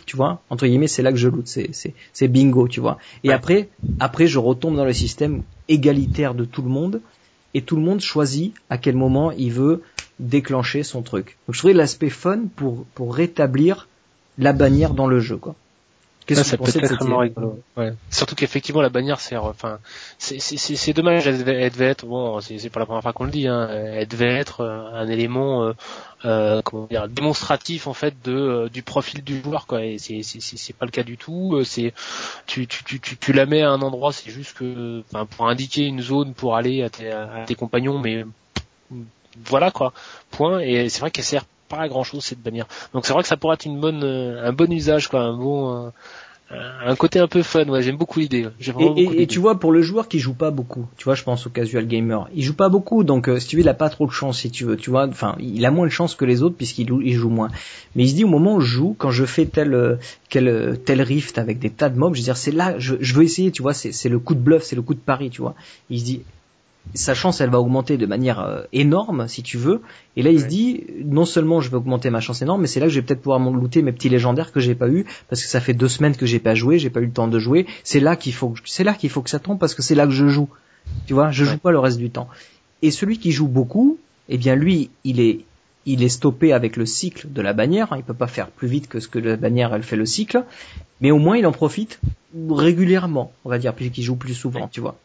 tu vois, entre guillemets, c'est là que je loot. C'est, c'est, c'est bingo, tu vois. Et après, après, je retombe dans le système égalitaire de tout le monde. Et tout le monde choisit à quel moment il veut déclencher son truc. Donc je trouvais l'aspect fun pour, pour rétablir la bannière dans le jeu, quoi. Qu'est-ce que ça peut être extrêmement rigolo. Ouais. Surtout qu'effectivement la bannière c'est enfin c'est dommage elle devait, être bon c'est pas la première fois qu'on le dit hein, elle devait être euh, un élément euh, euh, comment dire démonstratif en fait de euh, du profil du joueur quoi et c'est c'est pas le cas du tout c'est tu, tu tu tu tu la mets à un endroit c'est juste que enfin pour indiquer une zone pour aller à tes, à tes compagnons mais voilà quoi point et c'est vrai qu'elle sert pas grand chose cette bannière. Donc c'est vrai que ça pourrait être une bonne, euh, un bon usage quoi, un bon, euh, un côté un peu fun. Ouais, j'aime beaucoup l'idée. Et, et, tu vois pour le joueur qui joue pas beaucoup, tu vois, je pense au casual gamer, il joue pas beaucoup, donc euh, si tu veux, il a pas trop de chance si tu veux, tu vois. Enfin, il a moins de chance que les autres puisqu'il il joue moins. Mais il se dit au moment où je joue, quand je fais tel quel tel rift avec des tas de mobs, je veux dire c'est là, je, je veux essayer, tu vois, c'est le coup de bluff, c'est le coup de pari, tu vois. Il se dit sa chance elle va augmenter de manière euh, énorme si tu veux. Et là il se dit non seulement je vais augmenter ma chance énorme mais c'est là que je vais peut-être pouvoir looter mes petits légendaires que j'ai pas eu parce que ça fait deux semaines que j'ai pas joué j'ai pas eu le temps de jouer. C'est là qu'il faut c'est là qu'il faut que ça tombe parce que c'est là que je joue. Tu vois je joue pas le reste du temps. Et celui qui joue beaucoup eh bien lui il est il est stoppé avec le cycle de la bannière, il peut pas faire plus vite que ce que la bannière elle fait le cycle, mais au moins il en profite régulièrement, on va dire, puisqu'il joue plus souvent, tu vois.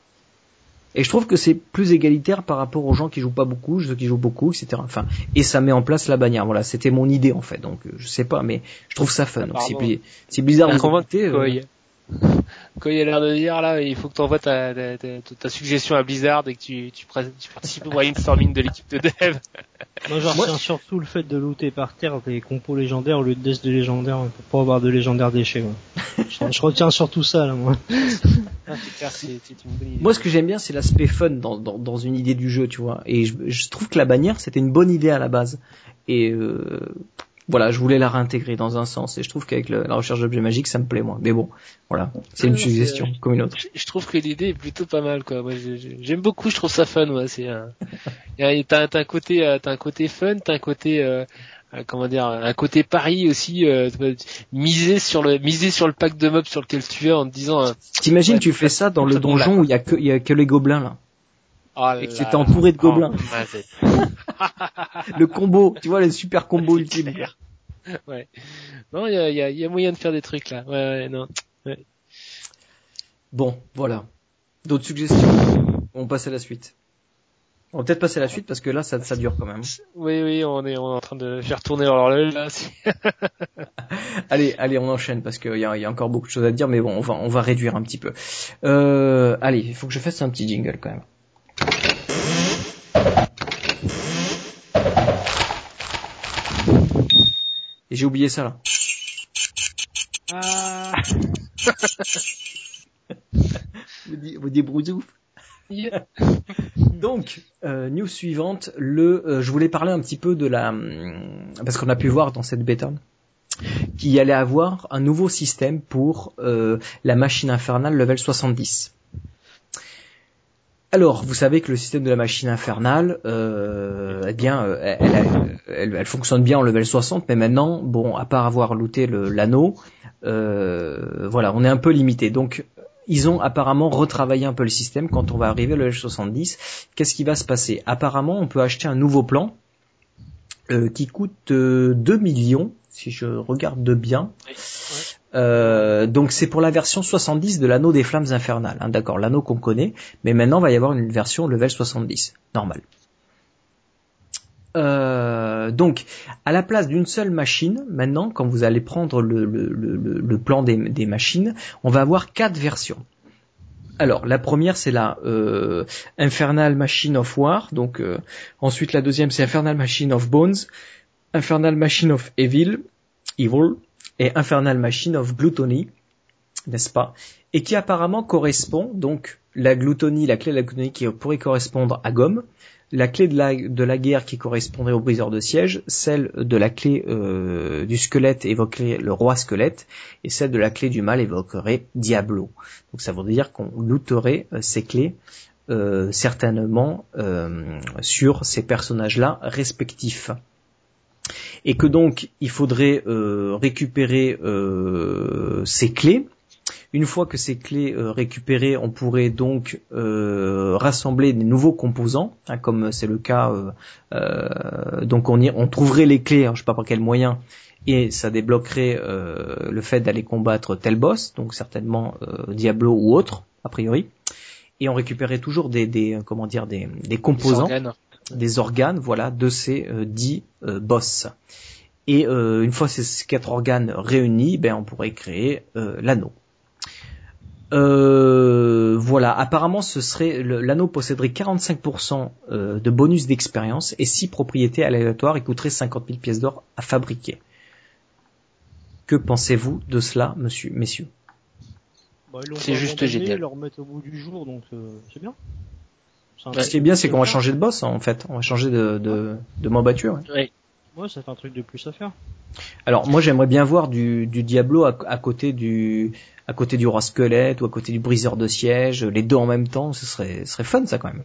Et je trouve que c'est plus égalitaire par rapport aux gens qui jouent pas beaucoup, ceux qui jouent beaucoup, etc. Enfin, et ça met en place la bannière. Voilà, c'était mon idée en fait. Donc, euh, je sais pas, mais je trouve ça fun. Si, si Blizzard vous quand il a l'air de dire là, il faut que tu envoies ta, ta, ta, suggestion à Blizzard et que tu, tu, tu participes au brainstorming de l'équipe de dev. Moi, je retiens surtout le fait de looter par terre des compos légendaires au lieu de death de légendaires pour pas avoir de légendaires déchets. je, retiens surtout ça là, moi. Ah, moi, ce que j'aime bien, c'est l'aspect fun dans, dans, dans, une idée du jeu, tu vois. Et je, je trouve que la bannière, c'était une bonne idée à la base. Et euh, voilà, je voulais la réintégrer dans un sens et je trouve qu'avec la recherche d'objets magiques, ça me plaît moins. Mais bon, voilà, c'est une suggestion comme une autre. Je, trouve que l'idée est plutôt pas mal, quoi. Moi, j'aime beaucoup, je trouve ça fun. Ouais, c'est t'as un côté, euh, t'as un côté fun, t'as un côté euh, euh, comment dire un côté pari aussi euh, miser sur le miser sur le pack de mobs sur lequel tu es en te disant t'imagines tu fais ça dans le donjon où il y a que il y a que les gobelins là oh et que c'était entouré de gobelins oh, le combo tu vois le super combo ultime ouais. Non, il y a, y, a, y a, moyen de faire des trucs là. Ouais, ouais non. Ouais. Bon, voilà. D'autres suggestions? On passe à la suite. On va peut-être passer à la suite parce que là, ça, ça dure quand même. Oui, oui, on est, on est en train de faire tourner l'horloge là. allez, allez, on enchaîne parce qu'il y a, y a encore beaucoup de choses à dire, mais bon, on va, on va réduire un petit peu. Euh, allez, il faut que je fasse un petit jingle quand même. Et j'ai oublié ça là. Ah. vous dites brousouf. Donc, euh, news suivante, le, euh, je voulais parler un petit peu de la, hum, parce qu'on a pu voir dans cette bêta qu'il y allait avoir un nouveau système pour euh, la machine infernale level 70. Alors, vous savez que le système de la machine infernale, euh, eh bien, euh, elle, fonctionne bien en level 60, mais maintenant, bon, à part avoir looté l'anneau, euh, voilà, on est un peu limité. Donc, ils ont apparemment retravaillé un peu le système quand on va arriver au level 70. Qu'est-ce qui va se passer? Apparemment, on peut acheter un nouveau plan qui coûte 2 millions, si je regarde de bien. Euh, donc c'est pour la version 70 de l'anneau des flammes infernales. Hein, D'accord, l'anneau qu'on connaît, mais maintenant il va y avoir une version level 70, normal. Euh, donc, à la place d'une seule machine, maintenant, quand vous allez prendre le, plan des, machines, on va avoir quatre versions. Alors, la première, c'est la euh, Infernal Machine of War. Donc, ensuite, la deuxième, c'est Infernal Machine of Bones, Infernal Machine of Evil, Evil, et Infernal Machine of Gluttony, n'est-ce pas Et qui apparemment correspond, donc la gloutonie, la clé de la gloutonie qui pourrait correspondre à Gomme, la clé de la, de la guerre qui correspondrait au briseur de siège, celle de la clé euh, du squelette évoquerait le roi squelette, et celle de la clé du mal évoquerait Diablo. Donc ça veut dire qu'on looterait euh, ces clés euh, certainement sur ces personnages-là respectifs et que donc il faudrait euh, récupérer euh, ces clés. Une fois que ces clés euh, récupérées, on pourrait donc rassembler des nouveaux composants, hein, comme c'est le cas. donc on, y, on trouverait les clés, hein, je ne sais pas par quel moyen, et ça débloquerait le fait d'aller combattre tel boss, donc certainement Diablo ou autre, a priori. Et on récupérait toujours des, des comment dire des, des composants des organes, voilà, de ces euh, dix euh, boss. Et euh, une fois ces quatre organes réunis, ben on pourrait créer l'anneau. voilà, apparemment ce serait l'anneau posséderait 45% de bonus d'expérience et 6 propriétés aléatoires et coûterait 50 000 pièces d'or à fabriquer. Que pensez-vous de cela, monsieur, messieurs? Bah, C'est juste génial. Ils le remettent au bout du jour, donc c'est bien. Ce qui est bien, c'est qu'on va changer de boss, en fait. On va changer de, de, de mob Ouais. Oui. Ouais, ça fait un truc de plus à faire. Alors, moi, j'aimerais bien voir du, du Diablo à, côté du, à côté du roi squelette ou à côté du briseur de siège, les deux en même temps, ce serait, ce serait fun, ça, quand même.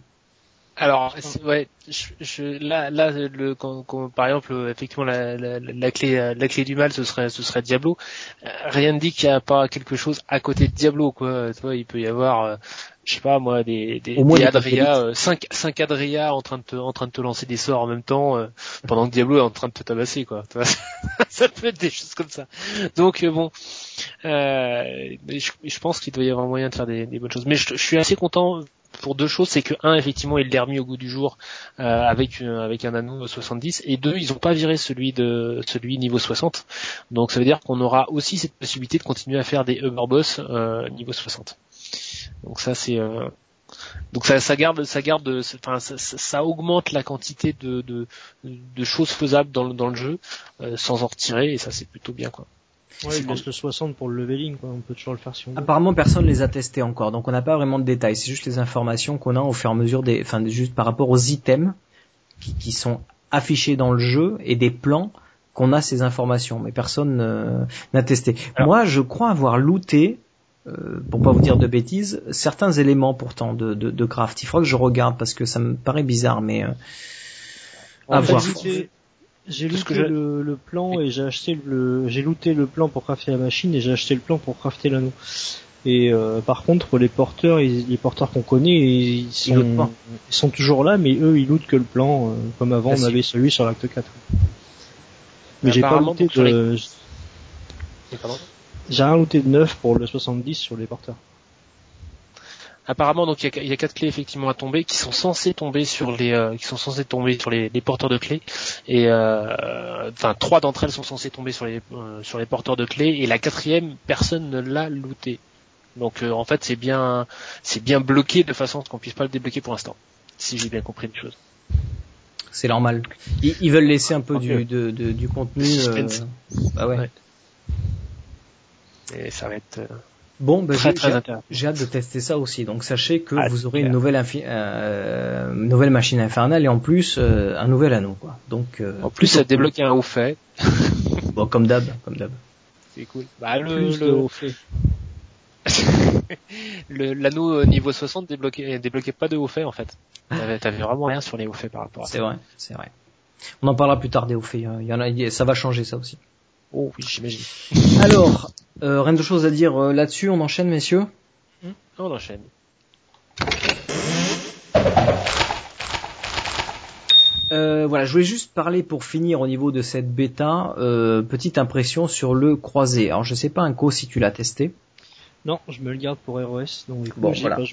Alors, ouais, je, là, là, le, quand, par exemple, effectivement, la, la, la, clé, la clé du mal, ce serait, ce serait Diablo. Euh, rien ne dit qu'il n'y a pas quelque chose à côté de Diablo, quoi. Tu vois, il peut y avoir, euh, je sais pas moi, des, des, des Adria, 5 euh, cinq, Adria en train de te, en train de te lancer des sorts en même temps, pendant que Diablo est en train de te tabasser, quoi. ça peut être des choses comme ça. Donc bon, je, je, pense qu'il doit y avoir moyen de faire des, des bonnes choses. Mais je, je suis assez content pour deux choses, c'est que un effectivement il l'a remis au goût du jour euh, avec euh, avec un anneau 70 et deux ils ont pas viré celui de celui niveau 60 donc ça veut dire qu'on aura aussi cette possibilité de continuer à faire des Uber Boss euh, niveau 60 donc ça c'est donc ça, ça garde ça garde enfin ça, ça, augmente la quantité de, de, de choses faisables dans, dans le jeu sans en retirer et ça c'est plutôt bien quoi Ouais, il laisse le 60 pour le leveling, quoi. On peut toujours le faire si on veut. Apparemment, personne les a testés encore, donc on n'a pas vraiment de détails. C'est juste les informations qu'on a au fur et à mesure des, enfin, juste par rapport aux items qui, qui sont affichés dans le jeu et des plans qu'on a ces informations, mais personne n'a testé. Moi, je crois avoir looté, euh, pour pas vous dire de bêtises, certains éléments pourtant de, de, de craft. Il faudra que je regarde parce que ça me paraît bizarre, mais euh, à voir. J'ai looté le, le, plan et j'ai acheté le, j'ai looté le plan pour crafter la machine et j'ai acheté le plan pour crafter l'anneau. Et euh, par contre, les porteurs, les porteurs qu'on connaît, ils sont, ils sont, toujours là, mais eux, ils lootent que le plan, euh, comme avant, on avait celui sur l'acte 4. Mais j'ai pas looté de... J'ai rien looté de neuf pour le 70 sur les porteurs. Apparemment, donc il y, a, quatre clés effectivement à tomber qui sont censées tomber sur les, euh, qui sont censées tomber sur les, porteurs de clés. Et euh, enfin, trois d'entre elles sont censées tomber sur les, sur les porteurs de clés. Et la quatrième, personne ne l'a looté. Donc euh, en fait c'est bien c'est bien bloqué de façon qu'on puisse pas le débloquer pour l'instant, si j'ai bien compris les choses. C'est normal. Ils, veulent laisser un peu du, de, du contenu. Euh... Bah ouais. Et ça va être. Euh, bon, bah j'ai hâte de tester ça aussi. Donc sachez que ah, vous aurez une nouvelle, euh, nouvelle machine infernale et en plus euh, un nouvel anneau. Quoi. Donc en plus ça débloque un haut fait. bon comme d'hab, comme d'hab. C'est cool. Bah le, le... haut fait. L'anneau niveau 60 débloquait, débloquait pas de haut fait en fait. T'avais vraiment rien sur les hauts faits par rapport à ça. C'est vrai, c'est vrai. On en parlera plus tard des hauts faits. Il y en a, ça va changer ça aussi. Oh oui, j'imagine. Alors, euh, rien de choses à dire euh, là-dessus. On enchaîne, messieurs. Hmm, on enchaîne. Euh, voilà, je voulais juste parler pour finir au niveau de cette bêta, petite impression sur le croisé. Alors je sais pas un co si tu l'as testé. Non, je me le garde pour ROS, donc bon, voilà. pas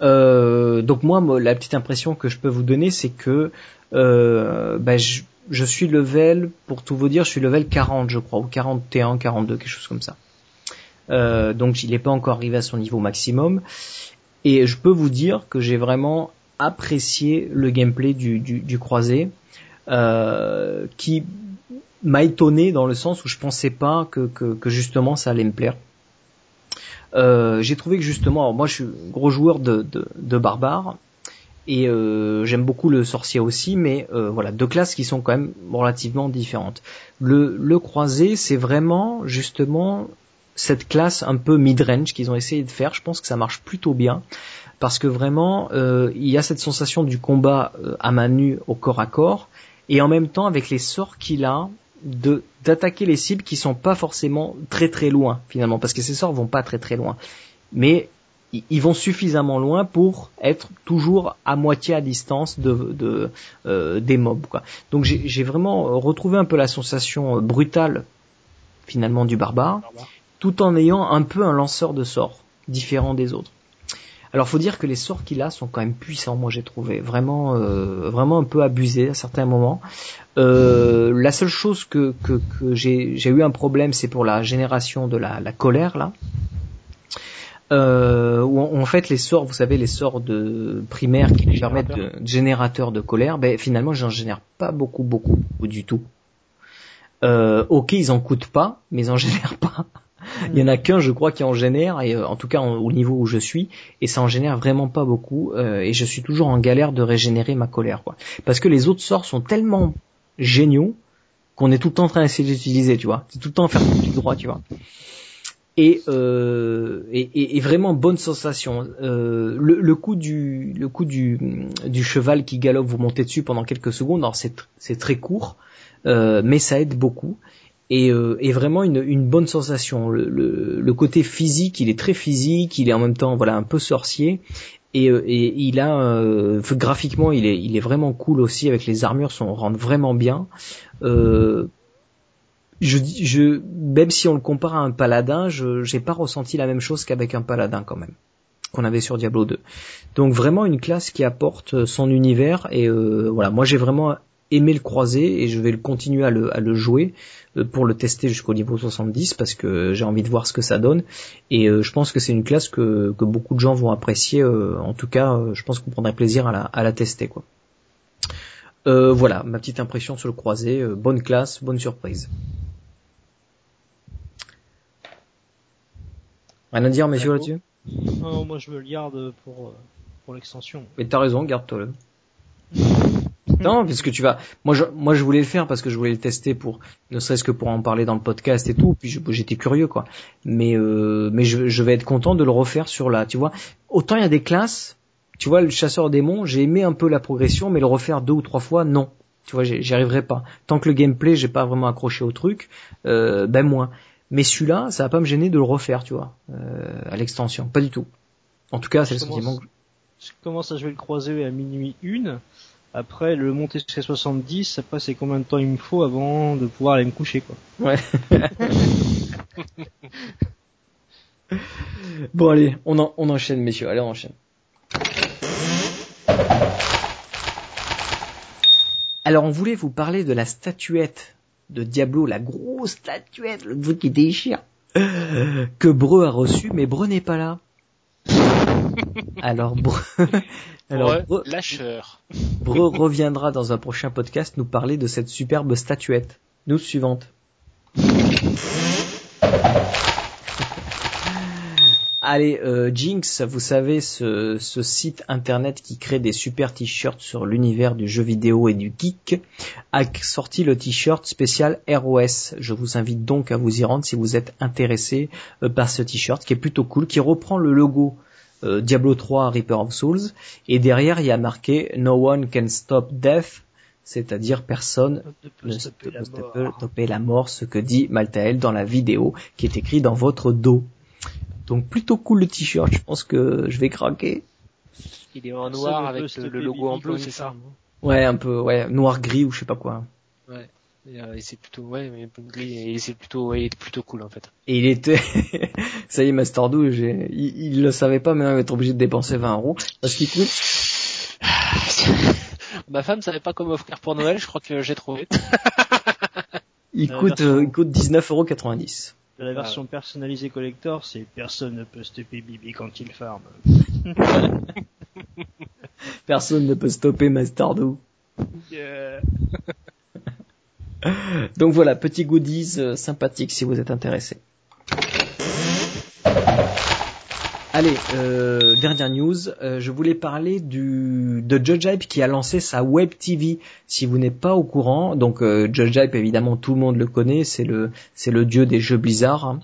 Euh, donc moi, la petite impression que je peux vous donner, c'est que euh, bah, je, je, suis level, pour tout vous dire, je suis level 40, je crois, ou 41, 42, quelque chose comme ça. Euh, donc il n'est pas encore arrivé à son niveau maximum. Et je peux vous dire que j'ai vraiment apprécié le gameplay du, du, du croisé, euh, qui m'a étonné dans le sens où je pensais pas que, que, que justement ça allait me plaire. Euh, j'ai trouvé que justement, moi je suis gros joueur de, de, de barbare et euh, j'aime beaucoup le sorcier aussi, mais euh, voilà deux classes qui sont quand même relativement différentes. Le, le croisé, c'est vraiment justement cette classe un peu mid-range qu'ils ont essayé de faire. Je pense que ça marche plutôt bien parce que vraiment euh, il y a cette sensation du combat euh, à main nue au corps à corps et en même temps avec les sorts qu'il a de d'attaquer les cibles qui sont pas forcément très très loin finalement parce que ces sorts vont pas très très loin mais ils vont suffisamment loin pour être toujours à moitié à distance de, de euh, des mobs quoi. Donc j'ai vraiment retrouvé un peu la sensation brutale finalement du barbare tout en ayant un peu un lanceur de sorts différent des autres. Alors faut dire que les sorts qu'il a sont quand même puissants, moi j'ai trouvé vraiment euh, vraiment un peu abusé à certains moments. Euh, la seule chose que, que, que j'ai eu un problème, c'est pour la génération de la, la colère là. Euh, où en fait les sorts, vous savez les sorts de primaires qui permettent de, générateur de colère, ben finalement j'en génère pas beaucoup beaucoup ou du tout. Euh, ok ils en coûtent pas, mais ils en génèrent pas. Il y en a qu'un, je crois, qui en génère, et euh, en tout cas au niveau où je suis, et ça en génère vraiment pas beaucoup, euh, et je suis toujours en galère de régénérer ma colère, quoi. Parce que les autres sorts sont tellement géniaux qu'on est tout le temps en train d'essayer d'utiliser, tu vois. C'est tout le temps faire tout droit, tu vois. Et, euh, et, et, vraiment bonne sensation. Euh, le, le, coup du le coup du, du cheval qui galope, vous montez dessus pendant quelques secondes. Alors c'est c'est très court, euh, mais ça aide beaucoup et, euh, et vraiment une, une, bonne sensation. Le, le, le, côté physique, il est très physique, il est en même temps voilà un peu sorcier et, euh, et il a euh, graphiquement il est, il est vraiment cool aussi avec les armures sont rendent vraiment bien. Euh, je, je, même si on le compare à un paladin, je j'ai pas ressenti la même chose qu'avec un paladin quand même qu'on avait sur Diablo 2. Donc vraiment une classe qui apporte son univers et euh, voilà, moi j'ai vraiment aimé le croiser et je vais le continuer à le, à le jouer euh, pour le tester jusqu'au niveau 70 parce que j'ai envie de voir ce que ça donne et euh, je pense que c'est une classe que, que beaucoup de gens vont apprécier euh, en tout cas je pense qu'on prendrait plaisir à la, à la tester quoi. Voilà ma petite impression sur le croisé bonne classe bonne surprise. Rien à dire messieurs là-dessus? Non moi je me le garde pour, pour l'extension. Mais t'as raison garde-toi le. non, parce que tu vas. Moi, je, moi, je voulais le faire parce que je voulais le tester pour, ne serait-ce que pour en parler dans le podcast et tout. Puis j'étais curieux, quoi. Mais, euh, mais je, je vais être content de le refaire sur la. Tu vois, autant il y a des classes. Tu vois, le chasseur démon, j'ai aimé un peu la progression, mais le refaire deux ou trois fois, non. Tu vois, j'y arriverai pas. Tant que le gameplay, j'ai pas vraiment accroché au truc, euh, ben moins. Mais celui-là, ça va pas me gêner de le refaire, tu vois, euh, à l'extension. Pas du tout. En tout cas, c'est le sentiment que je commence à jouer le croisé à minuit une. Après, le monter jusqu'à 70, après c'est combien de temps il me faut avant de pouvoir aller me coucher, quoi. Ouais. bon allez, on, on enchaîne messieurs, allez on enchaîne. Alors on voulait vous parler de la statuette de Diablo, la grosse statuette, le truc qui déchire, que Breu a reçu, mais Breu n'est pas là. Alors, Breu, alors lâcheur. Breu reviendra dans un prochain podcast nous parler de cette superbe statuette. Nous suivante. Allez, euh, Jinx, vous savez, ce, ce, site internet qui crée des super t-shirts sur l'univers du jeu vidéo et du geek, a sorti le t-shirt spécial ROS. Je vous invite donc à vous y rendre si vous êtes intéressé euh, par ce t-shirt qui est plutôt cool, qui reprend le logo euh, Diablo 3 Reaper of Souls, et derrière il y a marqué No one can stop death, c'est-à-dire personne ne peut stopper la mort, ce que dit Maltael dans la vidéo qui est écrit dans votre dos. Donc plutôt cool le t-shirt, je pense que je vais craquer. Il est en noir avec le, logo en bleu, c'est ça Ouais, un peu, ouais, noir gris ou je sais pas quoi. Ouais. Et, euh, c'est plutôt, ouais, mais et c'est plutôt, ouais, il est plutôt cool en fait. Et il était, ça y est, Masterdoo, il, il le savait pas, mais il va être obligé de dépenser 20 euros parce qu'il coûte. Ma femme savait pas comment offrir pour Noël, je crois que j'ai trouvé. il coûte, euh, il coûte 19,90 la version personnalisée collector, c'est personne ne peut stopper Bibi quand il farme. personne ne peut stopper Mastardo. Donc voilà, petit goodies euh, sympathique si vous êtes intéressé. Allez, euh, dernière news, euh, je voulais parler de Judge Hype qui a lancé sa web TV. Si vous n'êtes pas au courant, donc euh, Judge Hype évidemment tout le monde le connaît, c'est le dieu des jeux Blizzard. Hein.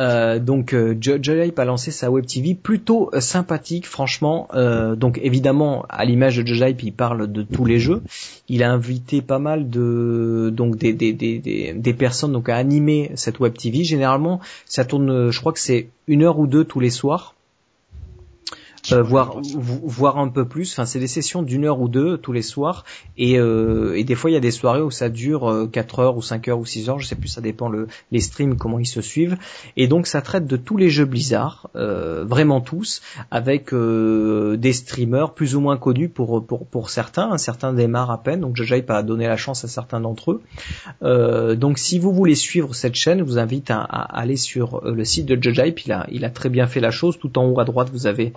Euh, donc euh, Judge Hype a lancé sa web TV plutôt sympathique, franchement. donc évidemment, à l'image de Judge Hype, il parle de tous les jeux. Il a invité pas mal de donc des personnes donc à animer cette web TV. Généralement, ça tourne, je crois que c'est une heure ou deux tous les soirs. Euh, voir voir un peu plus. Enfin, c'est des sessions d'une heure ou deux tous les soirs, et, euh, et des fois il y a des soirées où ça dure euh, 4 heures ou 5 heures ou 6 heures, je sais plus, ça dépend le, les streams comment ils se suivent. Et donc ça traite de tous les jeux Blizzard, euh, vraiment tous, avec euh, des streamers plus ou moins connus pour pour pour certains. Certains démarrent à peine, donc je pas donner la chance à certains d'entre eux. donc si vous voulez suivre cette chaîne, je vous invite à, aller sur le site de Hype. Il a il a très bien fait la chose. Tout en haut à droite, vous avez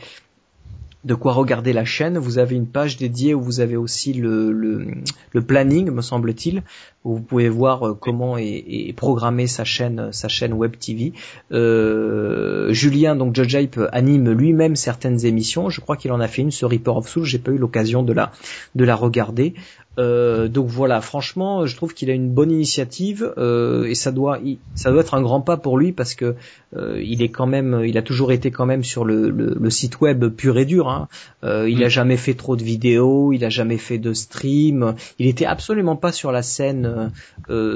de quoi regarder la chaîne. Vous avez une page dédiée où vous avez aussi le, planning, me semble-t-il, où vous pouvez voir euh, comment est, programmer sa chaîne, sa web TV. Euh, Julien, donc Judge Hype, anime lui-même certaines émissions. Je crois qu'il en a fait une sur Reaper of Soul. J'ai pas eu l'occasion de la de la regarder. Euh, donc voilà, franchement, je trouve qu'il a une bonne initiative euh, et ça doit, ça doit être un grand pas pour lui parce que euh, il est quand même, il a toujours été quand même sur le, le, site web pur et dur. Hein. il a mm. jamais fait trop de vidéos, il a jamais fait de stream. Il était absolument pas sur la scène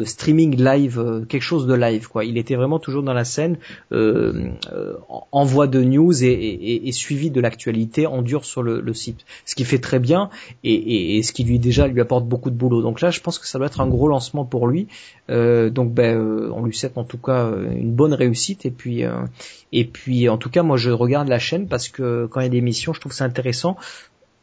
streaming live, quelque chose de live quoi. Il était vraiment toujours dans la scène envoi de news et, et, suivi de l'actualité en dur sur le, le, site, ce qui fait très bien et, et ce qui lui déjà lui a beaucoup de boulot. Donc là, je pense que ça doit être un gros lancement pour lui. Euh, donc ben, euh, on lui souhaite en tout cas euh, une bonne réussite. Et puis, et puis en tout cas, moi je regarde la chaîne parce que quand il y a des missions, je trouve ça intéressant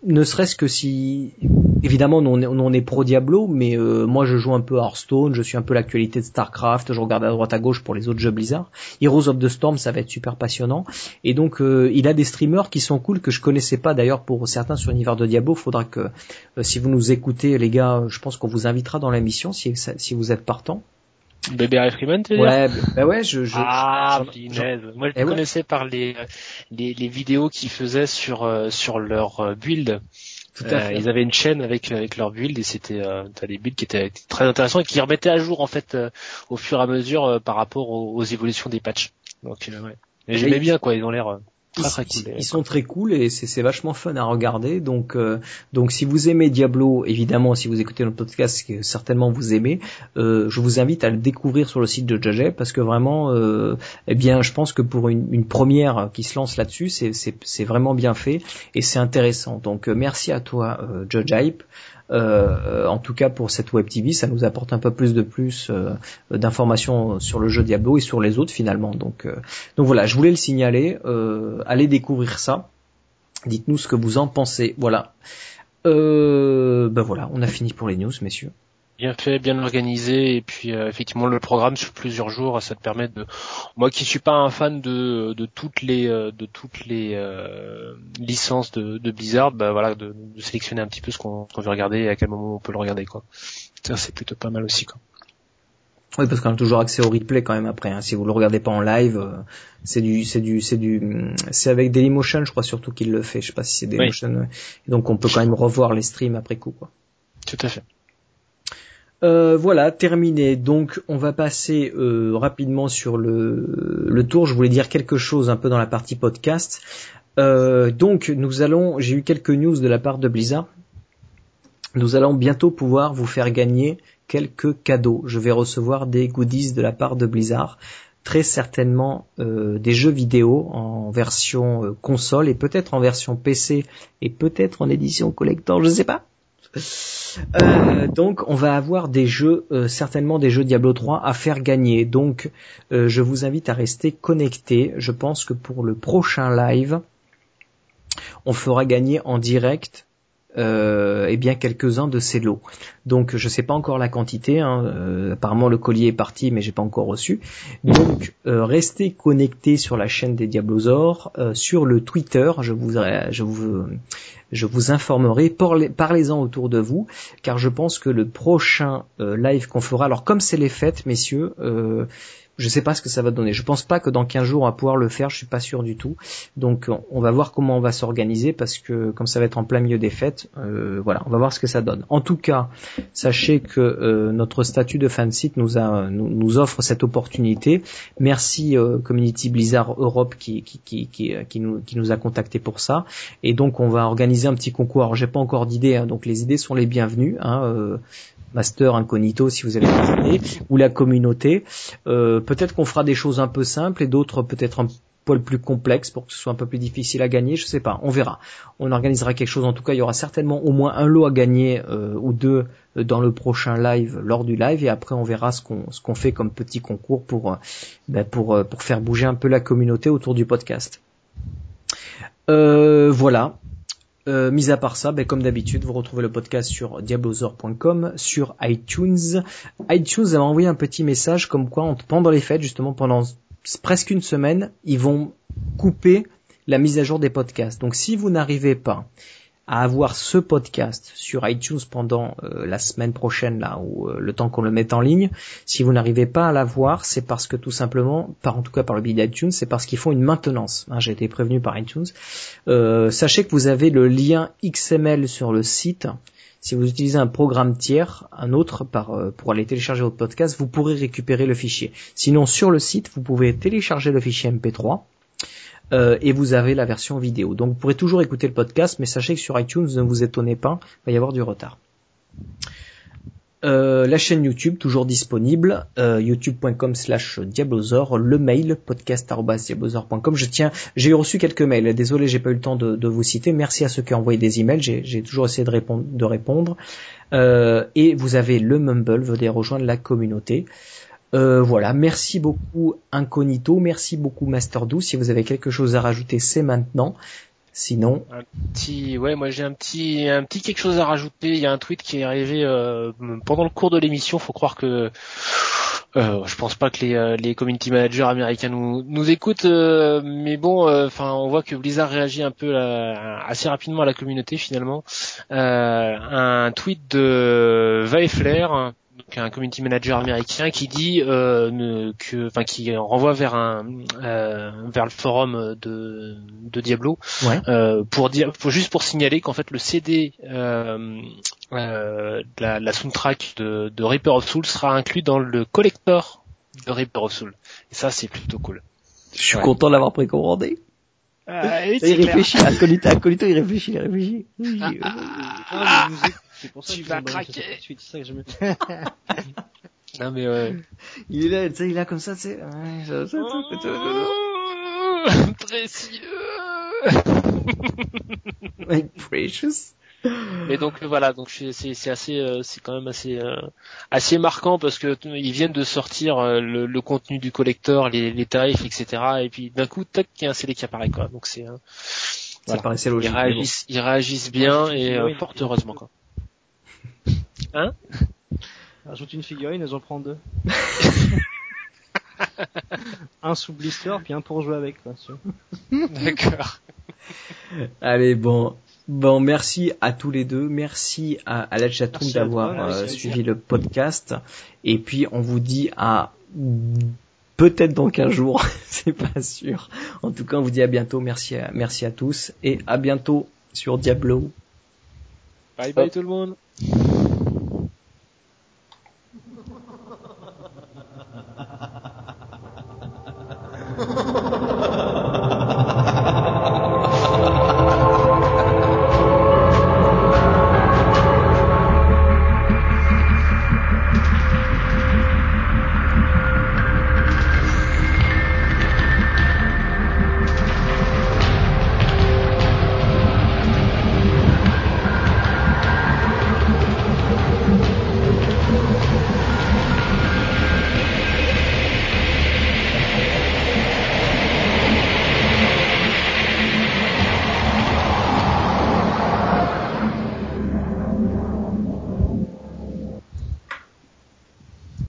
ne serait-ce que si, évidemment, on est, pro Diablo, mais euh, moi je joue un peu à Hearthstone, je suis un peu l'actualité de Starcraft, je regarde à droite à gauche pour les autres jeux Blizzard. Heroes of the Storm, ça va être super passionnant. Et donc, euh, il a des streamers qui sont cool que je connaissais pas d'ailleurs pour certains sur l'univers de Diablo. Faudra que, euh, si vous nous écoutez, les gars, je pense qu'on vous invitera dans l'émission si, si vous êtes partant. Bébé Freeman, tu veux ouais, bah ouais, je, je ah, Moi, je eh connaissais par les, les, les vidéos qu'ils faisaient sur sur leur build Tout à fait. Ils avaient une chaîne avec avec leur build et c'était t'as des builds qui étaient très intéressants et qui remettaient à jour en fait au fur et à mesure par rapport aux, évolutions des patchs. Donc ouais. Mais j'aimais bien quoi, ils ont l'air ils, sont très cool et c'est vachement fun à regarder. Donc, euh, donc si vous aimez Diablo, évidemment, si vous écoutez notre podcast, que certainement vous aimez, euh, je vous invite à le découvrir sur le site de Judge parce que vraiment, euh, eh bien, je pense que pour une, une première qui se lance là-dessus, c'est vraiment bien fait et c'est intéressant. Donc, merci à toi, Judge Hype. Euh, en tout cas pour cette web TV, ça nous apporte un peu plus de plus euh, d'informations sur le jeu Diablo et sur les autres finalement. Donc, euh, donc voilà, je voulais le signaler. allez découvrir ça. Dites-nous ce que vous en pensez. Voilà. ben voilà, on a fini pour les news, messieurs bien fait, bien organisé, et puis euh, effectivement le programme sur plusieurs jours, ça te permet de. Moi qui suis pas un fan de, de toutes les euh, de toutes les euh, licences de, de, Blizzard, bah voilà, de, de, sélectionner un petit peu ce qu'on veut regarder et à quel moment on peut le regarder quoi. Ça c'est plutôt pas mal aussi quoi. Oui, parce qu'on a toujours accès au replay quand même après. Hein. Si vous le regardez pas en live, c'est du, c'est du, c'est du, c'est avec Dailymotion, je crois surtout qu'il le fait. Je sais pas si c'est Dailymotion. Donc on peut quand même revoir les streams après coup, quoi. Tout à fait. Euh, voilà, terminé. Donc, on va passer euh, rapidement sur le, tour. Je voulais dire quelque chose un peu dans la partie podcast. Euh, donc, nous allons. J'ai eu quelques news de la part de Blizzard. Nous allons bientôt pouvoir vous faire gagner quelques cadeaux. Je vais recevoir des goodies de la part de Blizzard. Très certainement des jeux vidéo en version console et peut-être en version PC et peut-être en édition collector, je ne sais pas. Euh, donc on va avoir des jeux, euh, certainement des jeux Diablo 3 à faire gagner. Donc euh, je vous invite à rester connecté. Je pense que pour le prochain live, on fera gagner en direct euh, eh bien quelques-uns de ces lots. Donc je sais pas encore la quantité. Hein, euh, apparemment le collier est parti, mais j'ai pas encore reçu. Donc euh, restez connectés sur la chaîne des Diablosaures, euh, sur le Twitter. Je vous je vous je vous informerai. Parlez-en autour de vous, car je pense que le prochain live qu'on fera, alors comme c'est les fêtes, messieurs je sais pas ce que ça va donner. Je pense pas que dans 15 jours on va pouvoir le faire, je suis pas sûr du tout. Donc on va voir comment on va s'organiser parce que comme ça va être en plein milieu des fêtes, euh, voilà, on va voir ce que ça donne. En tout cas, sachez que euh, notre statut de fansite nous a nous, nous, offre cette opportunité. Merci euh, Community Blizzard Europe qui qui, qui qui, qui, nous qui nous a contacté pour ça. Et donc on va organiser un petit concours. Alors j'ai pas encore d'idée, hein, donc les idées sont les bienvenues. Hein, Master Incognito si vous avez des idées, ou la communauté. Euh, peut-être qu'on fera des choses un peu simples et d'autres peut-être un poil plus complexes pour que ce soit un peu plus difficile à gagner, je sais pas, on verra. On organisera quelque chose, en tout cas il y aura certainement au moins un lot à gagner euh, ou deux euh, dans le prochain live, lors du live, et après on verra ce qu'on fait comme petit concours pour ben, pour faire bouger un peu la communauté autour du podcast. voilà, euh, mis à part ça, ben, comme d'habitude, vous retrouvez le podcast sur diablozor.com, sur iTunes. iTunes a envoyé un petit message comme quoi, pendant les fêtes, justement pendant presque une semaine, ils vont couper la mise à jour des podcasts. Donc si vous n'arrivez pas à avoir ce podcast sur iTunes pendant euh, la semaine prochaine là ou euh, le temps qu'on le mette en ligne. Si vous n'arrivez pas à l'avoir, c'est parce que tout simplement, par en tout cas par le biais d'iTunes, c'est parce qu'ils font une maintenance. Hein, J'ai été prévenu par iTunes. Euh, sachez que vous avez le lien XML sur le site. Si vous utilisez un programme tiers, un autre par, pour aller télécharger votre podcast, vous pourrez récupérer le fichier. Sinon sur le site, vous pouvez télécharger le fichier MP3 euh, et vous avez la version vidéo. Donc vous pourrez toujours écouter le podcast, mais sachez que sur iTunes, ne vous étonnez pas, il va y avoir du retard. Euh, la chaîne YouTube toujours disponible, euh, youtube.com slash diablozor, le mail podcast.diablozor.com. Je tiens, j'ai reçu quelques mails, désolé j'ai pas eu le temps de, vous citer, merci à ceux qui ont envoyé des emails, j'ai toujours essayé de répondre. Et vous avez le Mumble, venez rejoindre la communauté. Euh, voilà, merci beaucoup Incognito, merci beaucoup Master 12. Si vous avez quelque chose à rajouter, c'est maintenant. Sinon, un petit, ouais, moi j'ai un petit, un petit quelque chose à rajouter. Il y a un tweet qui est arrivé euh, pendant le cours de l'émission. Faut croire que euh, je pense pas que les, euh, les community managers américains nous, nous écoutent, mais bon, enfin, on voit que Blizzard réagit un peu assez rapidement à la communauté finalement. un tweet de Vaefler donc un community manager américain qui dit euh, que, enfin qui renvoie vers un euh, vers le forum de, de Diablo euh, pour dire, pour, juste pour signaler qu'en fait le CD euh, euh, la, la, soundtrack de, de Reaper of Soul sera inclus dans le collector de Reaper of Soul. Et ça c'est plutôt cool. Je suis content de l'avoir précommandé. Ah, il réfléchit, Acolito, Acolito, il réfléchit, il réfléchit. Ah, ah, c'est pour ça tu que vas craquer. C'est ça que je me... non mais ouais. Il est là, tu sais, il est là comme ça, tu sais. Précieux. Precious. Mais donc voilà, donc c'est assez, euh, c'est quand même assez euh, assez marquant parce que ils viennent de sortir euh, le, le contenu du collector, les, les tarifs, etc. Et puis d'un coup, tac, il y a un CD qui apparaît quoi. Donc c'est ça paraissait logique. Ils réagissent, ils réagissent bien et fort heureusement quoi. Hein? Ajoute une figurine et j'en prends deux. un sous blister puis un pour jouer avec quoi. D'accord. Allez bon, Bon, merci à tous les deux. Merci à, à la chatroom d'avoir euh, suivi le podcast. Et puis, on vous dit à peut-être dans 15 jours, c'est pas sûr. En tout cas, on vous dit à bientôt. Merci à, merci à tous et à bientôt sur Diablo. Bye bye tout le monde.